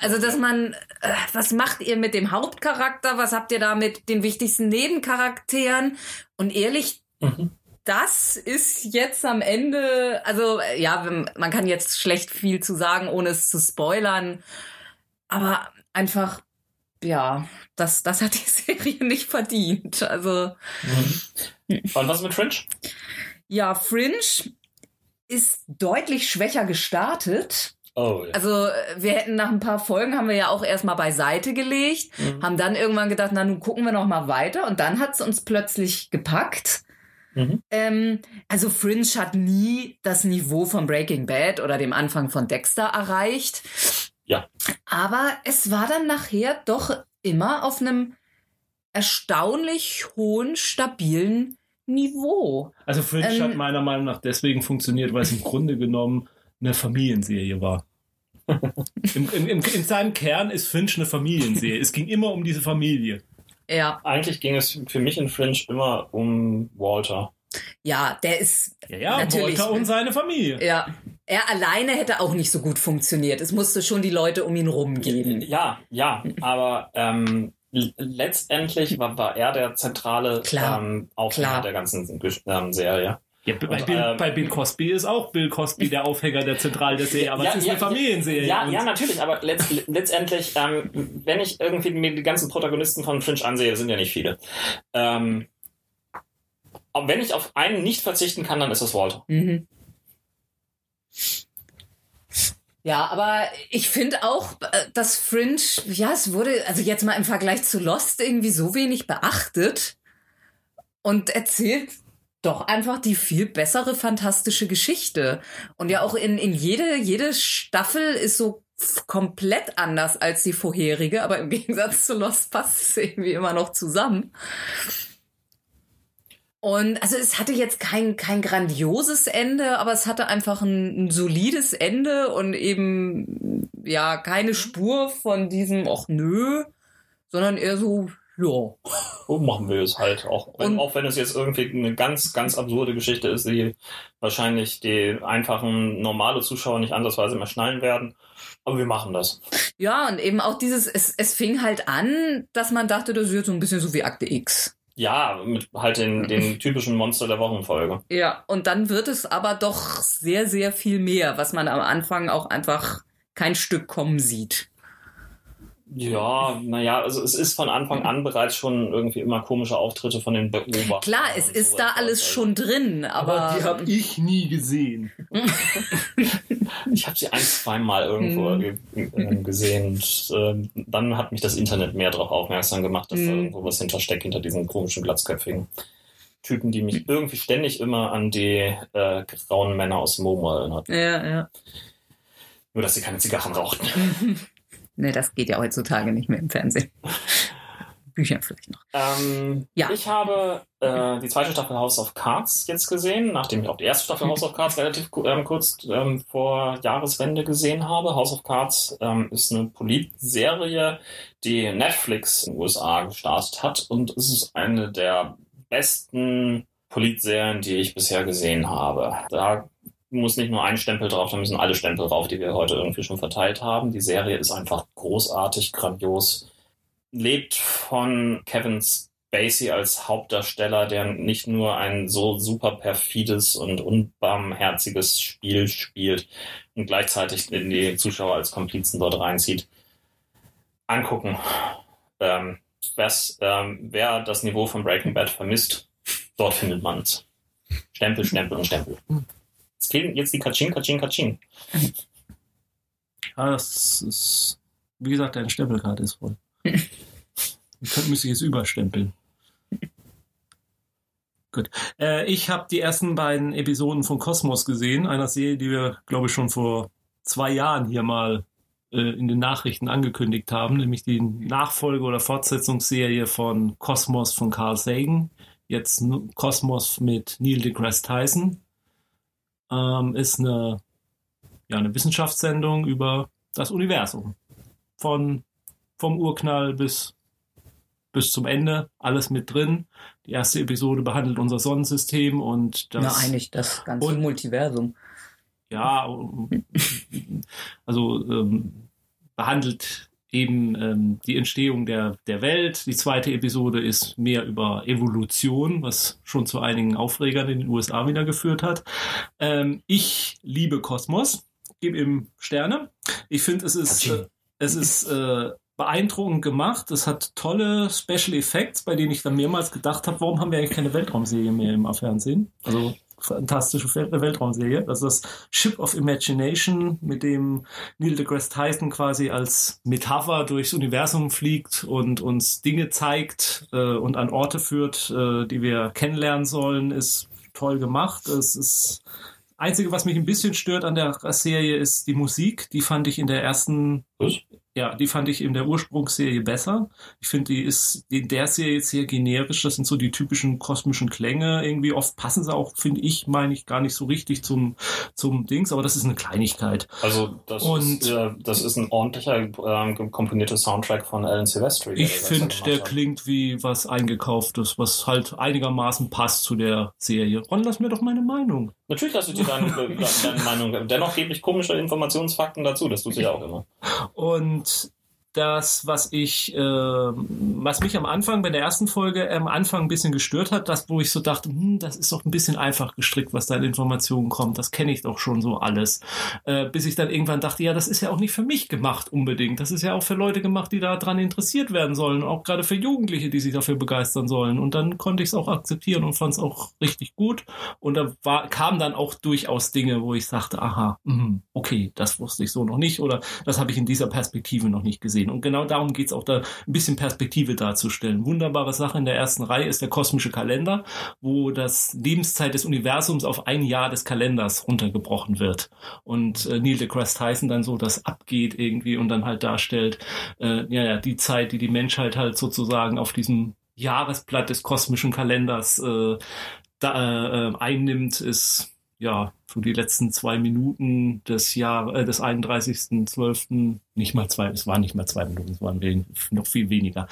Speaker 3: also dass man, äh, was macht ihr mit dem Hauptcharakter? Was habt ihr da mit den wichtigsten Nebencharakteren? Und ehrlich,
Speaker 1: Mhm.
Speaker 3: das ist jetzt am Ende, also äh, ja, man kann jetzt schlecht viel zu sagen, ohne es zu spoilern, aber einfach, ja, das, das hat die Serie nicht verdient. Also
Speaker 1: Mhm. Und was mit Fringe?
Speaker 3: ja, Fringe ist deutlich schwächer gestartet.
Speaker 1: Oh, ja.
Speaker 3: Also äh, wir hätten nach ein paar Folgen haben wir ja auch erstmal beiseite gelegt,
Speaker 1: Mhm.
Speaker 3: haben dann irgendwann gedacht, na nun gucken wir noch mal weiter und dann hat es uns plötzlich gepackt.
Speaker 1: Mhm.
Speaker 3: Ähm, also Fringe hat nie das Niveau von Breaking Bad oder dem Anfang von Dexter erreicht.
Speaker 1: Ja.
Speaker 3: Aber es war dann nachher doch immer auf einem erstaunlich hohen, stabilen Niveau.
Speaker 2: Also Fringe
Speaker 3: Ähm,
Speaker 2: hat meiner Meinung nach deswegen funktioniert, weil es im Grunde genommen eine Familienserie war. Im, im, im, in seinem Kern ist Fringe eine Familienserie. Es ging immer um diese Familie.
Speaker 3: Ja,
Speaker 1: Eigentlich ging es für mich in Fringe immer um Walter.
Speaker 3: ja, der ist
Speaker 2: Ja, ja,
Speaker 3: Natürlich.
Speaker 2: Walter und seine Familie.
Speaker 3: Ja. Er alleine hätte auch nicht so gut funktioniert. Es musste schon die Leute um ihn rum geben.
Speaker 1: Ja, ja, aber ähm, letztendlich war, war er der zentrale
Speaker 3: Klar,
Speaker 1: ähm, Aufhänger der ganzen ähm, Serie.
Speaker 2: Ja, bei,
Speaker 1: Und,
Speaker 2: Bill,
Speaker 1: ähm,
Speaker 2: bei Bill Cosby ist auch Bill Cosby der Aufhänger der Zentral der Serie, aber
Speaker 1: Ja,
Speaker 2: es ist
Speaker 1: ja,
Speaker 2: eine Familienserie.
Speaker 1: Ja, ja, natürlich, aber letzt, letztendlich, ähm, wenn ich irgendwie mir die ganzen Protagonisten von Fringe ansehe, sind ja nicht viele. Ähm, aber wenn ich auf einen nicht verzichten kann, dann ist es Walter.
Speaker 3: Mhm. Ja, aber ich finde auch, äh, dass Fringe, ja, es wurde, also jetzt mal im Vergleich zu Lost irgendwie so wenig beachtet und erzählt doch einfach die viel bessere fantastische Geschichte. Und ja auch in, in jede, jede Staffel ist so komplett anders als die vorherige, aber im Gegensatz zu Lost passt es irgendwie immer noch zusammen. Und also es hatte jetzt kein, kein grandioses Ende, aber es hatte einfach ein, ein solides Ende und eben ja keine Spur von diesem, ach nö, sondern eher so, ja.
Speaker 1: So machen wir es halt. Auch wenn,
Speaker 3: Und-
Speaker 1: auch wenn es jetzt irgendwie eine ganz, ganz absurde Geschichte ist, die wahrscheinlich die einfachen, normale Zuschauer nicht ansatzweise mehr schnallen werden. Aber wir machen das.
Speaker 3: Ja, und eben auch dieses, es, es fing halt an, dass man dachte, das ist jetzt so ein bisschen so wie Akte X.
Speaker 1: Ja, mit halt den, den typischen Monster der Wochenfolge.
Speaker 3: Ja, und dann wird es aber doch sehr, sehr viel mehr, was man am Anfang auch einfach kein Stück kommen sieht.
Speaker 1: Ja, naja, also es ist von Anfang an bereits schon irgendwie immer komische Auftritte von den Beobachtern.
Speaker 3: Klar, es ist da alles
Speaker 1: Also,
Speaker 3: schon drin, aber,
Speaker 2: Aber die habe ich nie gesehen.
Speaker 1: Ich habe sie ein, zweimal irgendwo
Speaker 3: Hm.
Speaker 1: ge äh, gesehen und ähm, dann hat mich das Internet mehr darauf aufmerksam gemacht, dass da
Speaker 3: Hm.
Speaker 1: irgendwo was hintersteckt hinter diesen komischen glatzköpfigen Typen, die mich irgendwie ständig immer an die äh, grauen Männer aus Momo erinnert.
Speaker 3: ja, ja.
Speaker 1: Nur, dass sie keine Zigarren rauchten.
Speaker 3: Ne, das geht ja heutzutage nicht mehr im Fernsehen. Büchern vielleicht noch.
Speaker 1: Ähm,
Speaker 3: Ja.
Speaker 1: Ich habe äh, die zweite Staffel House of Cards jetzt gesehen, nachdem ich auch die erste Staffel House of Cards relativ ähm, kurz ähm, vor Jahreswende gesehen habe. House of Cards ähm, ist eine Politserie, die Netflix in den USA gestartet hat und es ist eine der besten Politserien, die ich bisher gesehen habe. Da muss nicht nur ein Stempel drauf, da müssen alle Stempel drauf, die wir heute irgendwie schon verteilt haben. Die Serie ist einfach großartig, grandios lebt von Kevin Spacey als Hauptdarsteller, der nicht nur ein so super perfides und unbarmherziges Spiel spielt und gleichzeitig in die Zuschauer als Komplizen dort reinzieht. Angucken. Ähm, ähm, wer das Niveau von Breaking Bad vermisst, dort findet man es. Stempel, Stempel und Stempel. Es fehlen jetzt die Katsching, Katsching, Katsching.
Speaker 2: Ja, das ist, wie gesagt, deine Stempelkarte ist voll. Ich könnte, müsste ich jetzt überstempeln. Gut. Äh, ich habe die ersten beiden Episoden von Kosmos gesehen, einer Serie, die wir, glaube ich, schon vor zwei Jahren hier mal äh, in den Nachrichten angekündigt haben, nämlich die Nachfolge- oder Fortsetzungsserie von Kosmos von Carl Sagan. Jetzt Kosmos mit Neil deGrasse Tyson. Ähm, ist eine, ja, eine Wissenschaftssendung über das Universum. Von, vom Urknall bis, bis zum Ende, alles mit drin. Die erste Episode behandelt unser Sonnensystem und das.
Speaker 3: Na, eigentlich das ganze
Speaker 2: Und-
Speaker 3: Multiversum.
Speaker 2: ja, also ähm, behandelt eben ähm, die Entstehung der, der Welt. Die zweite Episode ist mehr über Evolution, was schon zu einigen Aufregern in den USA wieder geführt hat. Ähm, ich liebe Kosmos, gebe ihm Sterne. Ich finde, es ist, äh, es ist äh, beeindruckend gemacht. Es hat tolle Special Effects, bei denen ich dann mehrmals gedacht habe, warum haben wir eigentlich keine Weltraumserie mehr im Fernsehen? Also fantastische Weltraumserie. Ist das Ship of Imagination, mit dem Neil deGrasse Tyson quasi als Metapher durchs Universum fliegt und uns Dinge zeigt äh, und an Orte führt, äh, die wir kennenlernen sollen, ist toll gemacht. Es ist Einzige, was mich ein bisschen stört an der Serie, ist die Musik. Die fand ich in der ersten,
Speaker 1: Was?
Speaker 2: ja, die fand ich in der Ursprungsserie besser. Ich finde, die ist in der Serie jetzt sehr generisch. Das sind so die typischen kosmischen Klänge. Irgendwie oft passen sie auch, finde ich, meine ich, gar nicht so richtig zum, zum Dings. Aber das ist eine Kleinigkeit.
Speaker 1: Also das,
Speaker 2: Und-
Speaker 1: ist, äh, das ist ein ordentlicher ähm, komponierter Soundtrack von Alan Silvestri.
Speaker 2: Ich finde, der klingt wie was eingekauftes, was halt einigermaßen passt zu der Serie. Ron, lass mir doch meine Meinung.
Speaker 1: Natürlich lasse ich dir deine, deine Meinung. Dennoch gebe ich komische Informationsfakten dazu. Das tut sie ja auch immer.
Speaker 2: Und das, was ich, äh, was mich am Anfang bei der ersten Folge am Anfang ein bisschen gestört hat, das, wo ich so dachte, hm, das ist doch ein bisschen einfach gestrickt, was da in Informationen kommt. Das kenne ich doch schon so alles. Äh, bis ich dann irgendwann dachte, ja, das ist ja auch nicht für mich gemacht unbedingt. Das ist ja auch für Leute gemacht, die daran interessiert werden sollen. Auch gerade für Jugendliche, die sich dafür begeistern sollen. Und dann konnte ich es auch akzeptieren und fand es auch richtig gut. Und da war, kam dann auch durchaus Dinge, wo ich sagte, aha, mh, okay, das wusste ich so noch nicht oder das habe ich in dieser Perspektive noch nicht gesehen sehen. Und genau darum geht es auch da, ein bisschen Perspektive darzustellen. Wunderbare Sache in der ersten Reihe ist der kosmische Kalender, wo das Lebenszeit des Universums auf ein Jahr des Kalenders runtergebrochen wird. Und äh, Neil deGrasse Tyson dann so das abgeht irgendwie und dann halt darstellt, äh, ja, ja, die Zeit, die die Menschheit halt sozusagen auf diesem Jahresblatt des kosmischen Kalenders äh, da, äh, einnimmt, ist ja, so die letzten zwei Minuten des Jahr, äh, des 31.12. nicht mal zwei, es waren nicht mal zwei Minuten, es waren wenig, noch viel weniger.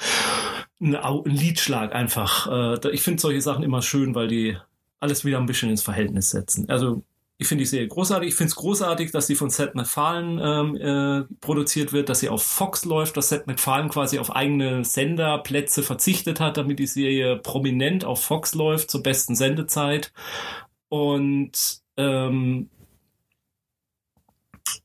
Speaker 2: Ein, ein Liedschlag einfach. Äh, ich finde solche Sachen immer schön, weil die alles wieder ein bisschen ins Verhältnis setzen. Also ich finde die Serie großartig. Ich finde es großartig, dass sie von Seth MacFarlane ähm, äh, produziert wird, dass sie auf Fox läuft, dass Seth MacFarlane quasi auf eigene Senderplätze verzichtet hat, damit die Serie prominent auf Fox läuft zur besten Sendezeit. Und ähm,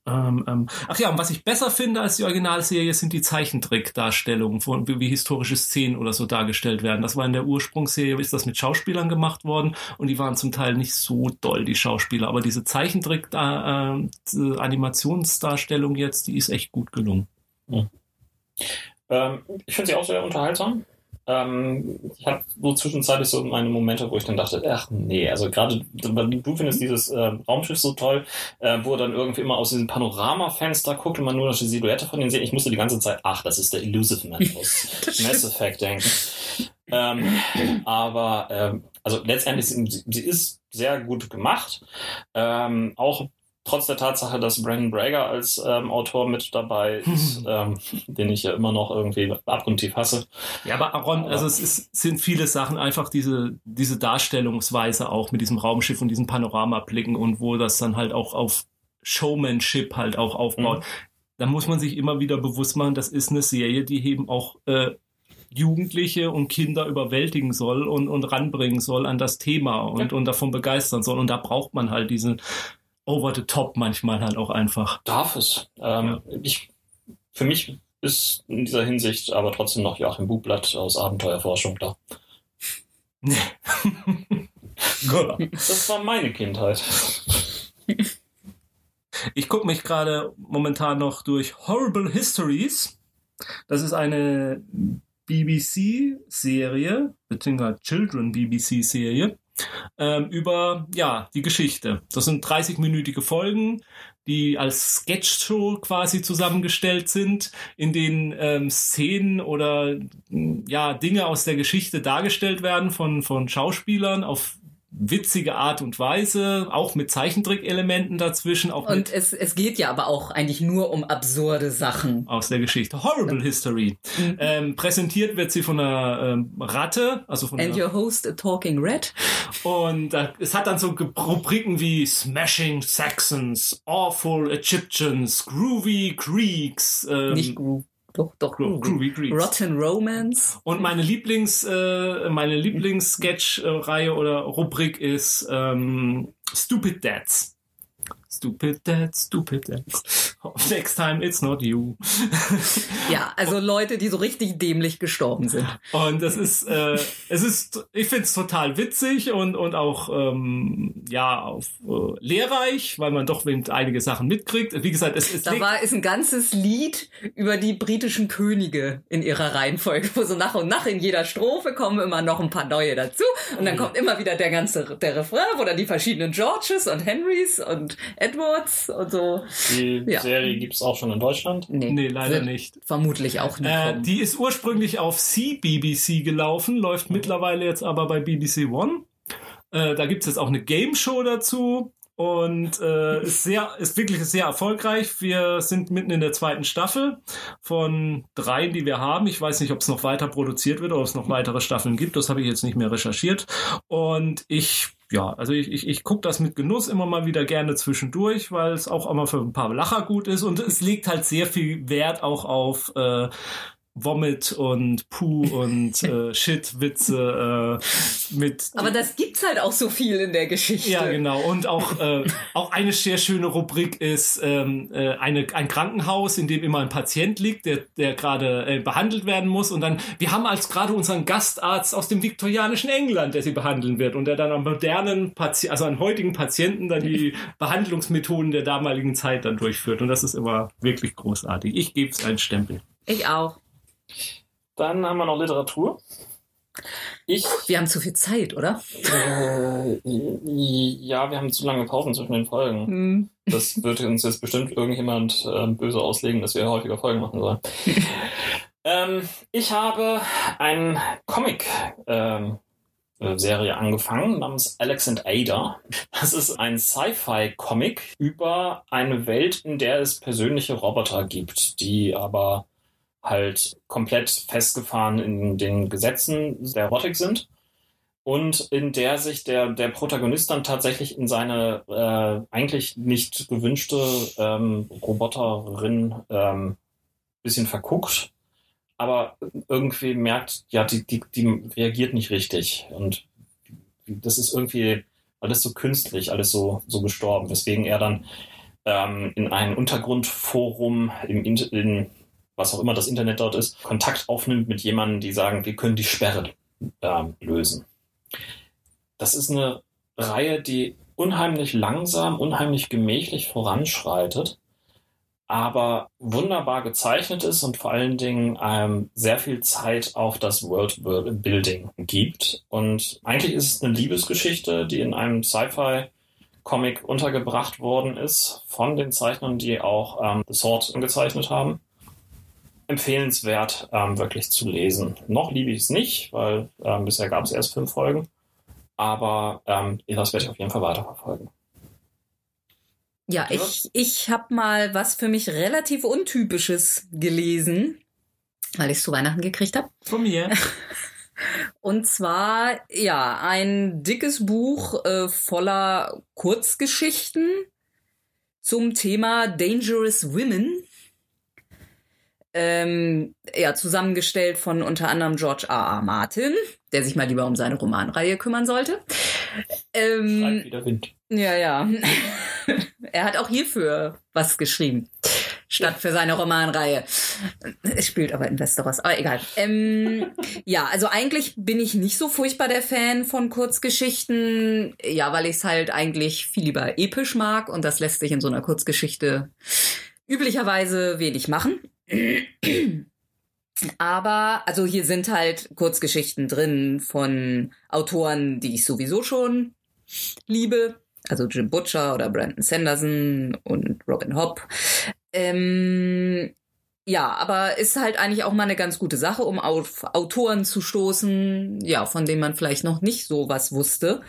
Speaker 2: ähm, ähm, ach ja, und was ich besser finde als die Originalserie sind die Zeichentrickdarstellungen, von, wie, wie historische Szenen oder so dargestellt werden. Das war in der Ursprungsserie, ist das mit Schauspielern gemacht worden und die waren zum Teil nicht so doll, die Schauspieler. Aber diese Zeichentrick-Animationsdarstellung äh, jetzt, die ist echt gut gelungen.
Speaker 1: Mhm. Ähm, ich finde sie auch sehr unterhaltsam. Ähm, ich habe so zwischenzeitlich so meine Momente, wo ich dann dachte, ach nee, also gerade du findest dieses äh, Raumschiff so toll, äh, wo er dann irgendwie immer aus diesem Panoramafenster guckt und man nur noch die Silhouette von denen sieht. Ich musste die ganze Zeit, ach, das ist der Illusive Man aus Mass Effect denken. Ähm, aber ähm, also letztendlich, sie, sie ist sehr gut gemacht. Ähm, auch trotz der Tatsache, dass Brandon Brager als ähm, Autor mit dabei ist, ähm, den ich ja immer noch irgendwie abgrundtief hasse.
Speaker 2: Ja, aber Aaron, also es ist, sind viele Sachen einfach diese, diese Darstellungsweise auch mit diesem Raumschiff und diesen Panoramablicken und wo das dann halt auch auf Showmanship halt auch aufbaut. Mhm. Da muss man sich immer wieder bewusst machen, das ist eine Serie, die eben auch äh, Jugendliche und Kinder überwältigen soll und, und ranbringen soll an das Thema und, ja. und davon begeistern soll. Und da braucht man halt diesen over the top manchmal halt auch einfach.
Speaker 1: Darf es. Ähm, ja. ich, für mich ist in dieser Hinsicht aber trotzdem noch Joachim Bubblatt aus Abenteuerforschung da. Nee. das war meine Kindheit.
Speaker 2: Ich gucke mich gerade momentan noch durch Horrible Histories. Das ist eine BBC-Serie, beziehungsweise Children BBC-Serie ähm, über ja die Geschichte. Das sind 30-minütige Folgen, die als Sketchshow quasi zusammengestellt sind, in denen ähm, Szenen oder ja Dinge aus der Geschichte dargestellt werden von von Schauspielern auf witzige Art und Weise, auch mit Zeichentrick-Elementen dazwischen. Auch
Speaker 3: und es, es geht ja aber auch eigentlich nur um absurde Sachen.
Speaker 2: Aus der Geschichte. Horrible History. Mhm. Ähm, präsentiert wird sie von einer ähm, Ratte, also von
Speaker 3: And your host a talking red.
Speaker 2: Und äh, es hat dann so Rubriken wie Smashing Saxons, Awful Egyptians, Groovy Greeks.
Speaker 3: Ähm, Nicht groovy. Doch, doch. Groovy Greeks. Rotten Romance.
Speaker 2: Und meine Lieblings, äh, meine Lieblings-Sketch-Reihe oder Rubrik ist ähm, Stupid Dads. Stupid Dad, Stupid Dad. Next time it's not you.
Speaker 3: ja, also Leute, die so richtig dämlich gestorben sind.
Speaker 2: Und das ist, äh, es ist, ich finde es total witzig und, und auch, ähm, ja, auf, äh, lehrreich, weil man doch einige Sachen mitkriegt. Wie gesagt, es ist.
Speaker 3: Da war, ist ein ganzes Lied über die britischen Könige in ihrer Reihenfolge, wo so nach und nach in jeder Strophe kommen immer noch ein paar neue dazu. Und dann kommt immer wieder der ganze, der Refrain, wo dann die verschiedenen Georges und Henrys und Edwards und so.
Speaker 1: Die ja. Serie gibt es auch schon in Deutschland?
Speaker 2: Nee, nee leider nicht.
Speaker 3: Vermutlich auch nicht.
Speaker 2: Äh, die ist ursprünglich auf CBBC gelaufen, läuft mhm. mittlerweile jetzt aber bei BBC One. Äh, da gibt es jetzt auch eine Game Show dazu und äh, ist sehr ist wirklich sehr erfolgreich. Wir sind mitten in der zweiten Staffel von drei, die wir haben. Ich weiß nicht, ob es noch weiter produziert wird oder ob es noch weitere Staffeln gibt. Das habe ich jetzt nicht mehr recherchiert. Und ich ja, also ich, ich, ich gucke das mit Genuss immer mal wieder gerne zwischendurch, weil es auch immer für ein paar Lacher gut ist. Und es legt halt sehr viel Wert auch auf äh, Vomit und Puh und äh, Shit-Witze äh, mit.
Speaker 3: Aber das gibt's halt auch so viel in der Geschichte.
Speaker 2: Ja, genau. Und auch, äh, auch eine sehr schöne Rubrik ist ähm, äh, eine, ein Krankenhaus, in dem immer ein Patient liegt, der, der gerade äh, behandelt werden muss. Und dann, wir haben als gerade unseren Gastarzt aus dem viktorianischen England, der sie behandeln wird und der dann am modernen Patienten, also an heutigen Patienten dann die Behandlungsmethoden der damaligen Zeit dann durchführt. Und das ist immer wirklich großartig. Ich gebe es einen Stempel.
Speaker 3: Ich auch.
Speaker 1: Dann haben wir noch Literatur. Ich,
Speaker 3: Wir haben zu viel Zeit, oder?
Speaker 1: äh, ja, wir haben zu lange Pausen zwischen den Folgen.
Speaker 3: Hm.
Speaker 1: Das wird uns jetzt bestimmt irgendjemand äh, böse auslegen, dass wir häufiger Folgen machen sollen. ähm, ich habe ein Comic ähm, äh, Serie angefangen namens Alex and Ada. Das ist ein Sci-Fi-Comic über eine Welt, in der es persönliche Roboter gibt, die aber halt komplett festgefahren in den Gesetzen der Robotik sind und in der sich der, der Protagonist dann tatsächlich in seine äh, eigentlich nicht gewünschte ähm, Roboterin ähm, bisschen verguckt, aber irgendwie merkt, ja, die, die, die reagiert nicht richtig und das ist irgendwie alles so künstlich, alles so, so gestorben, weswegen er dann ähm, in ein Untergrundforum im, in, was auch immer das Internet dort ist, Kontakt aufnimmt mit jemandem, die sagen, wir können die Sperre ähm, lösen. Das ist eine Reihe, die unheimlich langsam, unheimlich gemächlich voranschreitet, aber wunderbar gezeichnet ist und vor allen Dingen ähm, sehr viel Zeit auf das Worldbuilding gibt. Und eigentlich ist es eine Liebesgeschichte, die in einem Sci-Fi-Comic untergebracht worden ist von den Zeichnern, die auch ähm, The Sword gezeichnet haben empfehlenswert, ähm, wirklich zu lesen. Noch liebe ich es nicht, weil ähm, bisher gab es erst fünf Folgen. Aber ähm, das werde ich auf jeden Fall weiterverfolgen.
Speaker 3: Ja, ich, ich habe mal was für mich relativ Untypisches gelesen, weil ich es zu Weihnachten gekriegt habe.
Speaker 2: Von mir.
Speaker 3: Und zwar, ja, ein dickes Buch äh, voller Kurzgeschichten zum Thema Dangerous Women ähm, ja, zusammengestellt von unter anderem George R. R. Martin, der sich mal lieber um seine Romanreihe kümmern sollte. Ähm,
Speaker 1: wieder Wind.
Speaker 3: ja, ja. er hat auch hierfür was geschrieben. Statt für seine Romanreihe. Es spielt aber in Westeros, aber egal. Ähm, ja, also eigentlich bin ich nicht so furchtbar der Fan von Kurzgeschichten. Ja, weil ich es halt eigentlich viel lieber episch mag und das lässt sich in so einer Kurzgeschichte üblicherweise wenig machen. Aber, also hier sind halt Kurzgeschichten drin von Autoren, die ich sowieso schon liebe. Also Jim Butcher oder Brandon Sanderson und Robin Hobb. Ähm, ja, aber ist halt eigentlich auch mal eine ganz gute Sache, um auf Autoren zu stoßen, ja, von denen man vielleicht noch nicht so was wusste.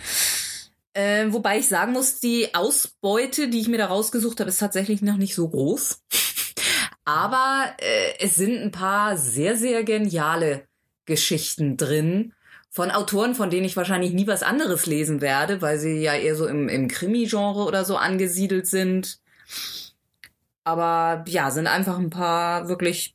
Speaker 3: Äh, wobei ich sagen muss, die Ausbeute, die ich mir da rausgesucht habe, ist tatsächlich noch nicht so groß. Aber äh, es sind ein paar sehr, sehr geniale Geschichten drin von Autoren, von denen ich wahrscheinlich nie was anderes lesen werde, weil sie ja eher so im, im Krimi-Genre oder so angesiedelt sind. Aber ja, sind einfach ein paar wirklich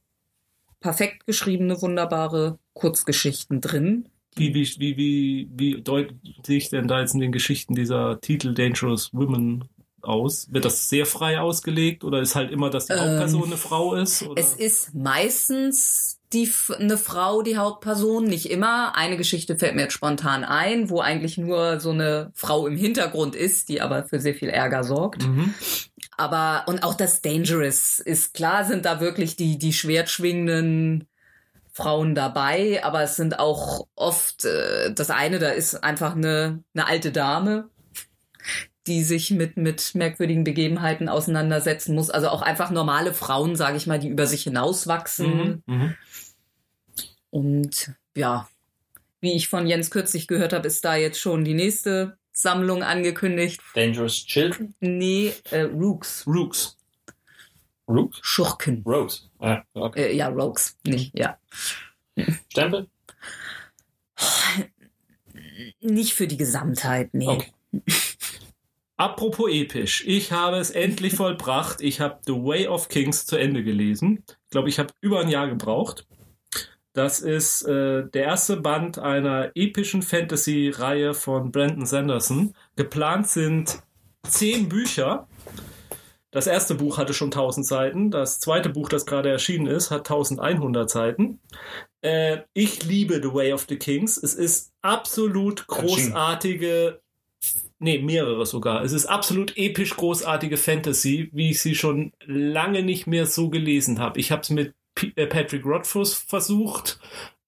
Speaker 3: perfekt geschriebene, wunderbare Kurzgeschichten drin.
Speaker 2: Wie, wie, wie, wie, deutet sich denn da jetzt in den Geschichten dieser Titel Dangerous Women aus? Wird das sehr frei ausgelegt oder ist halt immer, dass die
Speaker 3: Ähm,
Speaker 2: Hauptperson eine Frau ist? Oder?
Speaker 3: Es ist meistens die, eine Frau die Hauptperson, nicht immer. Eine Geschichte fällt mir jetzt spontan ein, wo eigentlich nur so eine Frau im Hintergrund ist, die aber für sehr viel Ärger sorgt.
Speaker 2: mhm.
Speaker 3: Aber, und auch das Dangerous ist klar, sind da wirklich die, die schwertschwingenden Frauen dabei, aber es sind auch oft, äh, das eine, da ist einfach eine, eine alte Dame, die sich mit, mit merkwürdigen Begebenheiten auseinandersetzen muss. Also auch einfach normale Frauen, sage ich mal, die über sich hinauswachsen.
Speaker 2: Mhm. Mhm.
Speaker 3: Und ja, wie ich von Jens kürzlich gehört habe, ist da jetzt schon die nächste Sammlung angekündigt.
Speaker 1: Dangerous Children?
Speaker 3: Nee, äh, Rooks.
Speaker 2: Rooks.
Speaker 1: Rook?
Speaker 3: Schurken.
Speaker 1: Rose. Ja, okay.
Speaker 3: Äh, ja, Rogues, nicht, ja.
Speaker 1: Stempel?
Speaker 3: Nicht für die Gesamtheit, nee.
Speaker 1: Okay.
Speaker 2: Apropos episch, ich habe es endlich vollbracht. Ich habe The Way of Kings zu Ende gelesen. Ich glaube, ich habe über ein Jahr gebraucht. Das ist äh, der erste Band einer epischen Fantasy-Reihe von Brandon Sanderson. Geplant sind zehn Bücher. Das erste Buch hatte schon 1000 Seiten. Das zweite Buch, das gerade erschienen ist, hat 1100 Seiten. Äh, ich liebe The Way of the Kings. Es ist absolut großartige nee, mehrere sogar. Es ist absolut episch großartige Fantasy, wie ich sie schon lange nicht mehr so gelesen habe. Ich habe es mit P äh, Patrick Rothfuss versucht,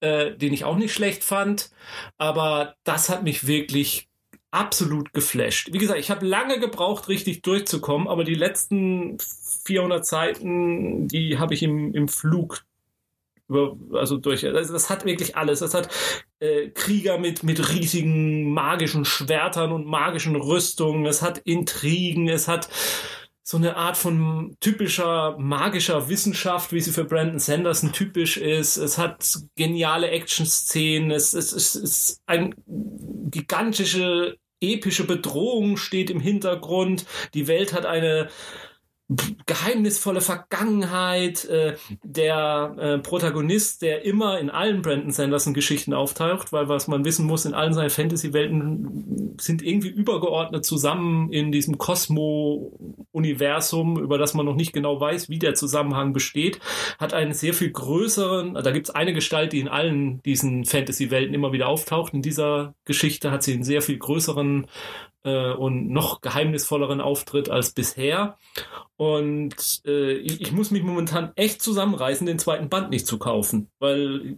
Speaker 2: äh, den ich auch nicht schlecht fand, aber das hat mich wirklich absolut geflasht. Wie gesagt, ich habe lange gebraucht, richtig durchzukommen, aber die letzten 400 Seiten, die habe ich im, im Flug also durch, also das hat wirklich alles. Das hat äh, Krieger mit, mit riesigen magischen Schwertern und magischen Rüstungen. Es hat Intrigen. Es hat so eine Art von typischer magischer Wissenschaft, wie sie für Brandon Sanderson typisch ist. Es hat geniale Action-Szenen. Es, es, es ist ein gigantische epische Bedrohung steht im Hintergrund. Die Welt hat eine geheimnisvolle Vergangenheit, äh, der äh, Protagonist, der immer in allen Brandon Sanderson Geschichten auftaucht, weil was man wissen muss, in allen seinen Fantasy-Welten sind irgendwie übergeordnet zusammen in diesem Cosmo-Universum, über das man noch nicht genau weiß, wie der Zusammenhang besteht, hat einen sehr viel größeren, da gibt es eine Gestalt, die in allen diesen Fantasy-Welten immer wieder auftaucht. In dieser Geschichte hat sie einen sehr viel größeren äh, und noch geheimnisvolleren Auftritt als bisher. Und äh, ich, ich, muss mich momentan echt zusammenreißen, den zweiten Band nicht zu kaufen, weil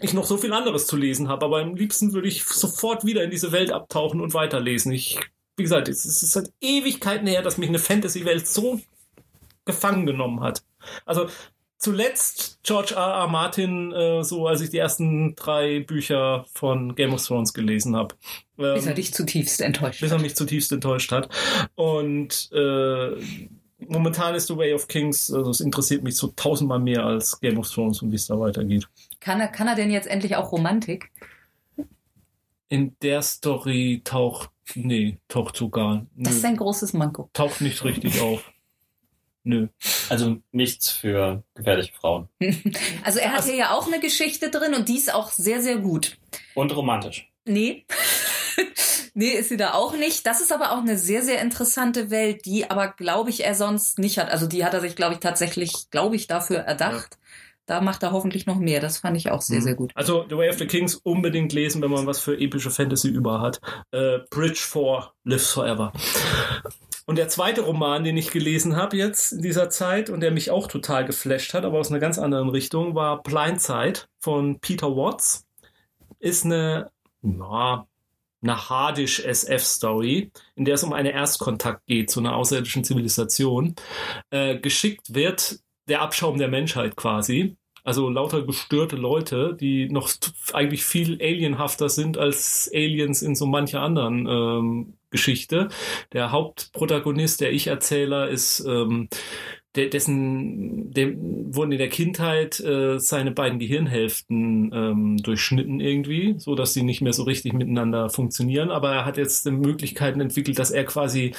Speaker 2: ich noch so viel anderes zu lesen habe. Aber am liebsten würde ich sofort wieder in diese Welt abtauchen und weiterlesen. Ich, wie gesagt, es ist seit Ewigkeiten her, dass mich eine Fantasy-Welt so gefangen genommen hat. Also zuletzt George R. R. Martin, äh, so als ich die ersten drei Bücher von Game of Thrones gelesen habe.
Speaker 3: Ähm, bis er dich zutiefst enttäuscht
Speaker 2: Bis er mich zutiefst enttäuscht hat. Und äh, momentan ist The Way of Kings, also es interessiert mich so tausendmal mehr als Game of Thrones und wie es da weitergeht.
Speaker 3: Kann er, kann er denn jetzt endlich auch Romantik?
Speaker 2: In der Story taucht, nee, taucht sogar.
Speaker 3: Nö. Das ist ein großes Manko.
Speaker 2: Taucht nicht richtig auf. Nö.
Speaker 1: Also nichts für gefährliche Frauen.
Speaker 3: Also er hat hier ja auch eine Geschichte drin und die ist auch sehr, sehr gut.
Speaker 1: Und romantisch.
Speaker 3: Nee. nee, ist sie da auch nicht. Das ist aber auch eine sehr, sehr interessante Welt, die aber, glaube ich, er sonst nicht hat. Also die hat er sich, glaube ich, tatsächlich, glaube ich, dafür erdacht. Ja. Da macht er hoffentlich noch mehr. Das fand ich auch sehr, mhm. sehr gut.
Speaker 2: Also The Way of the Kings unbedingt lesen, wenn man was für epische Fantasy über hat. Äh, Bridge 4 Lives Forever. Und der zweite Roman, den ich gelesen habe jetzt in dieser Zeit und der mich auch total geflasht hat, aber aus einer ganz anderen Richtung, war Blindside von Peter Watts. Ist eine, na, eine hardisch SF-Story, in der es um einen Erstkontakt geht zu einer außerirdischen Zivilisation. Äh, geschickt wird der Abschaum der Menschheit quasi. Also lauter gestörte Leute, die noch eigentlich viel alienhafter sind als Aliens in so mancher anderen ähm, Geschichte. Der Hauptprotagonist, der Ich-Erzähler, ist ähm, der, dessen, dem wurden in der Kindheit äh, seine beiden Gehirnhälften ähm, durchschnitten irgendwie, so dass sie nicht mehr so richtig miteinander funktionieren. Aber er hat jetzt Möglichkeiten entwickelt, dass er quasi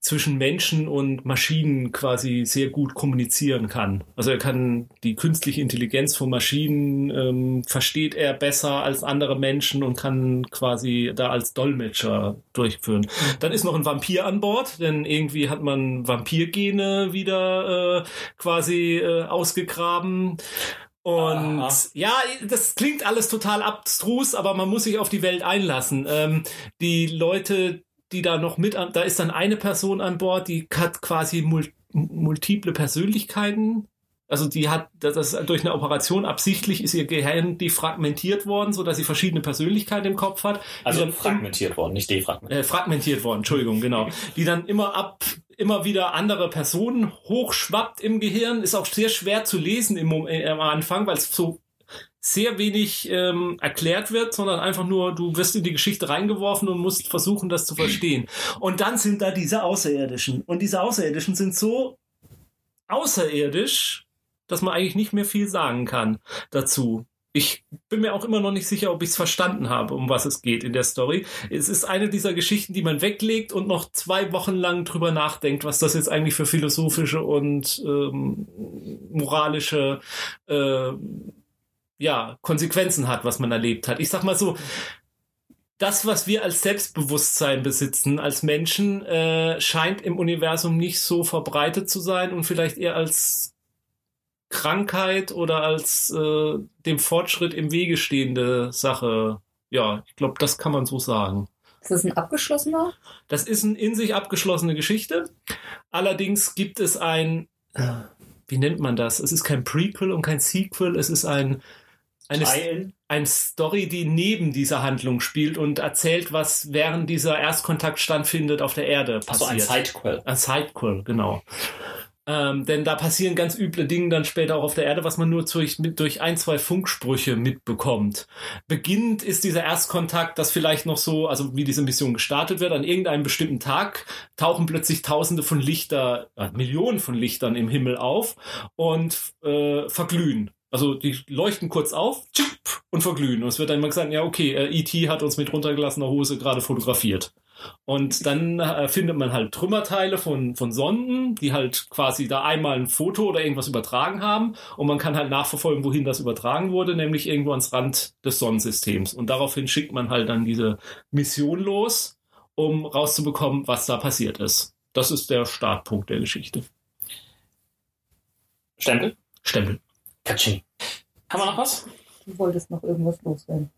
Speaker 2: zwischen Menschen und Maschinen quasi sehr gut kommunizieren kann. Also er kann die künstliche Intelligenz von Maschinen ähm, versteht er besser als andere Menschen und kann quasi da als Dolmetscher durchführen. Dann ist noch ein Vampir an Bord, denn irgendwie hat man Vampirgene wieder äh, quasi äh, ausgegraben. Und Aha. ja, das klingt alles total abstrus, aber man muss sich auf die Welt einlassen. Ähm, die Leute, die da noch mit an, da ist dann eine Person an Bord, die hat quasi mul multiple Persönlichkeiten also die hat das durch eine Operation absichtlich ist ihr Gehirn defragmentiert worden, so dass sie verschiedene Persönlichkeiten im Kopf hat.
Speaker 1: Also fragmentiert worden, nicht defragmentiert.
Speaker 2: Äh, fragmentiert worden, Entschuldigung, genau. Die dann immer ab immer wieder andere Personen hochschwappt im Gehirn, ist auch sehr schwer zu lesen im, äh, am Anfang, weil es so sehr wenig ähm, erklärt wird, sondern einfach nur, du wirst in die Geschichte reingeworfen und musst versuchen, das zu verstehen. Und dann sind da diese Außerirdischen. Und diese Außerirdischen sind so außerirdisch, dass man eigentlich nicht mehr viel sagen kann dazu. ich bin mir auch immer noch nicht sicher, ob ich es verstanden habe, um was es geht in der Story. Es ist eine dieser Geschichten, die man weglegt und noch zwei Wochen lang drüber nachdenkt, was das jetzt eigentlich für philosophische und ähm, moralische äh, ja, Konsequenzen hat, was man erlebt hat. Ich sag mal so, das, was wir als Selbstbewusstsein besitzen, als Menschen, äh, scheint im Universum nicht so verbreitet zu sein und vielleicht eher als Krankheit oder als äh, dem Fortschritt im Wege stehende Sache. Ja, ich glaube, das kann man so sagen.
Speaker 3: Ist das ein abgeschlossener?
Speaker 2: Das ist eine in sich abgeschlossene Geschichte. Allerdings gibt es ein, äh, wie nennt man das? Es ist kein Prequel und kein Sequel, es ist ein eine, eine Story, die neben dieser Handlung spielt und erzählt, was während dieser Erstkontakt stattfindet auf der Erde
Speaker 1: Achso, ein
Speaker 2: passiert.
Speaker 1: Sidequel.
Speaker 2: Ein Sidequel, genau. Ähm, denn da passieren ganz üble Dinge dann später auch auf der Erde, was man nur durch, durch ein, zwei Funksprüche mitbekommt. Beginnend ist dieser Erstkontakt, das vielleicht noch so, also wie diese Mission gestartet wird, an irgendeinem bestimmten Tag tauchen plötzlich Tausende von Lichter, äh, Millionen von Lichtern im Himmel auf und äh, verglühen. Also die leuchten kurz auf tschupp, und verglühen. Und es wird dann immer gesagt, ja okay, äh, E.T. hat uns mit runtergelassener Hose gerade fotografiert. Und dann äh, findet man halt Trümmerteile von, von Sonden, die halt quasi da einmal ein Foto oder irgendwas übertragen haben. Und man kann halt nachverfolgen, wohin das übertragen wurde, nämlich irgendwo ans Rand des Sonnensystems. Und daraufhin schickt man halt dann diese Mission los, um rauszubekommen, was da passiert ist. Das ist der Startpunkt der Geschichte.
Speaker 1: Stempel?
Speaker 2: Stempel.
Speaker 1: Katsching. Haben wir noch was?
Speaker 3: Du wolltest noch irgendwas loswerden.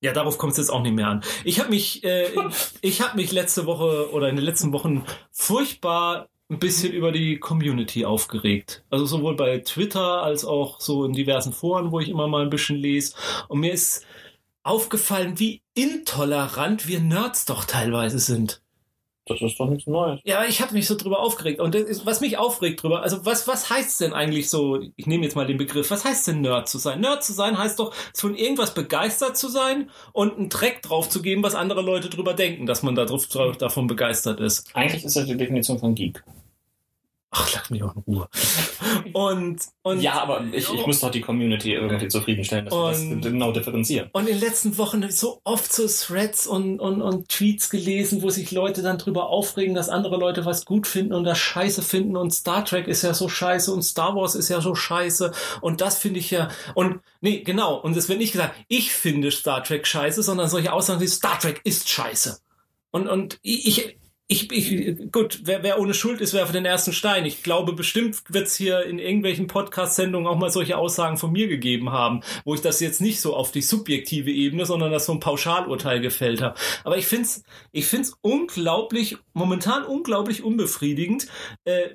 Speaker 2: Ja, darauf kommt es jetzt auch nicht mehr an. Ich habe mich, äh, ich habe mich letzte Woche oder in den letzten Wochen furchtbar ein bisschen über die Community aufgeregt. Also sowohl bei Twitter als auch so in diversen Foren, wo ich immer mal ein bisschen lese. Und mir ist aufgefallen, wie intolerant wir Nerds doch teilweise sind.
Speaker 1: Das ist doch nichts Neues.
Speaker 2: Ja, ich habe mich so drüber aufgeregt. Und ist, was mich aufregt drüber, also was, was heißt denn eigentlich so, ich nehme jetzt mal den Begriff, was heißt denn Nerd zu sein? Nerd zu sein heißt doch, von irgendwas begeistert zu sein und einen Dreck drauf zu geben, was andere Leute drüber denken, dass man da drauf, davon begeistert ist.
Speaker 1: Eigentlich ist das die Definition von Geek.
Speaker 2: Ach, lass mich auch in Ruhe. Und, und
Speaker 1: Ja, aber ich, ich muss doch die Community irgendwie zufriedenstellen, dass wir das
Speaker 2: Und-
Speaker 1: genau differenzieren.
Speaker 2: Und in den letzten Wochen so oft so Threads und, und, und Tweets gelesen, wo sich Leute dann drüber aufregen, dass andere Leute was gut finden und das scheiße finden und Star Trek ist ja so scheiße und Star Wars ist ja so scheiße und das finde ich ja und nee, genau, und es wird nicht gesagt, ich finde Star Trek scheiße, sondern solche Aussagen wie Star Trek ist scheiße. Und, und ich, ich, ich, gut, wer, wer ohne Schuld ist, werfe den ersten Stein. Ich glaube, bestimmt wird es hier in irgendwelchen Podcast-Sendungen auch mal solche Aussagen von mir gegeben haben, wo ich das jetzt nicht so auf die subjektive Ebene, sondern das so ein Pauschalurteil gefällt habe. Aber ich find's, ich find's unglaublich, momentan unglaublich unbefriedigend, äh,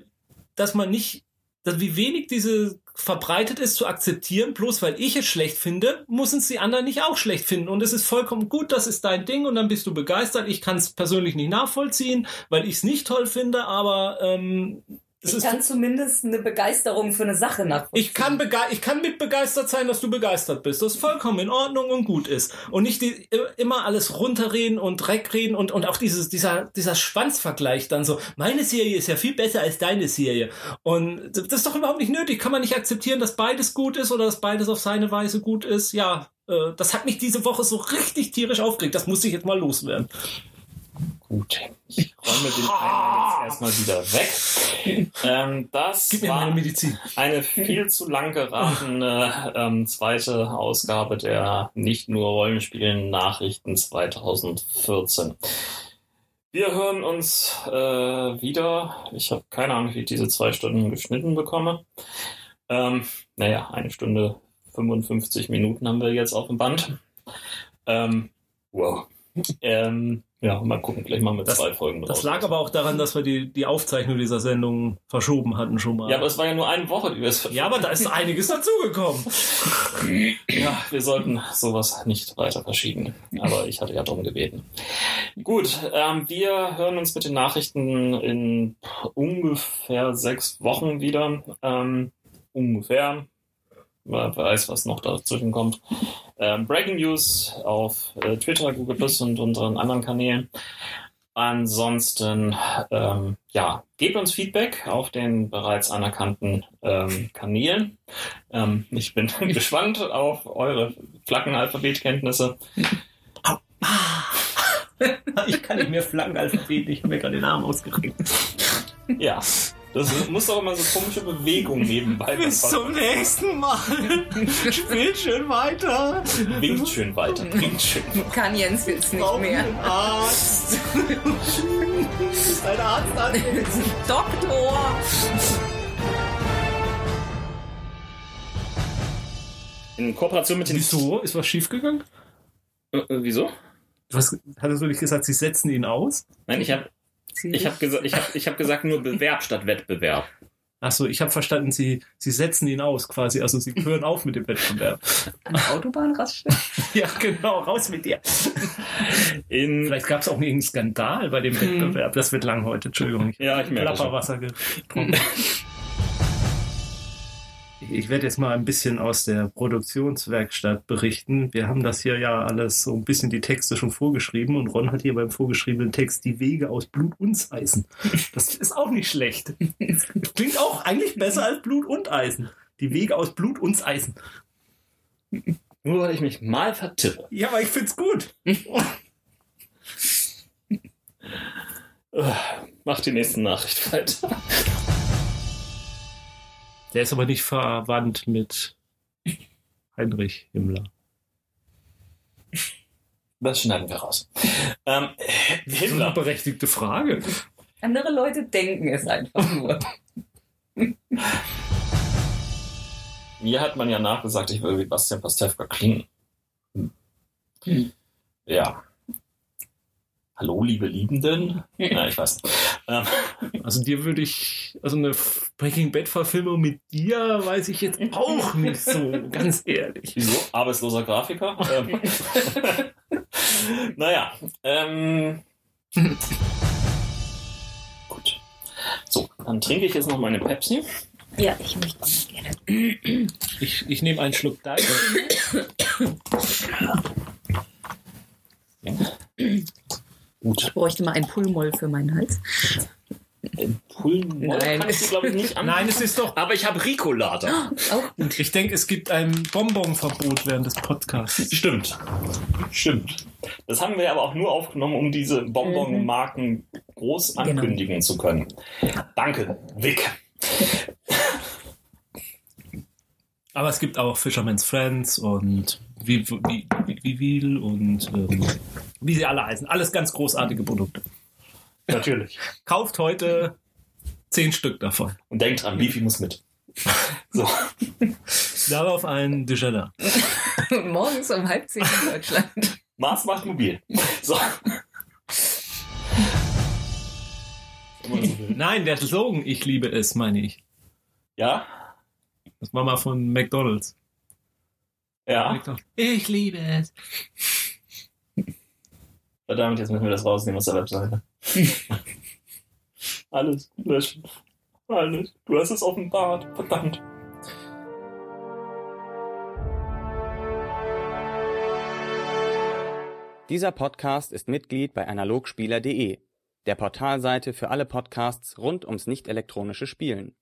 Speaker 2: dass man nicht, dass wie wenig diese verbreitet ist zu akzeptieren, bloß weil ich es schlecht finde, müssen es die anderen nicht auch schlecht finden. Und es ist vollkommen gut, das ist dein Ding und dann bist du begeistert. Ich kann es persönlich nicht nachvollziehen, weil ich es nicht toll finde, aber ähm,
Speaker 3: Ich
Speaker 2: ist.
Speaker 3: kann zumindest eine Begeisterung für eine Sache nachvollziehen.
Speaker 2: Ich kann, bege ich kann mit begeistert sein, dass du begeistert bist. Das vollkommen in Ordnung und gut ist. Und nicht die, immer alles runterreden und Dreckreden und, und auch dieses, dieser, dieser Schwanzvergleich dann so, meine Serie ist ja viel besser als deine Serie. Und das ist doch überhaupt nicht nötig. Kann man nicht akzeptieren, dass beides gut ist oder dass beides auf seine Weise gut ist? Ja, äh, das hat mich diese Woche so richtig tierisch aufgeregt. Das muss ich jetzt mal loswerden.
Speaker 1: Gut. Ich räume den Eimer jetzt erstmal wieder weg. Ähm, das
Speaker 2: Gib mir
Speaker 1: war
Speaker 2: meine Medizin.
Speaker 1: eine viel zu lang geratene ähm, zweite Ausgabe der nicht nur Rollenspielen Nachrichten 2014. Wir hören uns äh, wieder. Ich habe keine Ahnung, wie ich diese zwei Stunden geschnitten bekomme. Ähm, naja, eine Stunde 55 Minuten haben wir jetzt auf dem Band. Ähm, wow. Ähm, ja, mal gucken, vielleicht machen wir
Speaker 2: Das-
Speaker 1: zwei Folgen
Speaker 2: Das
Speaker 1: draus.
Speaker 2: lag aber auch daran, dass wir die, die Aufzeichnung dieser Sendung verschoben hatten schon mal.
Speaker 1: Ja, aber es war ja nur eine Woche, die wir es
Speaker 2: Ja, aber da ist einiges dazugekommen.
Speaker 1: Ja, wir sollten sowas nicht weiter verschieben. Aber ich hatte ja darum gebeten. Gut, ähm, wir hören uns mit den Nachrichten in ungefähr sechs Wochen wieder. Ähm, ungefähr. Wer weiß, was noch dazwischen kommt. Ähm, Breaking News auf äh, Twitter, Google Plus und unseren anderen Kanälen. Ansonsten, ähm, ja, gebt uns Feedback auf den bereits anerkannten ähm, Kanälen. Ähm, ich bin gespannt auf eure Flaggenalphabetkenntnisse.
Speaker 2: Ich kann nicht mehr Flaggenalphabet, ich habe mir gerade den Arm ausgekriegt.
Speaker 1: Ja, das muss doch immer so komische Bewegungen nebenbei.
Speaker 2: Bis zum nächsten Mal. Spielt schön weiter.
Speaker 1: Winkt schön weiter, winkt schön.
Speaker 3: Kann Jens jetzt nicht
Speaker 2: Brauchen
Speaker 3: mehr.
Speaker 2: einen Arzt. Ist ein Arzt an?
Speaker 3: Doktor!
Speaker 1: In Kooperation mit den...
Speaker 2: Wieso? Ist was schiefgegangen?
Speaker 1: Äh, äh, wieso?
Speaker 2: Was, hattest du nicht gesagt, sie setzen ihn aus?
Speaker 1: Nein, ich habe ich hab gesa ich hab, ich hab gesagt nur Bewerb statt Wettbewerb.
Speaker 2: Achso, ich habe verstanden, sie, sie setzen ihn aus quasi. Also sie hören auf mit dem Wettbewerb.
Speaker 3: An der Autobahnraststätte?
Speaker 2: ja, genau, raus mit dir.
Speaker 1: In,
Speaker 2: Vielleicht gab es auch irgendeinen Skandal bei dem Wettbewerb. Das wird lang heute, Entschuldigung. Ich
Speaker 1: ja, ich merke schon.
Speaker 2: Plapperwasser getrunken. Ich werde jetzt mal ein bisschen aus der Produktionswerkstatt berichten. Wir haben das hier ja alles so ein bisschen die Texte schon vorgeschrieben und Ron hat hier beim vorgeschriebenen Text die Wege aus Blut und Eisen. Das ist auch nicht schlecht. Klingt auch eigentlich besser als Blut und Eisen. Die Wege aus Blut und Eisen.
Speaker 1: Nur weil ich mich mal vertippe.
Speaker 2: Ja, aber ich find's gut.
Speaker 1: Mach die nächste Nachricht weiter.
Speaker 2: Der ist aber nicht verwandt mit Heinrich Himmler.
Speaker 1: Das schneiden wir raus. Ähm, Himmler.
Speaker 2: berechtigte Frage.
Speaker 3: Andere Leute denken es einfach nur.
Speaker 1: Mir hat man ja nachgesagt, ich will wie Bastian Pastewka klingen.
Speaker 3: Hm.
Speaker 1: Ja. Hallo, liebe Liebenden? Ja, ich weiß nicht. Ähm,
Speaker 2: Also dir würde ich, also eine Breaking Bad Verfilmung mit dir weiß ich jetzt auch nicht so, ganz ehrlich.
Speaker 1: wieso? Arbeitsloser Grafiker? Ähm, naja. Ähm, gut. So, dann trinke ich jetzt noch meine Pepsi.
Speaker 3: Ja, ich möchte auch gerne.
Speaker 2: Ich, ich nehme einen Schluck Deine.
Speaker 1: Gut.
Speaker 3: Ich bräuchte mal ein Pullmoll für meinen Hals.
Speaker 1: Pullen
Speaker 3: Nein.
Speaker 1: kann ich sie, glaube ich, nicht an.
Speaker 2: Nein, es ist doch.
Speaker 1: Aber ich habe Ricola da.
Speaker 3: Auch gut.
Speaker 2: Ich denke, es gibt ein Bonbonverbot während des Podcasts.
Speaker 1: Stimmt. Stimmt. Das haben wir aber auch nur aufgenommen, um diese Bonbon-Marken groß
Speaker 3: Genau.
Speaker 1: ankündigen zu können. Danke, Vic.
Speaker 2: Aber es gibt auch Fisherman's Friends und wie, wie, wie, wie Wiel und ähm, wie sie alle heißen. Alles ganz großartige Produkte.
Speaker 1: Natürlich.
Speaker 2: Kauft heute zehn Stück davon.
Speaker 1: Und denkt dran, Beefy muss mit. So.
Speaker 2: Darauf ein Dejeuner.
Speaker 3: Morgens um halb zehn in Deutschland.
Speaker 1: Mars macht mobil. So.
Speaker 2: Nein, der Slogan, ich liebe es, meine ich.
Speaker 1: Ja?
Speaker 2: Das war mal von McDonalds.
Speaker 1: Ja.
Speaker 2: Ich liebe es.
Speaker 1: Verdammt, jetzt müssen wir das rausnehmen aus der Webseite. Alles löschen. Alles. Du hast es offenbart. Verdammt.
Speaker 4: Dieser Podcast ist Mitglied bei analogspieler.de, der Portalseite für alle Podcasts rund ums nicht elektronische Spielen.